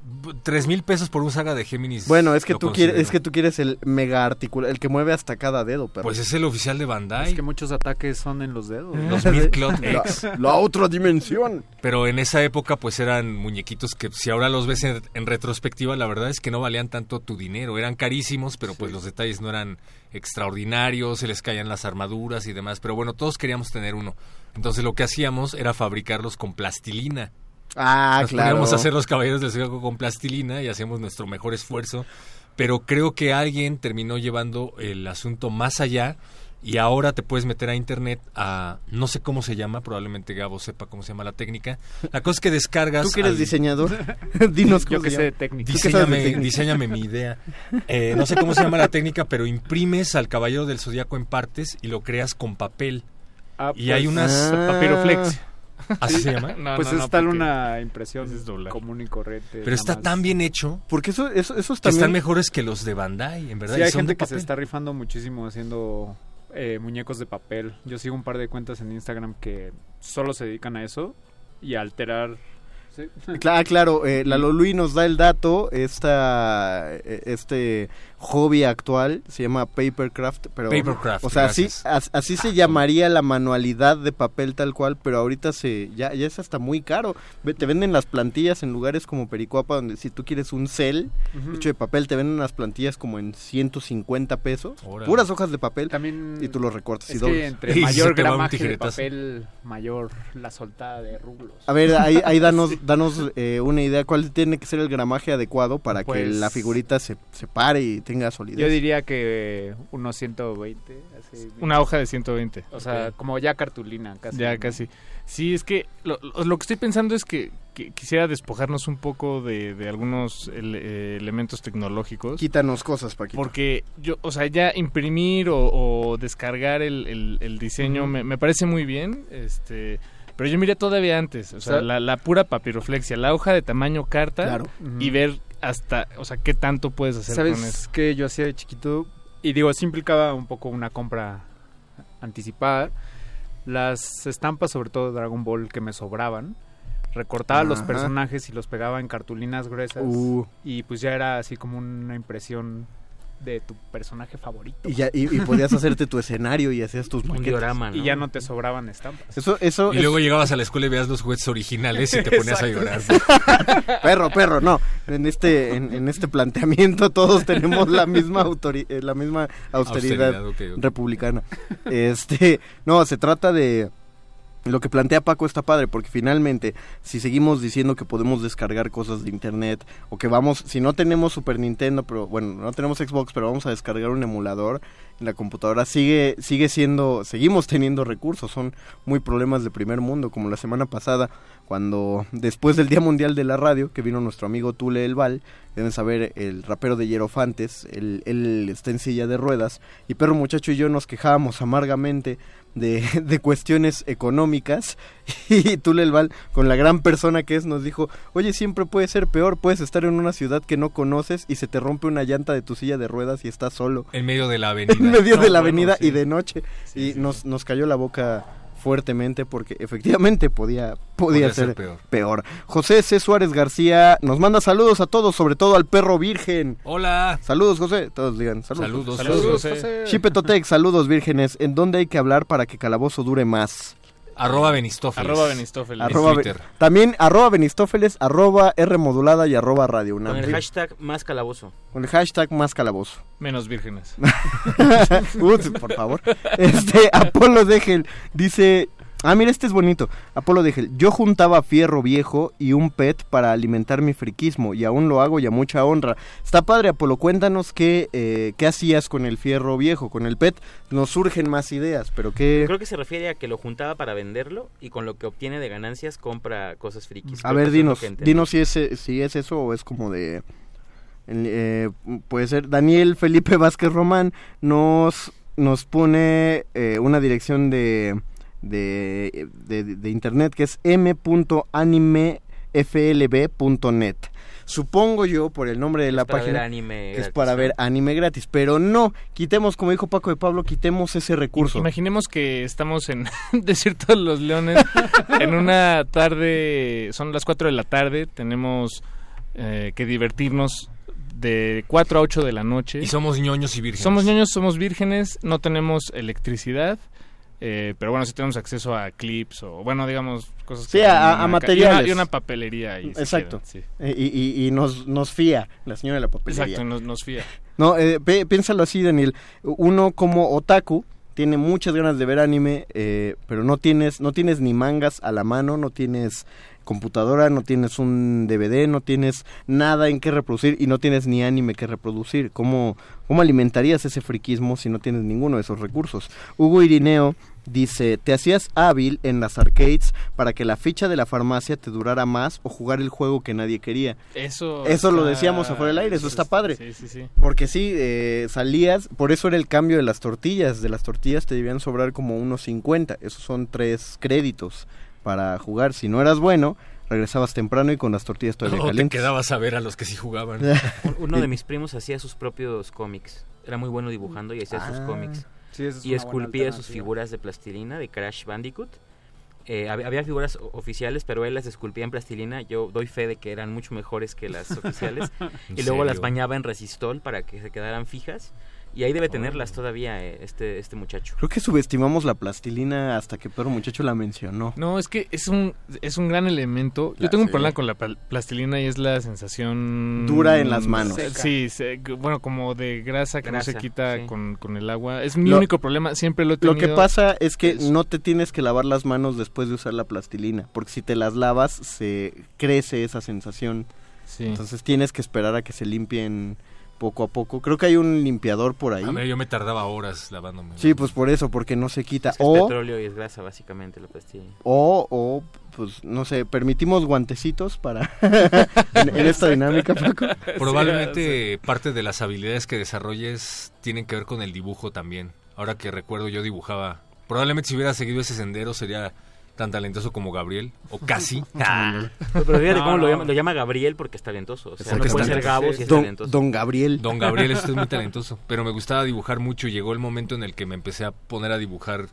tres mil pesos por un saga de Géminis. Bueno, es que tú quieres, es que tú quieres el mega articular, el que mueve hasta cada dedo, pero Pues es el oficial de Bandai. Es que muchos ataques son en los dedos. Los Midcloth (laughs) X. la otra dimensión. Pero en esa época pues eran muñequitos que si ahora los ves en, en retrospectiva, la verdad es que no valían tanto tu dinero. Eran carísimos, pero pues los detalles no eran extraordinarios, se les caían las armaduras y demás. Pero bueno, todos queríamos tener uno. Entonces lo que hacíamos era fabricarlos con plastilina. Ah, Nos claro. poníamos a hacer los caballeros del zodiaco con plastilina y hacíamos nuestro mejor esfuerzo. Pero creo que alguien terminó llevando el asunto más allá y ahora te puedes meter a internet a no sé cómo se llama, probablemente Gabo sepa cómo se llama la técnica. La cosa es que descargas. ¿Tú que eres al- diseñador? (laughs) (laughs) Dinos cómo Yo que se sé de llama. técnica. ¿Tú qué sabes de Diseñame, técnica? diseñame mi idea. Eh, no sé cómo se llama la técnica, pero imprimes al caballero del zodiaco en partes y lo creas con papel. Ah, y hay pues, unas Ah. Papiroflex. ¿Así se llama? (laughs) No, pues no, es no, tal una impresión es común y corriente. Pero está más. tan bien hecho Porque eso, eso, esos que están también... mejores que los de Bandai, en verdad. Sí, y hay son gente de que se está rifando muchísimo haciendo eh, muñecos de papel. Yo sigo un par de cuentas en Instagram que solo se dedican a eso y a alterar. Sí. Claro, (laughs) claro, eh, Lalo Luis nos da el dato, esta, eh, este hobby actual se llama papercraft, pero Papercraft, o sea, así, gracias. así se llamaría la manualidad de papel tal cual, pero ahorita se ya, ya es hasta muy caro. Te venden las plantillas en lugares como Pericuapa, donde si tú quieres un cel Ujú. hecho de papel, te venden las plantillas como en 150 pesos, Órale. puras hojas de papel, También y tú los recortas y es dobles. que entre (laughs) Y mayor gramaje de papel, mayor la soltada de rublos. A ver, ahí, ahí danos, (laughs) danos eh, una idea, ¿cuál tiene que ser el gramaje adecuado para que Pues- la figurita se, se pare y tenga solidez? Yo diría que unos 120. Así, Una hoja de 120. O sea, como ya cartulina casi. Ya ¿no? casi. Sí, es que lo, lo- que estoy pensando es que, que quisiera despojarnos un poco de, de algunos ele- eh, elementos tecnológicos. Quítanos cosas, Paquito. Porque yo, o sea, ya imprimir o, o descargar el, el- el diseño me, me parece muy bien, este, pero yo miré todavía antes, o sea, O sea- la, la pura papiroflexia, la hoja de tamaño carta Claro. y ver hasta, o sea, qué tanto puedes hacer con eso. ¿Sabes qué yo hacía de chiquito? Y digo, sí implicaba un poco una compra anticipada. Las estampas, sobre todo de Dragon Ball, que me sobraban. Recortaba los personajes y los pegaba en cartulinas gruesas. Uh. Y pues ya era así como una impresión de tu personaje favorito. Y, ya, y, y podías hacerte tu escenario y hacías tus Un maquetas. diorama, ¿no? Y ya no te sobraban estampas. Eso, eso Y es- luego llegabas a la escuela y veías los juguetes originales y te ponías a llorar. (laughs) perro, perro, no. En este, en, en este planteamiento todos tenemos la misma autori- eh, la misma austeridad, republicana. Este, no, se trata de lo que plantea Paco está padre porque finalmente si seguimos diciendo que podemos descargar cosas de internet o que vamos si no tenemos Super Nintendo pero bueno no tenemos Xbox pero vamos a descargar un emulador en la computadora sigue sigue siendo seguimos teniendo recursos son muy problemas de primer mundo como la semana pasada cuando después del Día Mundial de la Radio que vino nuestro amigo Tule El Val deben saber el rapero de Hierofantes él, él está en silla de ruedas y perro muchacho y yo nos quejábamos amargamente de, (laughs) de cuestiones económicas (laughs) y Tule El Val con la gran persona que es nos dijo oye siempre puede ser peor puedes estar en una ciudad que no conoces y se te rompe una llanta de tu silla de ruedas y estás solo En medio de la (laughs) avenida. en medio No, de la bueno, avenida sí. y de noche y nos, nos cayó la boca fuertemente porque efectivamente podía podía ser, ser peor. peor. José C. Suárez García nos manda saludos a todos, sobre todo al perro virgen. Hola. Saludos, José. Todos digan saludos. Saludos. Saludos, José. José. Chipetotec, saludos vírgenes. ¿En dónde hay que hablar para que Calabozo dure más? Arroba Benistófeles. Arroba Benistófeles. Arroba Twitter. También arroba Benistófeles, arroba R modulada y arroba Radio UNAM. Con el hashtag más calabozo. Con el hashtag más calabozo. Menos vírgenes. (laughs) Uy, por favor. Este, Apolo Degel dice... Ah, mira, este es bonito. Apolo Degel. Yo juntaba fierro viejo y un pet para alimentar mi friquismo y aún lo hago y a mucha honra. Está padre, Apolo. Cuéntanos qué, eh, qué hacías con el fierro viejo, con el pet. Nos surgen más ideas, pero qué... Creo que se refiere a que lo juntaba para venderlo y con lo que obtiene de ganancias compra cosas frikis. A Creo ver, dinos, dinos si es, si es eso o es como de... eh, puede ser Daniel Felipe Vázquez Román nos, nos pone eh, una dirección de, de, de, de internet que es m.animeflb.net. Supongo yo, por el nombre de la para ver página, anime que es gratis, para ¿no? ver anime gratis. Pero no, quitemos, como dijo Paco de Pablo, quitemos ese recurso. Imaginemos que estamos en (laughs) Desierto de los Leones (laughs) en una tarde, son las 4 de la tarde, tenemos eh, que divertirnos de 4 a 8 de la noche. Y somos ñoños y vírgenes. Somos ñoños, somos vírgenes, no tenemos electricidad, eh, pero bueno, sí tenemos acceso a clips o, bueno, digamos, cosas Sí, que a- a materiales. Y una, y una papelería ahí. si Exacto. quieren, Eh, y, y- y nos, nos fía la señora de la papelería. Exacto, nos, nos fía. No, eh, pi- piénsalo así, Daniel. Uno como otaku tiene muchas ganas de ver anime, eh, pero no tienes, no tienes ni mangas a la mano, no tienes computadora, no tienes un DVD, no tienes nada en que reproducir y no tienes ni anime que reproducir. ¿Cómo, cómo alimentarías ese friquismo si no tienes ninguno de esos recursos? Hugo Irineo dice, ¿te hacías hábil en las arcades para que la ficha de la farmacia te durara más o jugar el juego que nadie quería? Eso, Eso lo decíamos afuera del aire, eso está padre. Sí, sí, sí. Porque sí, eh, salías, por eso era el cambio de las tortillas. De las tortillas te debían sobrar como unos 50, esos son tres créditos. Para jugar. Si no eras bueno, regresabas temprano y con las tortillas todavía (laughs) O te calientes. quedabas a ver a los que sí jugaban. (laughs) Uno de (laughs) mis primos hacía sus propios cómics. Era muy bueno dibujando y hacía sus Ah. cómics. Sí, esa es y esculpía sus figuras de plastilina de Crash Bandicoot. Eh, hab- había figuras oficiales, pero él las esculpía en plastilina. Yo doy fe de que eran mucho mejores que las oficiales. ¿En y luego las bañaba en resistol para que se quedaran fijas. Y ahí debe tenerlas todavía eh, este, este muchacho. Creo que subestimamos la plastilina hasta que Pedro Muchacho la mencionó. No, es que es un, es un gran elemento. Yo La- tengo un problema con la plastilina y es la sensación... Dura en las manos. Sí, se- bueno, como de grasa que no se quita sí. con, con el agua. Es mi Lo- único problema, siempre lo he Lo tenido. que pasa es que no te tienes que lavar las manos después de usar la plastilina, porque si te las lavas se crece esa sensación. Sí. Entonces tienes que esperar a que se limpien poco a poco. Creo que hay un limpiador por ahí. A ver, yo me tardaba horas lavándome. Sí, pues por eso, porque no se quita. Es, que es o, petróleo y es grasa, básicamente, la plastilina. o, o, pues no sé, permitimos guantecitos para (laughs) en, en esta dinámica, Paco. (laughs) Probablemente parte de las habilidades que desarrolles tienen que ver con el dibujo también. Ahora que recuerdo yo dibujaba. Probablemente si hubiera seguido ese sendero sería tan talentoso como Gabriel, o casi. (laughs) Ah. Pero fíjate No, cómo Lo, llama, lo llama Gabriel porque es talentoso. O sea, Porque no puede ser. Gabo si es Don, talentoso. don Gabriel. Don Gabriel, usted es muy (laughs) talentoso. Pero me gustaba dibujar mucho y llegó el momento en el que me empecé a poner a dibujar.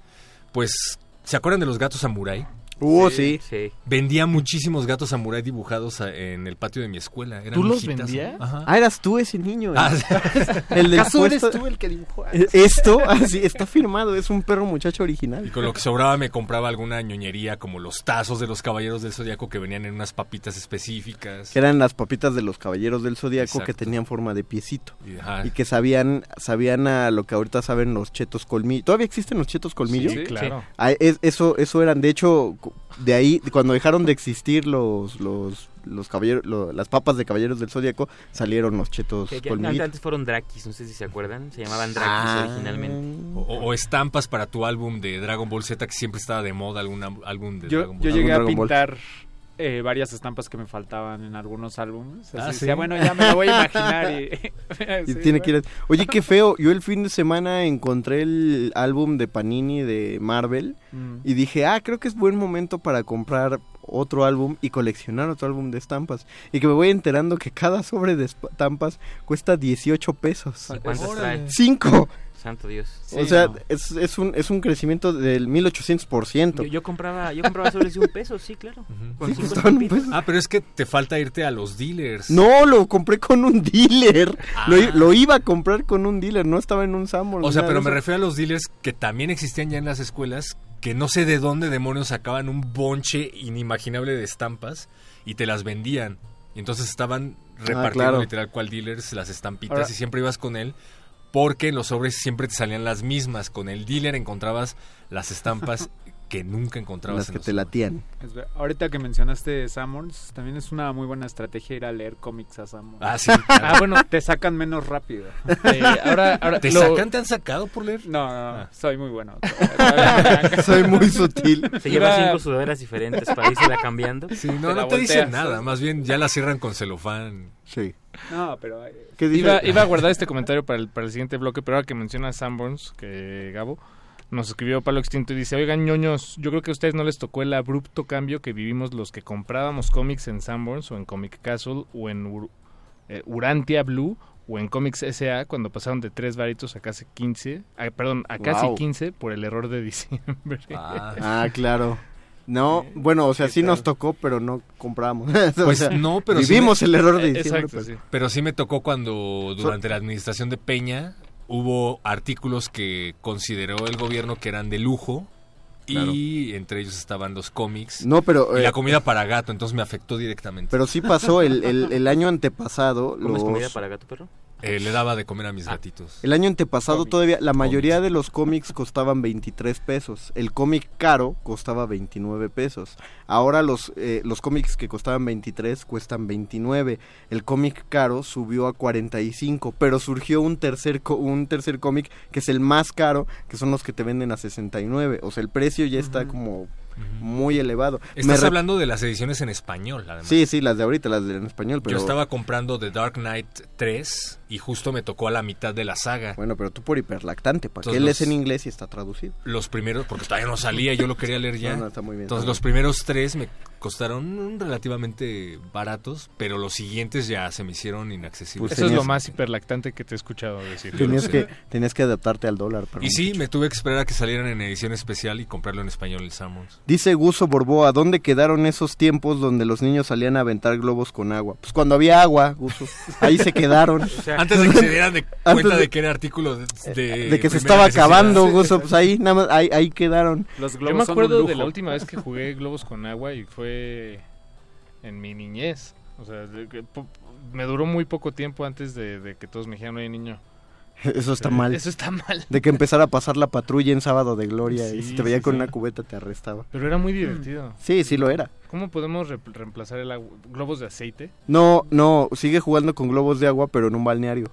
Pues, ¿se acuerdan de los gatos samurai? Uh, sí. Sí. Vendía muchísimos gatos samurai dibujados a- en el patio de mi escuela. Eran ¿Tú los vendías? Ajá. Ah, eras tú ese niño. Ah, (laughs) el del ¿Acaso eres puesto- tú el que dibujó? Eh, Esto, así está firmado, es un perro muchacho original. Y con lo que sobraba me compraba alguna ñoñería como los tazos de los caballeros del zodiaco que venían en unas papitas específicas. Que eran las papitas de los caballeros del zodiaco que Exacto. tenían forma de piecito. Y, ajá. Y que sabían, sabían a lo que ahorita saben los chetos colmillos. ¿Todavía existen los chetos colmillos? Sí, claro. Ah, es- eso, eso eran, de hecho, cu- de ahí, cuando dejaron de existir los, los, los caballeros, lo- las papas de caballeros del zodiaco, salieron los chetos Que- que colmillos. antes fueron Drakis, no sé si se acuerdan. Se llamaban Drakis Ah. originalmente. O, o estampas para tu álbum de Dragon Ball Z que siempre estaba de moda, algún álbum de Yo, Dragon Ball. yo llegué a Ball. Eh, varias estampas que me faltaban en algunos álbumes. Así Ah, decía, ¿sí? bueno, ya me lo voy a imaginar. Y, (laughs) Y (laughs) Sí, tiene que ir a- Oye, qué feo. Yo el fin de semana encontré el álbum de Panini de Marvel Mm. y dije, ah, creo que es buen momento para comprar otro álbum y coleccionar otro álbum de estampas. Y que me voy enterando que cada sobre de estampas cuesta 18 pesos. ¿Cuántas trae? ¡Cinco! Santo Dios. o sea, es, es, un, es un crecimiento del 1800%. Yo, yo compraba, yo compraba sobres de un peso, sí, claro. Sí, un estampitas. peso. Ah, pero es que te falta irte a los dealers. No, lo compré con un dealer. Ah. Lo, lo iba a comprar con un dealer, no estaba en un Sanborn. O sea, pero me refiero a los dealers que también existían ya en las escuelas, que no sé de dónde demonios sacaban un bonche inimaginable de estampas y te las vendían. Y entonces estaban repartiendo Ah, claro. literal cual dealers las estampitas Ahora- y siempre ibas con él porque en los sobres siempre te salían las mismas. Con el dealer encontrabas las estampas (laughs) que nunca encontrabas Las en que los te latían. Ahorita que mencionaste Sammons, también es una muy buena estrategia ir a leer cómics a Sammons. Ah, sí, claro. (laughs) Ah, bueno, te (laughs) sacan menos rápido. Eh, ahora, ahora ¿Te lo- sacan? ¿Te han sacado por leer? No, no, Ah. soy muy bueno. Soy muy sutil. Se lleva cinco sudaderas diferentes para irse cambiando. Sí, no, Te la no te dicen nada, más bien ya la cierran con celofán. Sí. No, pero... eh, ¿Qué dice? Iba, iba a guardar este comentario para el, para el siguiente bloque, pero ahora que menciona Sanborns, que Gabo nos escribió Palo Extinto y dice, oigan ñoños, yo creo que a ustedes no les tocó el abrupto cambio que vivimos los que comprábamos cómics en Sanborns o en Comic Castle o en Ur- eh, Urantia Blue o en Comics S.A. cuando pasaron de 3 varitos a casi 15, ah, perdón, a casi Wow. 15 por el error de diciembre. Ah, (laughs) claro. No, bueno, o sea, sí nos tocó, pero no compramos. (laughs) O Pues sea, no, pero sí vivimos me- el error de Eh, diciembre. exacto, pues. sí. Pero sí me tocó cuando durante la administración de Peña hubo artículos que consideró el gobierno que eran de lujo y entre ellos estaban los cómics No, pero, y eh, la comida para gato, entonces me afectó directamente. Pero sí pasó el, el, el año antepasado. ¿Comes los- comida para gato perro? Eh, le daba de comer a Ah. mis gatitos. El año antepasado todavía la mayoría de los cómics costaban 23 pesos. El cómic caro costaba 29 pesos. Ahora los, eh, los cómics que costaban 23 cuestan 29. El cómic caro subió a 45, pero surgió un tercer co- un tercer cómic que es el más caro, que son los que te venden a 69. O sea, el precio ya está como muy elevado. Estás re- hablando de las ediciones en español, además. Sí, sí, las de ahorita, las de en español, pero Yo estaba comprando The Dark Knight 3 y justo me tocó a la mitad de la saga. Bueno, pero tú por hiperlactante, ¿para qué Entonces lees los- en inglés y está traducido? Los primeros, porque todavía no salía, yo lo quería leer ya. (laughs) No, no, está muy bien, Entonces los primeros tres me costaron relativamente baratos, pero los siguientes ya se me hicieron inaccesibles. Eso es lo más hiperlactante que te he escuchado decir. Tenías que, tenías que adaptarte al dólar. perdón. Y sí, me tuve que esperar a que salieran en edición especial y comprarlo en español el Sammons. Dice Guso Borboa, ¿dónde quedaron esos tiempos donde los niños salían a aventar globos con agua? Pues cuando había agua, Guso. Ahí se quedaron. (laughs) Antes de que se dieran de (laughs) cuenta de, de- que era artículo de, de, de que se estaba necesidad. acabando, Guso, pues ahí, nada más, ahí, ahí quedaron. Yo me acuerdo de la última vez que (laughs) jugué globos con agua y fue en mi niñez. O sea, de que po- me duró muy poco tiempo antes de, de que todos me dijeran, oye niño. (laughs) Eso está Eh, mal. Eso está mal. De que empezara a pasar la patrulla en Sábado de Gloria y si te veía sí, con sí. una cubeta te arrestaba. Pero era muy divertido. Sí, sí lo era. ¿Cómo podemos re- reemplazar el agua? globos de aceite? No, no, sigue jugando con globos de agua, pero en un balneario.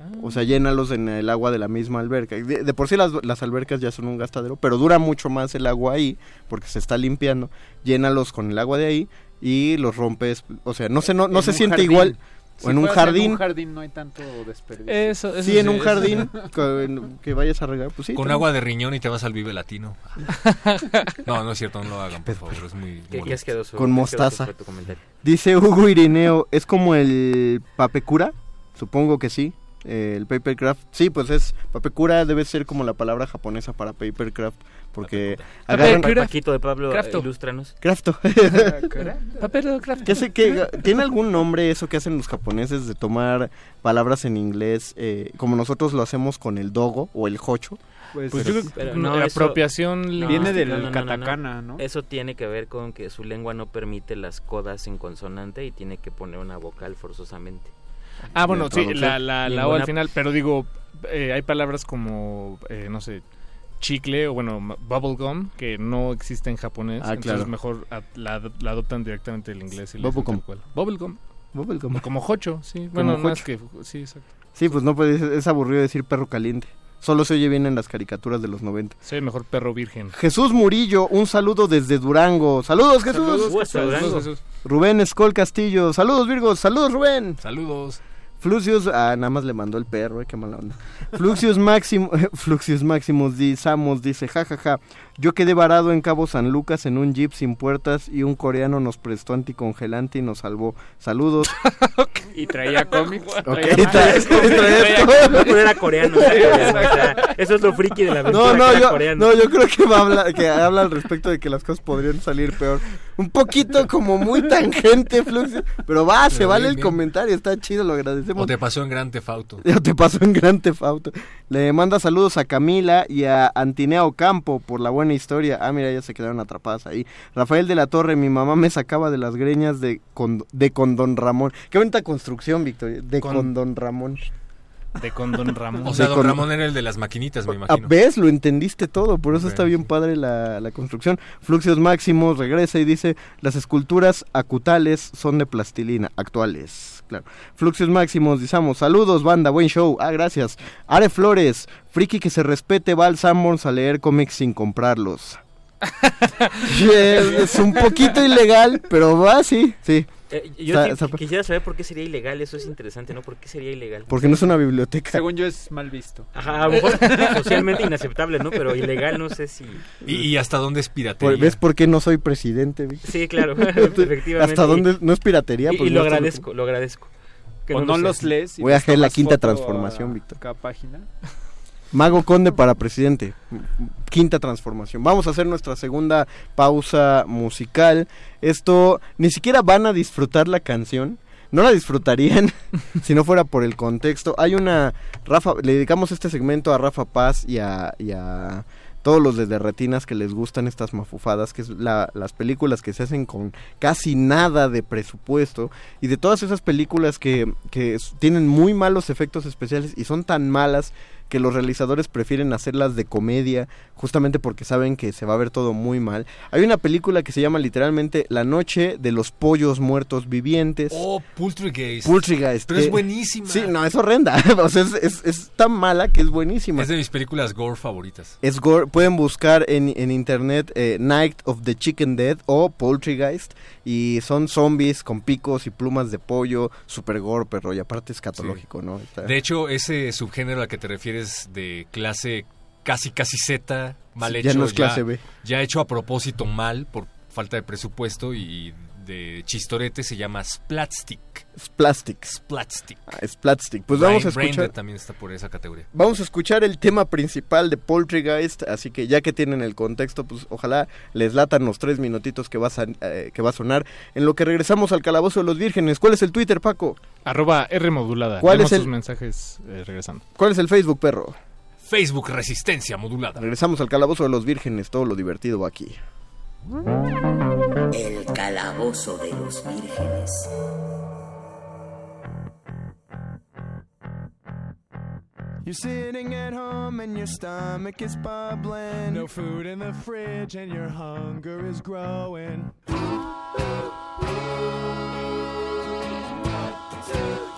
Ah. O sea, llénalos en el agua de la misma alberca. De, de por sí las, las albercas ya son un gastadero, pero dura mucho más el agua ahí, porque se está limpiando. Llénalos con el agua de ahí y los rompes. O sea, no se, no, no se siente jardín. igual. O en un jardín. En un jardín no hay tanto desperdicio. Eso, eso sí, en un eso- jardín (laughs) con- que vayas a regar, pues sí. Con también. agua de riñón y te vas al Vive Latino. (laughs) no, no es cierto, no lo hagan, por favor, es muy... Qué-. Con mostaza. Dice Hugo Irineo, ¿es como el papecura? Supongo que sí. Eh, el papercraft. Sí, pues es papecura debe ser como la palabra japonesa para papercraft porque agarran Pa- Paquito de Pablo, Crafto. ilústranos. Crafto. (laughs) Papel craft. ¿Qué sé, qué- ¿Tiene algún nombre eso que hacen los japoneses de tomar palabras en inglés eh, como nosotros lo hacemos con el dogo o el hocho? Pues Pero- yo creo que pero no, no, la eso- apropiación No, lingüística. del no, no, no, no. katakana, ¿no? Eso tiene que ver con que su lengua no permite las codas en consonante y tiene que poner una vocal forzosamente. Ah, bueno, sí, la, la, la O al final, pero digo, eh, hay palabras como, eh, no sé, chicle o bueno, bubblegum, que no existe en japonés, Ah, entonces claro. mejor a- la, la adoptan directamente del inglés. Y Bubblegum. Bubblegum. Bubblegum. Como jocho, sí. Bueno, más jocho. que... Sí, exacto. Sí, pues no puede es aburrido decir perro caliente. Solo se oye bien en las caricaturas de los 90. Soy el mejor perro virgen. Jesús Murillo, un saludo desde Durango. Saludos, Jesús. Saludos, Jesús. Rubén Escol Castillo. Saludos, Virgos. Saludos, Rubén. Saludos. Fluxius, ah, nada más le mandó el perro, eh, qué mala onda. Fluxius Máximo, (laughs) Fluxius Máximos di- dice, jajaja, yo quedé varado en Cabo San Lucas en un jeep sin puertas y un coreano nos prestó anticongelante y nos salvó. Saludos. (laughs) Y traía cómics. Ok, traía- traía-. No era coreano, era coreano, o sea, eso es lo friki de la aventura No, no, yo, coreano. no, yo creo que va a hablar, que habla al respecto de que las cosas podrían salir peor. Un poquito como muy tangente, Fluxius, pero va, se Pero vale bien, el bien. comentario, está chido, lo agradecemos. (laughs) O te pasó en Gran Tefauto. Ya te pasó en Gran Tefauto. Le manda saludos a Camila y a Antinea Ocampo por la buena historia. Ah, mira, ya se quedaron atrapadas ahí. Rafael de la Torre, mi mamá me sacaba de las greñas de con, de con Don Ramón. Qué bonita construcción, Victoria. De con, Con- Don Ramón. De con Don (laughs) Ramón. O sea, De Don con- Ramón era el de las maquinitas, me Ah, imagino. ¿Ves? Lo entendiste todo, por eso está bien padre la, la construcción. Fluxios Máximos regresa y dice, las esculturas acutales son de plastilina, actuales. Claro. Fluxios Máximos, dizamos, saludos banda, buen show. Ah, gracias. Are Flores, friki que se respete, va al Sanborns a leer cómics sin comprarlos. (laughs) es, es un poquito ilegal, pero va, sí, sí. Eh, yo Está- qui- está- quisiera saber por qué sería ilegal, eso es interesante, ¿no? ¿Por qué sería ilegal? porque no es una biblioteca. Según yo es mal visto. Ajá, a lo mejor (laughs) socialmente inaceptable, ¿no? Pero ilegal no sé si... ¿Y, y hasta dónde es piratería? Por- ¿Ves por qué no soy presidente? Vic? Sí, claro, (laughs) (laughs) efectivamente. ¿Hasta dónde no es piratería? Y, Porque y lo no agradezco, lo agradezco. O no, los lees. y Voy a hacer la quinta transformación, Víctor. Cada página. Mago Conde para presidente. Quinta transformación. Vamos a hacer nuestra segunda pausa musical. Esto, ni siquiera van a disfrutar la canción. No la disfrutarían (laughs) si no fuera por el contexto. Hay una... Rafa, le dedicamos este segmento a Rafa Paz y a, todos los de Retinas que les gustan estas mafufadas, que es la- las películas que se hacen con casi nada de presupuesto, y de todas esas películas que, que tienen muy malos efectos especiales y son tan malas que los realizadores prefieren hacerlas de comedia, justamente porque saben que se va a ver todo muy mal. Hay una película que se llama literalmente La noche de los pollos muertos vivientes. Oh, Poultrygeist. Poultrygeist. Pero que- es buenísima. Sí, no, es horrenda. (laughs) o sea, es, es- es tan mala que es buenísima. Es de mis películas gore favoritas. Es gore. Pueden buscar en, en internet eh, Night of the Chicken Dead o Poultrygeist. Y son zombies con picos y plumas de pollo. Super gore, perro. Y aparte escatológico, ¿no? Está- De hecho, ese subgénero al que te refieres de clase casi casi Z, mal Sí, hecho, ya no es clase B. ya hecho a propósito mal por falta de presupuesto y de chistorete se llama Splatstick. Splastic. Splatstick. Ah, es Splatstick. Pues Brain- vamos a Braindead escuchar. también está por esa categoría. Vamos a escuchar el tema principal de Poltergeist, así que ya que tienen el contexto, pues ojalá les latan los tres minutitos que va a, eh, que va a sonar. En lo que regresamos al Calabozo de los Vírgenes, ¿cuál es el Twitter, Paco? Arroba R modulada. ¿Cuál es el- sus mensajes eh, regresando. ¿Cuál es el Facebook, perro? Facebook Resistencia Modulada. Regresamos al Calabozo de los Vírgenes, todo lo divertido va aquí. El calabozo de los vírgenes. You're sitting at home and your stomach is bubbling. No food in the fridge and your hunger is growing. You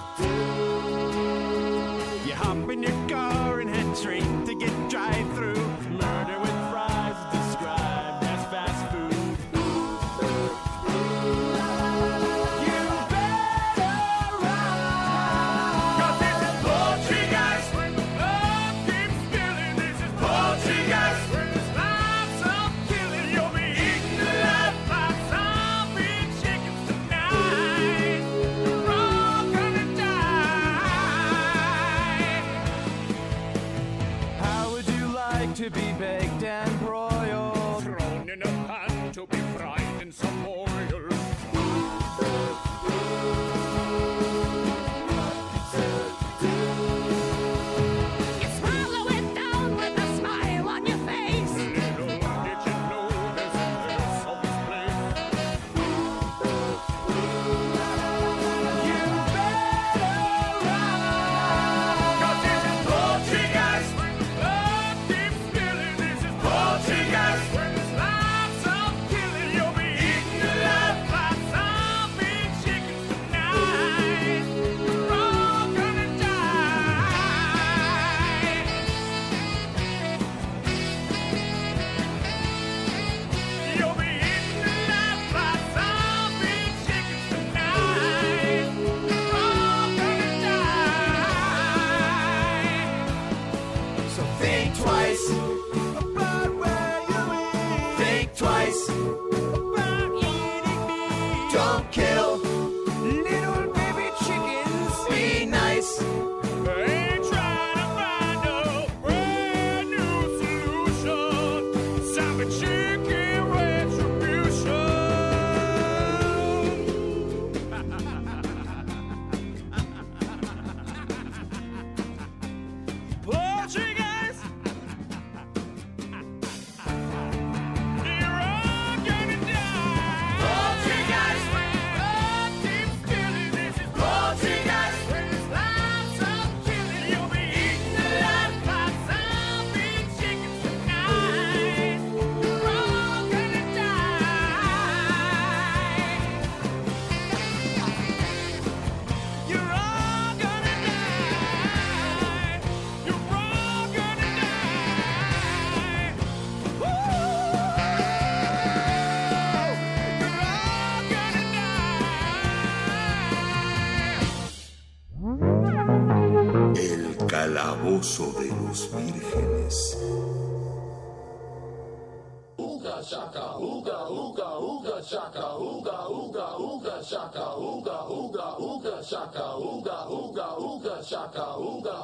shaka, ooga, ooga, ooga shaka, ooga, ooga, ooga shaka, ooga, ooga, ooga shaka, ooga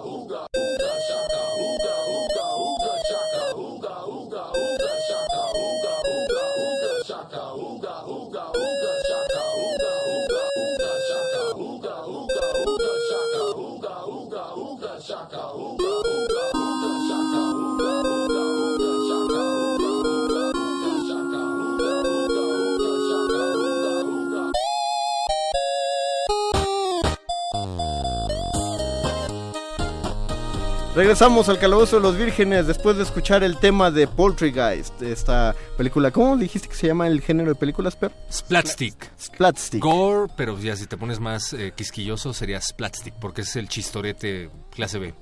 Regresamos al Calabozo de los Vírgenes después de escuchar el tema de Poltergeist, de esta película. ¿Cómo dijiste que se llama el género de películas, Per? Splatstick. Splatstick. Gore, pero ya si te pones más eh, quisquilloso sería Splatstick, porque es el chistorete clase B.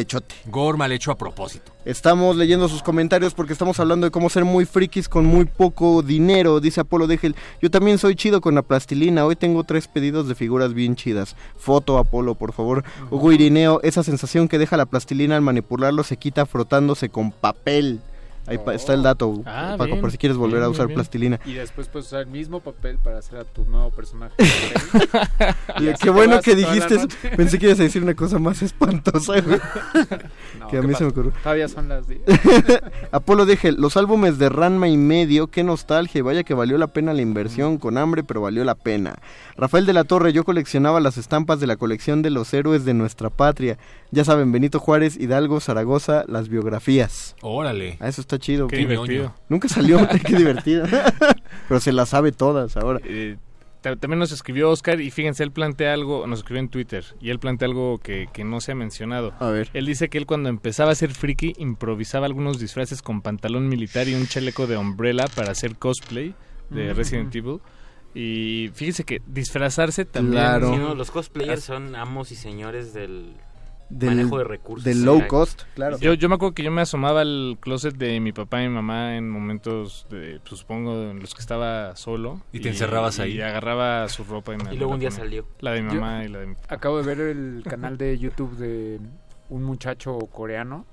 Hechote. Gore mal hecho a propósito. Estamos leyendo sus comentarios porque estamos hablando de cómo ser muy frikis con muy poco dinero, dice Apolo Degel. Yo también soy chido con la plastilina. Hoy tengo tres pedidos de figuras bien chidas. Foto, Apolo, por favor. Hugo Irineo, esa sensación que deja la plastilina al manipularlo se quita frotándose con papel. Ahí pa- está el dato, Ah, Paco, bien. por si quieres volver Bien, a usar bien. plastilina. Y después puedes usar el mismo papel para hacer a tu nuevo personaje. (laughs) (laughs) Y Y así qué bueno que dijiste eso. Pensé que ibas a decir una cosa más espantosa, güey. (laughs) No, que a ¿qué mí se me ocurrió. Todavía son las 10. Apolo deje los álbumes de Ranma y medio, qué nostalgia, y vaya que valió la pena la inversión, con hambre, pero valió la pena. Rafael de la Torre, yo coleccionaba las estampas de la colección de los héroes de nuestra patria. Ya saben, Benito Juárez, Hidalgo, Zaragoza, las biografías. Órale. Ah, eso está chido. Qué divertido. Nunca salió, qué divertido. (laughs) pero se las sabe todas ahora. Eh, ta- también nos escribió Oscar y fíjense, él plantea algo, nos escribió en Twitter y él plantea algo que, que no se ha mencionado. A ver. Él dice que él cuando empezaba a ser friki improvisaba algunos disfraces con pantalón militar y un chaleco de umbrella para hacer cosplay de Mm. Resident Evil. Y fíjense que disfrazarse también... Sí, no, los cosplayers son amos y señores del, Del- manejo de recursos. del low cost, claro. Yo, yo me acuerdo que yo me asomaba al closet de mi papá y mi mamá en momentos, de, pues, supongo, en los que estaba solo. ¿Y te encerrabas ahí? Y agarraba su ropa y me Y luego un día ponía. salió. La de mi Yo mamá y la de mi Acabo de ver el canal de YouTube de un muchacho coreano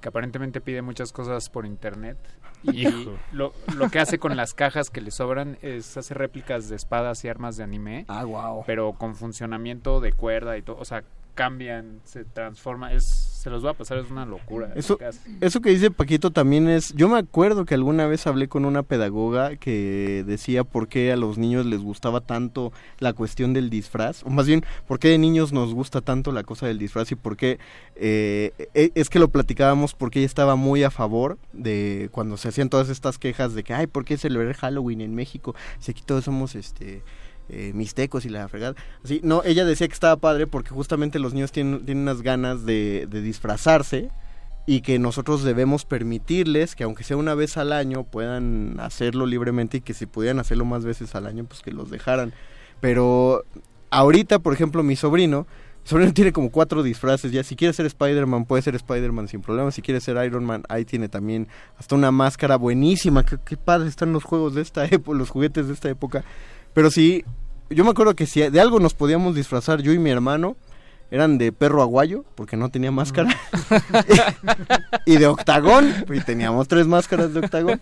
que aparentemente pide muchas cosas por internet. Y lo, lo que hace con las cajas que le sobran es hacer réplicas de espadas y armas de anime. Ah, wow. Pero con funcionamiento de cuerda y todo. O sea, cambian, se transforma. Es, se los va a pasar, es una locura. Eso, eso que dice Paquito también es, yo me acuerdo que alguna vez hablé con una pedagoga que decía por qué a los niños les gustaba tanto la cuestión del disfraz, o más bien, por qué de niños nos gusta tanto la cosa del disfraz y por qué, eh, e- es que lo platicábamos porque ella estaba muy a favor de cuando se hacían todas estas quejas de que, ay, ¿por qué celebrar Halloween en México? Si aquí todos somos, este eh, mixtecos y la fregada. Así, no, ella decía que estaba padre porque justamente los niños tienen, tienen unas ganas de, disfrazarse y que nosotros debemos permitirles que aunque sea una vez al año puedan hacerlo libremente y que si pudieran hacerlo más veces al año pues que los dejaran. Pero ahorita, por ejemplo, mi sobrino, mi sobrino (laughs) tiene como cuatro disfraces ya. Si quiere ser Spider-Man, puede ser Spider-Man sin problema. Si quiere ser Iron Man, ahí tiene también hasta una máscara buenísima. Qué, qué padre están los juegos de esta (laughs) época, los juguetes de esta época. Pero sí, yo me acuerdo que si de algo nos podíamos disfrazar yo y mi hermano, eran de perro aguayo, porque no tenía máscara, (laughs) y de octagón, y teníamos tres máscaras de octagón.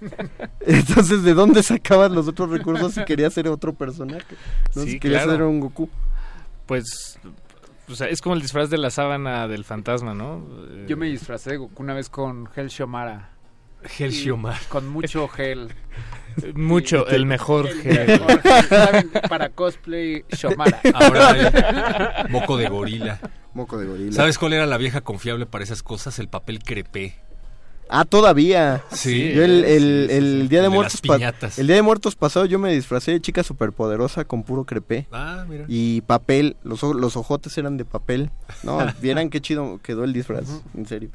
Entonces, ¿de dónde sacabas los otros recursos si querías ser otro personaje? ¿No? Sí, si querías claro. ser un Goku. Pues, o sea, es como el disfraz de la sábana del fantasma, ¿no? Yo me disfracé de Goku una vez con gel Xiomara. Gel Xiomara. Con mucho gel. (laughs) Mucho, Y- el mejor el gel. Para cosplay Xiomara. (laughs) Ahora hay moco de gorila. Moco de gorila. ¿Sabes cuál era la vieja confiable para esas cosas? El papel crepé. Ah, todavía. Sí. Yo el, el, el día de de muertos el día de muertos pasado yo me disfracé de chica superpoderosa con puro crepé. Ah, mira. Y papel, los, los ojotes eran de papel. No, vieran qué chido quedó el disfraz, en serio.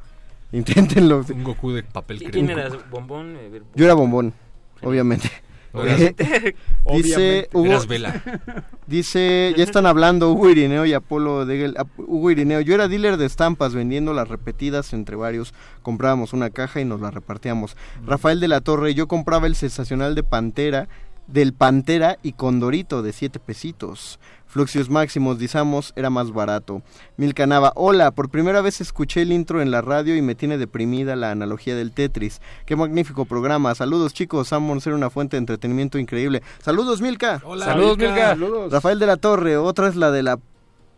Inténtenlo. Un Goku de papel ¿Qui- crepé. ¿Quién eras? ¿Bombón? Yo era bombón, obviamente. Obviamente. (laughs) dice. Hugo, Eras Vela. Dice, ya están hablando Hugo Irineo y Apolo de Hugo Irineo, yo era dealer de estampas vendiendo las repetidas entre varios, comprábamos una caja y nos la repartíamos. Rafael de la Torre, yo compraba el sensacional de Pantera, del Pantera y Condorito de 7 pesitos. Fluxios Máximos, Dizamos, era más barato. Milka Nava, hola, por primera vez escuché el intro en la radio y me tiene deprimida la analogía del Tetris. Qué magnífico programa. Saludos chicos, Sam ser una fuente de entretenimiento increíble. Saludos Milka. Hola, Saludos, Milka. Rafael de la Torre, otra es la de la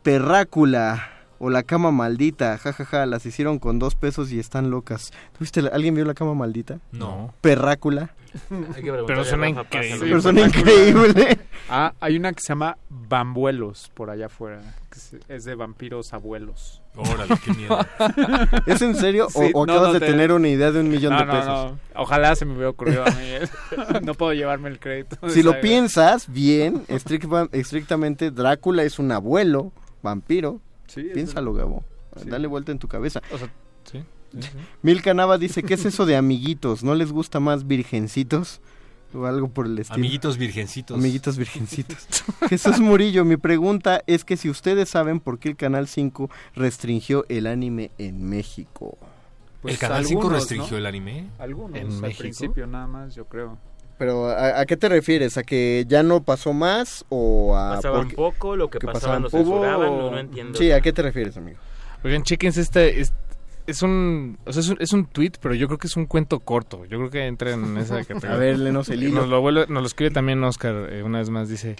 perrácula o la cama maldita, jajaja, las hicieron con dos pesos y están locas. ¿Tuviste la- ¿Alguien vio la cama maldita? No. Perrácula. Hay que preguntarle Pero suena increíble. ¿no? Pero suena increíble. Ah, hay una que se llama Bambuelos por allá afuera. que es- de vampiros abuelos. Órale, qué miedo. (laughs) ¿Es en serio? ¿O, Sí, o no, acabas no de te- tener una idea de un millón No, de pesos? no. Ojalá se me hubiera ocurrido a mí. ¿eh? (laughs) no puedo llevarme el crédito. Si lo piensas bien, estricta- estrictamente Drácula es un abuelo vampiro. Sí, Piénsalo, Gabo. Dale vuelta en tu cabeza. O sea, Sí. sí, sí. Milka Nava dice, ¿qué es eso de amiguitos? ¿No les gusta más virgencitos? O algo por el estilo. Amiguitos virgencitos. Amiguitos virgencitos. (laughs) Jesús Murillo, mi pregunta es que si ustedes saben por qué el Canal 5 restringió el anime en México. ¿El Canal 5 algunos, restringió ¿no? el anime? Algunos, ¿En al México? principio nada más, yo creo. Pero ¿a, a qué te refieres? ¿A que ya no pasó más o a Pasaban porque- poco, lo que que pasaban pasaban? ¿Hubo- censuraban, no, no entiendo. Sí, ¿a qué te refieres, amigo? Oigan, chequense este... Es, es un, o sea, es un, es un tweet, pero yo creo que es un cuento corto. Yo creo que entra en esa (laughs) categoría. A ver, léenos el hilo. Nos lo, vuelve- nos lo escribe también Oscar eh, una vez más. Dice,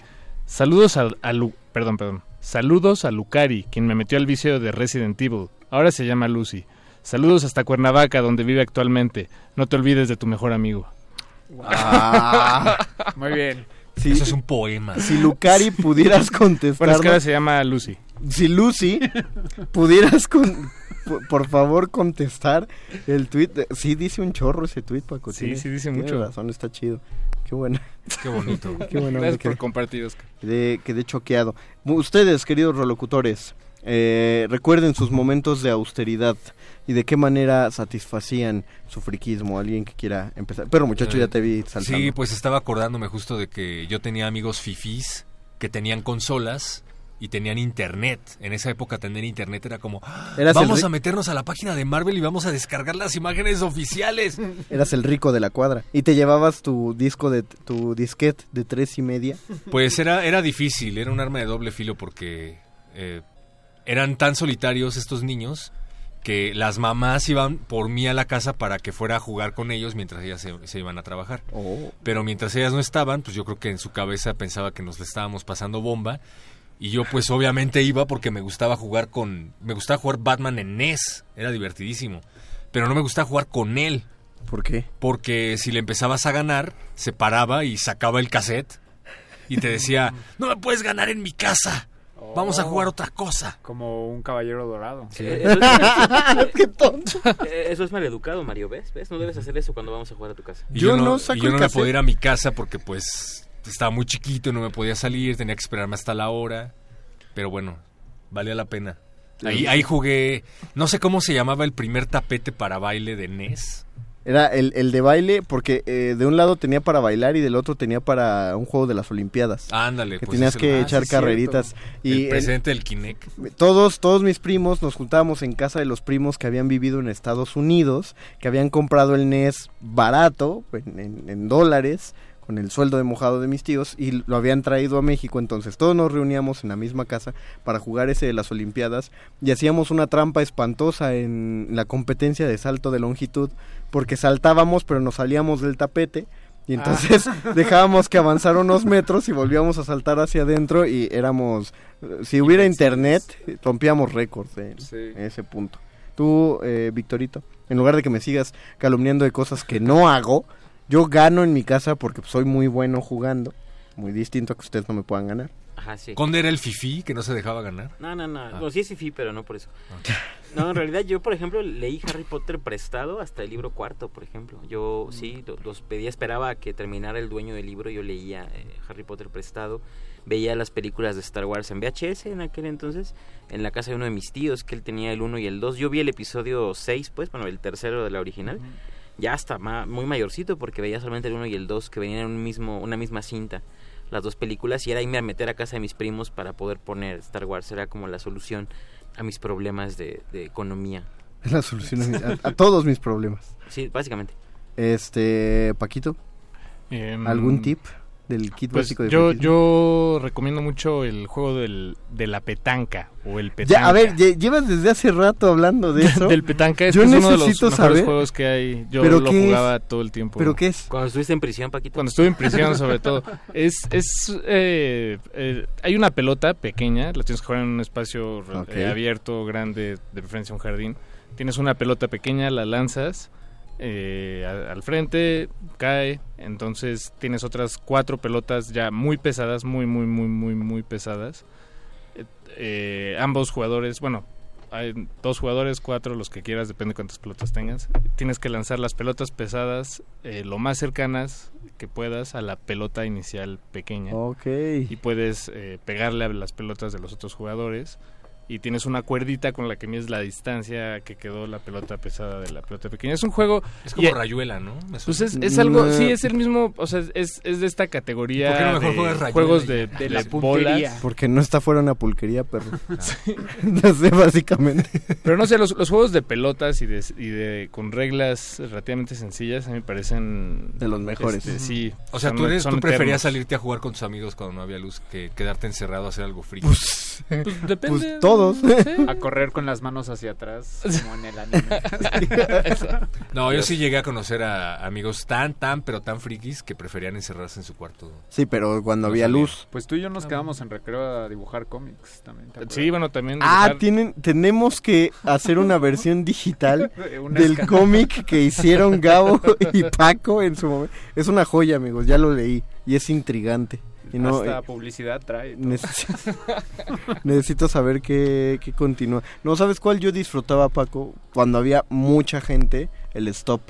saludos a, a Lu- perdón, perdón. Saludos a Lucari, quien me metió al vicio de Resident Evil. Ahora se llama Lucy. Saludos hasta Cuernavaca, donde vive actualmente. No te olvides de tu mejor amigo. Ah. Muy bien. Si, Eso es un poema. si Lucari pudieras contestar. Bueno, es que ahora se llama Lucy. Si Lucy pudieras con- por, favor contestar el tweet. de- Sí dice un chorro ese tweet, Paco. Sí, tiene- sí dice tiene mucho. razón, está chido. Qué bueno. Qué bonito. (laughs) Qué bueno. Gracias por compartir, Oscar. Quedé, quedé choqueado. Ustedes, queridos relocutores, eh, recuerden sus momentos de austeridad y de qué manera satisfacían su friquismo. Alguien que quiera empezar. Pero muchacho, ya te vi saltando. Sí, pues estaba acordándome justo de que yo tenía amigos fifís que tenían consolas y tenían internet. En esa época tener internet era como, "Ah, vamos a meternos a la página de Marvel y vamos a descargar las imágenes oficiales. (laughs) Eras el rico de la cuadra. Y te llevabas tu disco de tu disquete de tres y media. Pues era, era difícil, era un arma de doble filo porque eh, eran tan solitarios estos niños que las mamás iban por mí a la casa para que fuera a jugar con ellos mientras ellas se, se iban a trabajar. Oh. Pero mientras ellas no estaban, pues yo creo que en su cabeza pensaba que nos le estábamos pasando bomba. Y yo pues obviamente iba porque me gustaba jugar con... Me gustaba jugar Batman en NES, era divertidísimo. Pero no me gustaba jugar con él. ¿Por qué? Porque si le empezabas a ganar, se paraba y sacaba el cassette y te decía, no me puedes ganar en mi casa, vamos a jugar otra cosa. Como un caballero dorado. Eh, (laughs) Eso es, (laughs) (laughs) Qué tonto. eh, eso es maleducado, Mario, ¿ves? ¿ves? No debes hacer eso cuando vamos a jugar a tu casa. Y Yo yo, no, no y saco yo el no me podía ir a mi casa porque pues estaba muy chiquito y no me podía salir, tenía que esperarme hasta la hora. Pero bueno, valía la pena. Ahí, ahí jugué, no sé cómo se llamaba el primer tapete para baile de NES. Era el, el de baile, porque eh, de un lado tenía para bailar y del otro tenía para un juego de las Olimpiadas. Ándale, que pues tenías que echar Ah, cierto. carreritas. Y el presidente del Kinect. todos, todos mis primos nos juntábamos en casa de los primos que habían vivido en Estados Unidos, que habían comprado el NES barato, en, en- en dólares, con el sueldo de mojado de mis tíos, y lo habían traído a México. Entonces todos nos reuníamos en la misma casa para jugar ese de las Olimpiadas y hacíamos una trampa espantosa en la competencia de salto de longitud, porque saltábamos pero nos salíamos del tapete. Y entonces (laughs) dejábamos que avanzara unos metros y volvíamos a saltar hacia adentro y éramos, si hubiera internet, rompíamos récords en Sí. en ese punto. Tú, eh, Victorito, en lugar de que me sigas calumniando de cosas que no hago, yo gano en mi casa porque soy muy bueno jugando, muy distinto a que ustedes no me puedan ganar. Ajá, sí. Conde era el fifí que no se dejaba ganar. No, no, no. Ah. No, sí es fifi, pero no por eso. (laughs) No, en realidad yo, por ejemplo, leí Harry Potter prestado hasta el libro cuarto, por ejemplo. Yo sí, lo- los pedía, esperaba a que terminara el dueño del libro, yo leía eh, Harry Potter prestado. Veía las películas de Star Wars en VHS en aquel entonces, en la casa de uno de mis tíos, que él tenía el 1 y el 2. Yo vi el episodio 6, pues, bueno, el tercero de la original. Ya hasta ma- muy mayorcito, porque veía solamente el 1 y el 2, que venían en un mismo, una misma cinta las dos películas y era irme a meter a casa de mis primos para poder poner Star Wars. Era como la solución a mis problemas de, de economía. Es la solución a, mi- a- a todos mis problemas. Sí, básicamente. Este, Paquito, Em, ¿algún tip del kit Pues básico de yo, yo recomiendo mucho el juego del, de la petanca o el petanca. Ya, a ver, lle- llevas desde hace rato hablando de (laughs) eso. del petanca es, Yo que es uno de los mejores saber- juegos que hay. Yo ¿Pero lo qué es? jugaba todo el tiempo. ¿Pero qué es? Cuando estuviste en prisión, Paquito. Cuando estuve en prisión, sobre todo. Es, es, eh, eh, hay una pelota pequeña, la tienes que jugar en un espacio eh, abierto, grande, de preferencia un jardín. Tienes una pelota pequeña, la lanzas eh, al frente, cae. Entonces tienes otras cuatro pelotas ya muy pesadas, muy, muy, muy, muy, muy pesadas. Eh, ambos jugadores, bueno, hay dos jugadores, cuatro, los que quieras, depende de cuántas pelotas tengas. Tienes que lanzar las pelotas pesadas eh, lo más cercanas que puedas a la pelota inicial pequeña. Ok. Y puedes eh, pegarle a las pelotas de los otros jugadores. Y tienes una cuerdita con la que mides la distancia que quedó la pelota pesada de la pelota pequeña. Es un juego... Es como y- Rayuela, ¿no? Pues es, es algo, No. sí, es el mismo, o sea, es, es de esta categoría ¿Por qué no mejor de juegas Rayuela juegos de, de De la bolas. Porque no está fuera una pulquería, perro. (laughs) no sé, básicamente. Pero no sé, los, los juegos de pelotas y de, y de con reglas relativamente sencillas a mí me parecen... De los mejores. este, sí. O sea, son- tú, eres, tú preferías eternos. salirte a jugar con tus amigos cuando no había luz que quedarte encerrado a hacer algo frío. Pues, Pues depende. Pues todos. A correr con las manos hacia atrás, como en el anime. (laughs) No, yo sí llegué a conocer a amigos tan, tan, pero tan frikis que preferían encerrarse en su cuarto. Sí, pero cuando No había salía. luz. Pues tú y yo nos quedamos en recreo a dibujar cómics también. Sí, bueno, también... Ah, tienen, tenemos que hacer una versión digital (laughs) una del cómic que hicieron Gabo (laughs) y Paco en su momento. Es una joya, amigos, ya lo leí y es intrigante. Y no, Hasta eh, publicidad trae. todo. neces- (laughs) necesito saber qué, qué continúa. No, ¿sabes cuál yo disfrutaba, Paco? Cuando había mucha gente, el stop.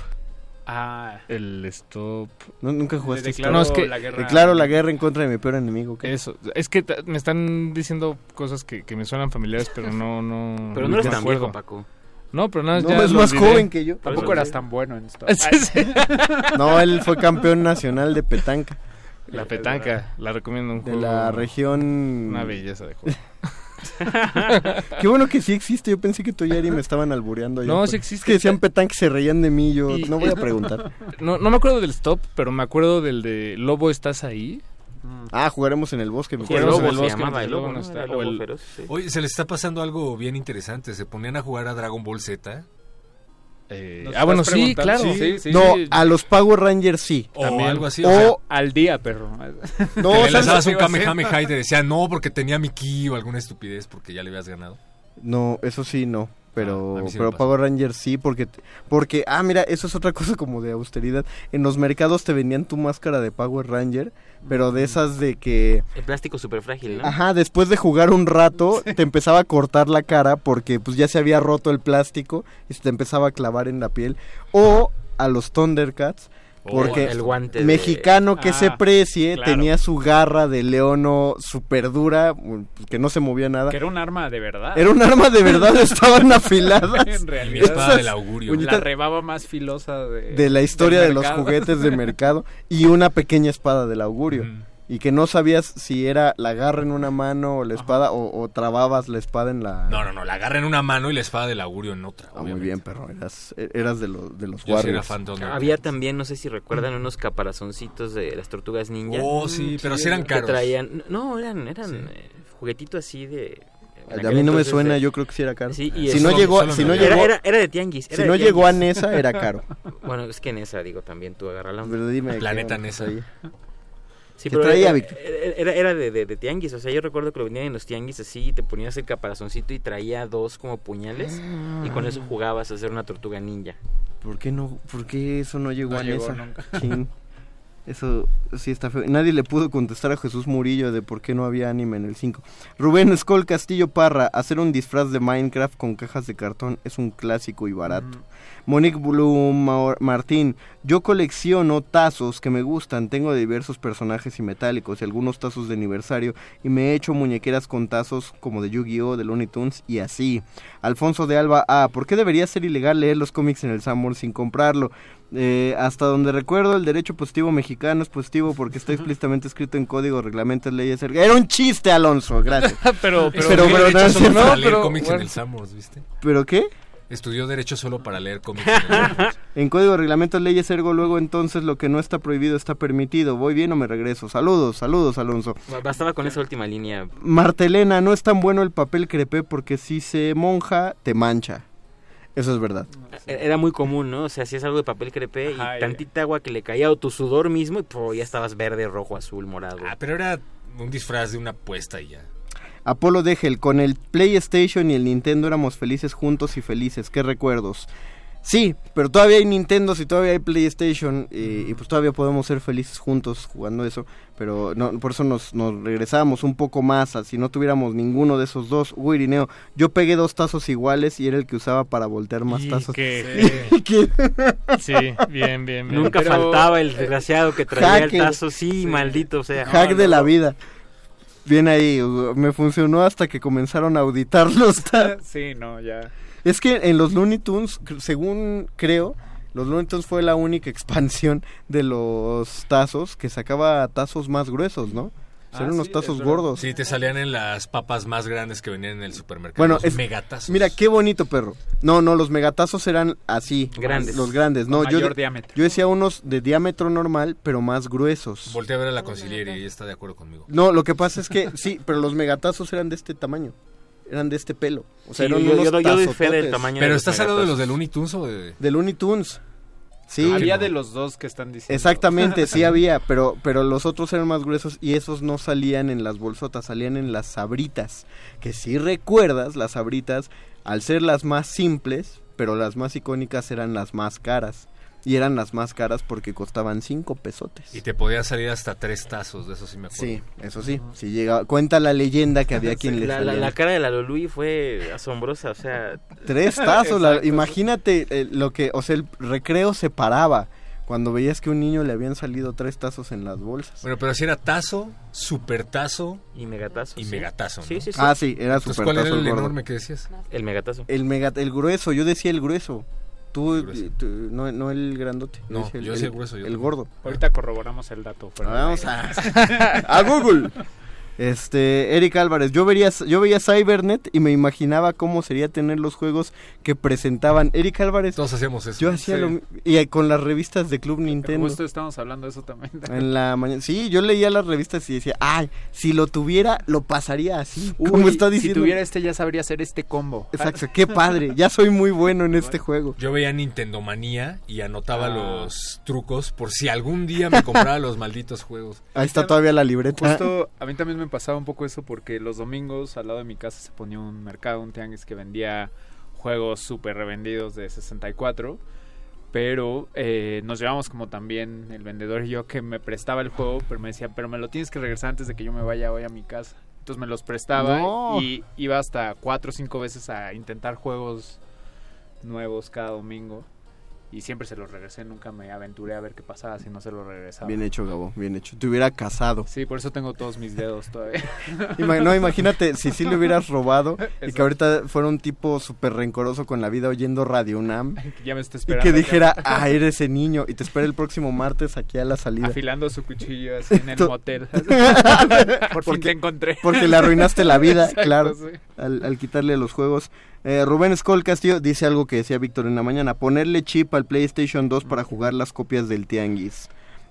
Ah, El stop... ¿No, ¿Nunca jugaste Declaro No, es que- la guerra. Declaro la guerra en contra de mi peor enemigo. ¿qué? Eso, es que me están diciendo cosas que, que me suenan familiares, pero no, (laughs) no... Pero no eres me tan acuerdo. viejo, Paco. No, pero nada, No, ya es más olvidé. joven que yo. Tampoco eras tan bueno en esto. (laughs) Sí, sí. No, él fue campeón nacional de petanca. La petanca, la recomiendo un De juego- la región... Una belleza de juego. (laughs) Qué bueno que sí existe. Yo pensé que tú y Ari me estaban albureando. allá No, sí existe. Es que decían petanca y se reían de mí. Yo Y- no voy a (laughs) preguntar. No, no me acuerdo del stop, pero me acuerdo del de Lobo, ¿estás ahí? Ah, jugaremos en el bosque. Jugaremos lobo en el bosque. Oye, se le está pasando algo bien interesante. Se ponían a jugar a Dragon Ball Z. Eh, ¿Nos ah, bueno, sí, claro. Sí, sí, no, sí. a los Power Rangers sí. O También. algo así. O- O sea, Al día, perro. (laughs) No, ¿sabes lanzabas un? Kamehameha y te decía no porque tenía mi ki o alguna estupidez porque ya le habías ganado. No, eso sí no. Pero, Ah, sí pero. Power Rangers sí, porque, porque, ah, mira, eso es otra (laughs) cosa como de austeridad. En los mercados te vendían tu máscara de Power Ranger, pero de esas de que, El plástico súper frágil, ¿no? ajá, después de jugar un rato, (laughs) te empezaba a cortar la cara porque pues ya se había roto el plástico y se te empezaba a clavar en la piel. O a los Thundercats, porque el guante de- mexicano que se Ah, precie claro. tenía su garra de leono super dura, que no se movía nada. Que era un arma de verdad. Era un arma de verdad, (laughs) estaban afiladas. En realidad. espada del augurio. La rebaba más filosa de, de la historia de los juguetes de (laughs) mercado y una pequeña espada del augurio. Mm. Y que no sabías si era la garra en una mano o la espada o, o trababas la espada en la... No, no, no, la agarra en una mano y la espada del augurio en otra. Ah, muy bien, perro. Eras, eras de, los de los Yo sí era Warriors. fan de Thundercats. Había también, no sé si recuerdan, unos caparazoncitos de las tortugas ninja. Oh, sí, pero sí eran que caros. traían, no, eran, eran Sí. eh, juguetitos así de... A mí no me suena, de- yo creo que sí era caro. Sí, y si eso- no llegó, si no llegó, Era, era, era de tianguis. si de no llegó a. Nesa era caro. (laughs) Bueno, es que en esa, digo, también tú agarras la Pero dime Planeta Nesa. traía. Sí, ¿Qué pero traía, era, era, era de, de, de tianguis, o sea, yo recuerdo que lo vendían en los tianguis así, y te ponías el caparazoncito y traía dos como puñales, y con eso jugabas a hacer una tortuga ninja. ¿Por qué no? ¿Por qué eso no llegó No a llegó Nesa? nunca. (laughs) Eso sí está feo. Nadie le pudo contestar a Jesús Murillo de por qué no había anime en el 5. Rubén Escol Castillo Parra, hacer un disfraz de Minecraft con cajas de cartón es un clásico y barato. Monique Bloom Ma- Martín, yo colecciono tazos que me gustan, tengo de diversos personajes y metálicos y algunos tazos de aniversario y me he hecho muñequeras con tazos como de Yu-Gi-Oh, de Looney Tunes y así. Alfonso de Alba, ah, ¿por qué debería ser ilegal leer los cómics en el Sanborn sin comprarlo? Eh, hasta donde recuerdo, el derecho positivo mexicano es positivo porque está explícitamente escrito en código, reglamentos, leyes. Era un chiste, Alonso, gracias. (laughs) pero, pero, Pero- pero no, solo no, para leer pero- cómics bueno. en el Samos, ¿viste? ¿Pero qué? Estudió derecho solo para leer cómics en el Samos. (laughs) En código, reglamentos, leyes, ergo, luego entonces lo que no está prohibido está permitido. ¿Voy bien o me regreso? Saludos, saludos, Alonso. Bastaba con esa última línea. Martelena, no es tan bueno el papel crepé porque si se monja, te mancha. Eso es verdad. E- Era muy común, ¿no? O sea, hacías algo de papel crepé y Ajá, tantita agua que le caía o tu sudor mismo y po, ya estabas verde, rojo, azul, morado. Ah, pero era un disfraz de una apuesta y ya. Apolo Degel, con el PlayStation y el Nintendo éramos felices juntos y felices. ¿Qué recuerdos? Sí, pero todavía hay Nintendo y todavía hay PlayStation y, y pues todavía podemos ser felices juntos jugando eso. Pero no, por eso nos, nos regresamos un poco más a si no tuviéramos ninguno de esos dos. Uy, Irineo, yo pegué dos tazos iguales y era el que usaba para voltear más Y tazos. que- (laughs) ¿Qué? (laughs) Sí, bien, bien, bien. Nunca Pero- faltaba el desgraciado que traía Hacker. el tazo, sí, maldito, o sea. Hack No, de no, la no. vida. Bien ahí, me funcionó hasta que comenzaron a auditar los (laughs) ta- sí, no, ya. Es que en los Looney Tunes, según creo, los Looney Tunes fue la única (laughs) expansión de los tazos que sacaba tazos más gruesos, ¿no? Sea, Ah, eran unos tazos gordos. Sí, te salían en las papas más grandes que venían en el supermercado. Bueno, los es, megatazos. mira qué bonito perro. No, no, los megatazos eran así, Grandes. Los grandes, no, yo mayor de- diámetro. Yo decía unos de diámetro normal, pero más gruesos. Volteé a ver a la conciliera y ella está de acuerdo conmigo. No, lo que pasa es que sí, pero los megatazos eran de este tamaño. Eran de este pelo. O sea, Sí, eran yo- yo- unos yo doy fe del tamaño Pero estás hablando de los de Looney Tunes o de... De Looney Tunes. Sí. Había de los dos que están diciendo. Exactamente, sí (laughs) había, pero, pero los otros eran más gruesos y esos no salían en las bolsotas, salían en las sabritas. Que si recuerdas, las sabritas, al ser las más simples, pero las más icónicas eran las más caras. Y eran las más caras porque costaban cinco pesotes. Y te podían salir hasta tres tazos, de eso sí me acuerdo. Sí, eso sí, sí llegaba. Cuenta la leyenda que había (laughs) quien le La, la, la cara de la Lolui fue asombrosa, o sea... (laughs) Tres tazos, la- (laughs) imagínate eh, lo que, o sea, el recreo se paraba cuando veías que a un niño le habían salido tres tazos en las bolsas. Bueno, pero si era tazo, supertazo y megatazo. y sí. megatazo. ¿no? Sí, sí, sí. Ah, sí, era Entonces, super ¿Cuál era el enorme que decías? El megatazo. El mega, el grueso, yo decía el grueso. Tú, tú- no, no el grandote. No, decía yo decía el grueso, yo El también. gordo. Ahorita corroboramos el dato. Vamos a, (laughs) a Google. Este, Eric Álvarez, yo vería, yo veía Cybernet y me imaginaba cómo sería tener los juegos que presentaban. Eric Álvarez. Todos hacíamos eso. Yo hacía Sí. lo y eh, con las revistas de Club Nintendo. Justo estamos hablando de eso también. (laughs) En la mañana. Sí, yo leía las revistas y decía, ay, si lo tuviera, lo pasaría así. (laughs) como está diciendo. Si tuviera este ya sabría hacer este combo. Exacto, qué padre. Ya soy muy bueno en este juego. Yo veía Nintendo Manía y anotaba Ah. los trucos por si algún día me compraba los malditos juegos. Ahí está todavía la libreta. Justo a mí también me pasaba un poco eso porque los domingos al lado de mi casa se ponía un mercado, un tianguis que vendía juegos súper revendidos de 64. Pero eh, nos llevamos como también el vendedor y yo que me prestaba el juego, pero me decía, pero me lo tienes que regresar antes de que yo me vaya hoy a mi casa. Entonces me los prestaba No. y iba hasta cuatro o cinco veces a intentar juegos nuevos cada domingo. Y siempre se los regresé, nunca me aventuré a ver qué pasaba si no se los regresaba. Bien hecho, Gabo, bien hecho. Te hubiera casado. Sí, por eso tengo todos mis dedos todavía. (laughs) No, imagínate si sí le hubieras robado (laughs) y que ahorita fuera un tipo súper rencoroso con la vida oyendo Radio UNAM. Que (laughs) ya me está Y esperando. que acá. dijera, ah, eres ese niño. Y te espera el próximo martes aquí a la salida. Afilando su cuchillo así en el motel. Por fin Porque- te encontré. Porque le arruinaste la vida, Exacto, claro, sí. al, al quitarle los juegos. Eh, Rubén Skoll Castillo dice algo que decía Víctor en la mañana, ponerle chip al PlayStation 2 para jugar las copias del Tianguis.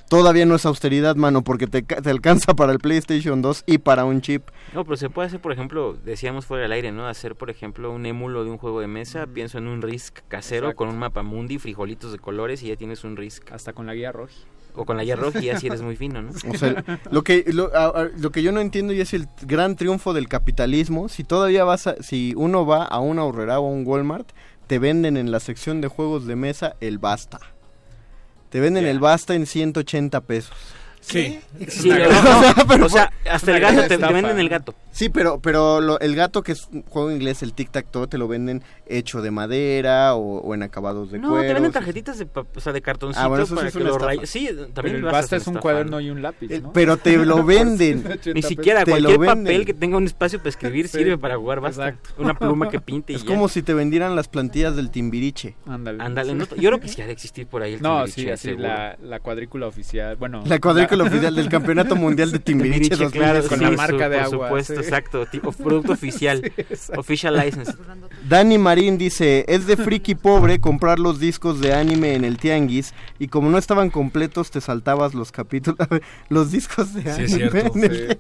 Todavía no es austeridad, mano, porque te, ca- te alcanza para el PlayStation 2 y para un chip. No, pero se puede hacer, por ejemplo, decíamos fuera del aire, ¿no? Hacer, por ejemplo, un émulo de un juego de mesa. Pienso en un Risk casero Exacto. con un mapa mundi, frijolitos de colores y ya tienes un Risk. Hasta con la guía roja. O con la guía roja y así eres muy fino, ¿no? O sea, lo que lo, a- a- lo que yo no entiendo y es el gran triunfo del capitalismo. Si todavía vas a, si uno va a un Aurrera o a un Walmart, te venden en la sección de juegos de mesa el Basta. Te venden el Basta en 180 pesos. Sí. Sí, no, no, (laughs) o sea, hasta el gato, te, te venden el gato. Sí, pero pero lo- el gato que es un juego inglés, el tic tac toe, te lo venden hecho de madera o, o en acabados de No, cuero. te venden tarjetitas de, o sea, de cartoncito Ah, bueno, eso sí para es que una lo rayes. Sí, también Pero el basta es un cuaderno ¿no? y un lápiz, El- ¿no? pero te lo (laughs) venden. Ni siquiera Te cualquier papel que tenga un espacio para escribir Sí, sirve para jugar basta. exacto. Una pluma que (laughs) pinte y Es ya. como si te vendieran las plantillas del Timbiriche. Ándale. Ándale, no- yo creo que sí ha de existir por ahí el No, Timbiriche, sí, así la, la cuadrícula oficial. Bueno, La cuadrícula oficial del Campeonato Mundial de (laughs) Timbiriche Timbiriche, claro, 2019. con sí, la marca de por agua, supuesto, sí. Exacto, tipo producto (laughs) oficial, Sí, exacto. official license. Dani Marín dice, es de friki pobre comprar los discos de anime en el tianguis y como no estaban completos te saltabas los capítulos, (laughs) los discos de Sí, anime. es cierto, en (laughs) el- sí.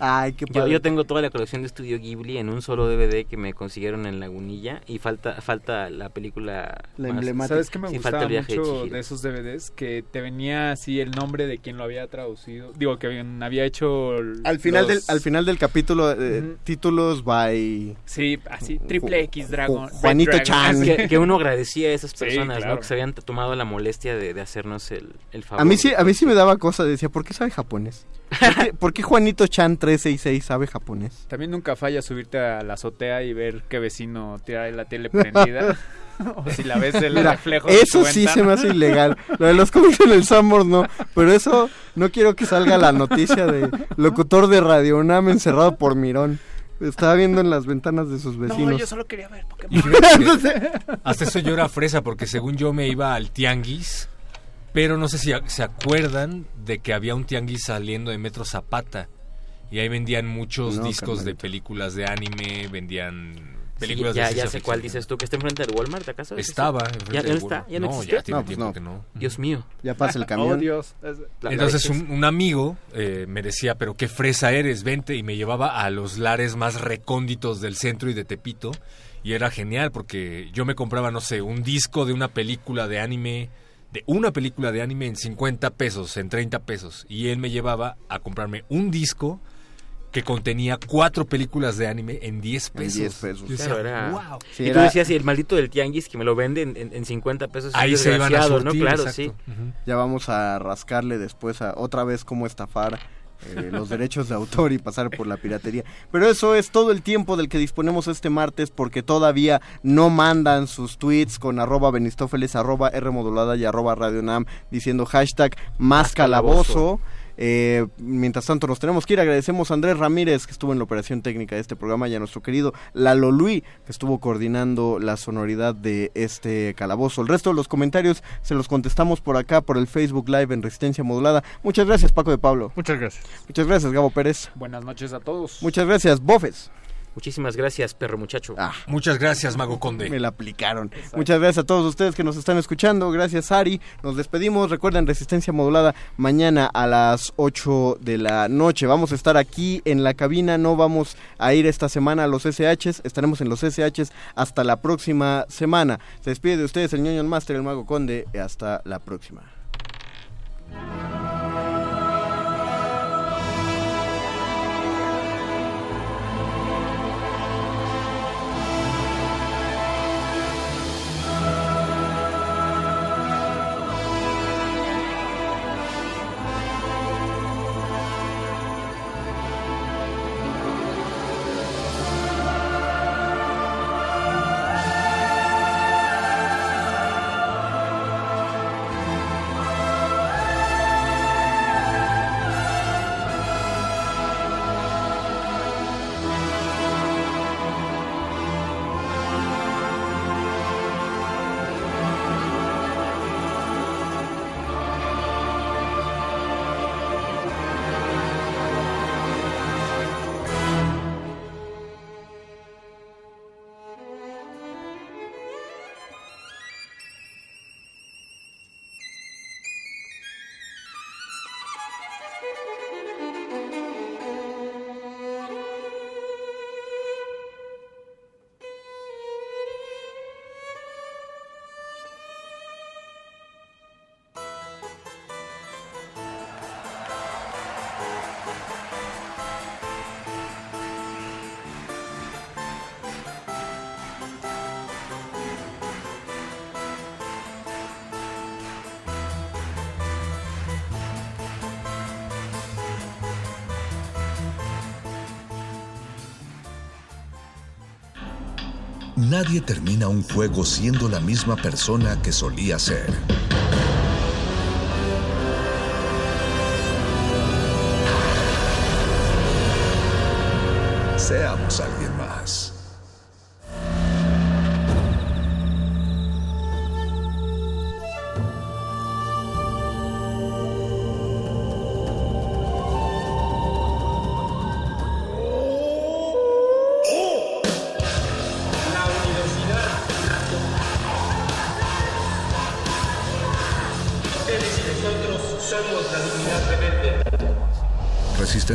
Ay, qué Yo, padre. yo tengo toda la colección de Estudio Ghibli en un solo DVD que me consiguieron en Lagunilla y falta falta la película La emblemática. ¿Sabes qué me Sí, gustaba falta el viaje de mucho Chihiro. de, esos DVDs? Que te venía así el nombre de quien lo había traducido. Digo, que había hecho... Al final, los- del, al final del capítulo, eh, Ujú. títulos by... Sí, así, triple X Dragon. Juanito Dragon. Chan. Que, que uno agradecía a esas Sí, personas, claro. ¿no? Que se habían tomado la molestia de, de hacernos el, el favor. A mí sí, a mí sí me daba cosa, decía, ¿por qué sabe japonés? ¿Por qué, por qué Juanito Chan 366 sabe japonés? También nunca falla subirte a la azotea y ver qué vecino tiene la tele prendida. (laughs) (laughs) o si la ves el Mira, reflejo eso sí ventana. se me hace ilegal. Lo de los cómics en el Sambors no, pero eso no quiero que salga la noticia de locutor de Radio UNAM encerrado por Mirón. Estaba viendo en las ventanas de sus vecinos. No, yo solo quería ver Pokémon. (laughs) Hasta eso yo era fresa porque según yo me iba al tianguis, pero no sé si se acuerdan de que había un tianguis saliendo de Metro Zapata y ahí vendían muchos No, discos de películas de anime, vendían Sí, películas ya, de ya ciencia sé cuál dices tú, que está enfrente del Walmart, ¿acaso? ¿Es Estaba enfrente ¿Ya, ya del no está? ¿Ya no, No, existe? ya tiene No, pues tiempo no. que no. Dios mío. Ya pasa el (laughs) camión. Oh, Dios. Entonces un, un amigo eh, me decía, pero qué fresa eres, vente, y me llevaba a los lares más recónditos del centro y de Tepito, y era genial porque yo me compraba, no sé, un disco de una película de anime, de una película de anime en 50 pesos, en 30 pesos, y él me llevaba a comprarme un disco que contenía cuatro películas de anime en 10 En pesos. 10 pesos. Yo decía, Claro, era... "Wow". Sí, y tú era- decías, y el maldito del tianguis que me lo vende en, en, en 50 pesos. es Ahí se iban a ¿no? Claro, exacto. sí. Ya vamos a rascarle después a otra vez cómo estafar eh, (laughs) los derechos de autor y pasar por la piratería. Pero eso es todo el tiempo del que disponemos este martes porque todavía no mandan sus tweets con arroba benistófeles, arroba R modulada y arroba Radio Nam diciendo hashtag más calabozo. Eh, mientras tanto nos tenemos que ir. Agradecemos a Andrés Ramírez que estuvo en la operación técnica de este programa y a nuestro querido Lalo Luis que estuvo coordinando la sonoridad de este calabozo. El resto de los comentarios se los contestamos por acá por el Facebook Live en Resistencia Modulada. Muchas gracias Paco de Pablo. Muchas gracias. Muchas gracias Gabo Pérez. Buenas noches a todos. Muchas gracias Bofes. Muchísimas gracias, perro muchacho. Muchas gracias, Mago Conde. Me la aplicaron. Muchas gracias a todos ustedes que nos están escuchando. Gracias, Ari. Nos despedimos. Recuerden, Resistencia Modulada mañana a las 8 de la noche. Vamos a estar aquí en la cabina. No vamos a ir esta semana a los SHs. Estaremos en los SHs hasta la próxima semana. Se despide de ustedes el ñoño Master, el Mago Conde. Hasta la próxima. Nadie termina un juego siendo la misma persona que solía ser.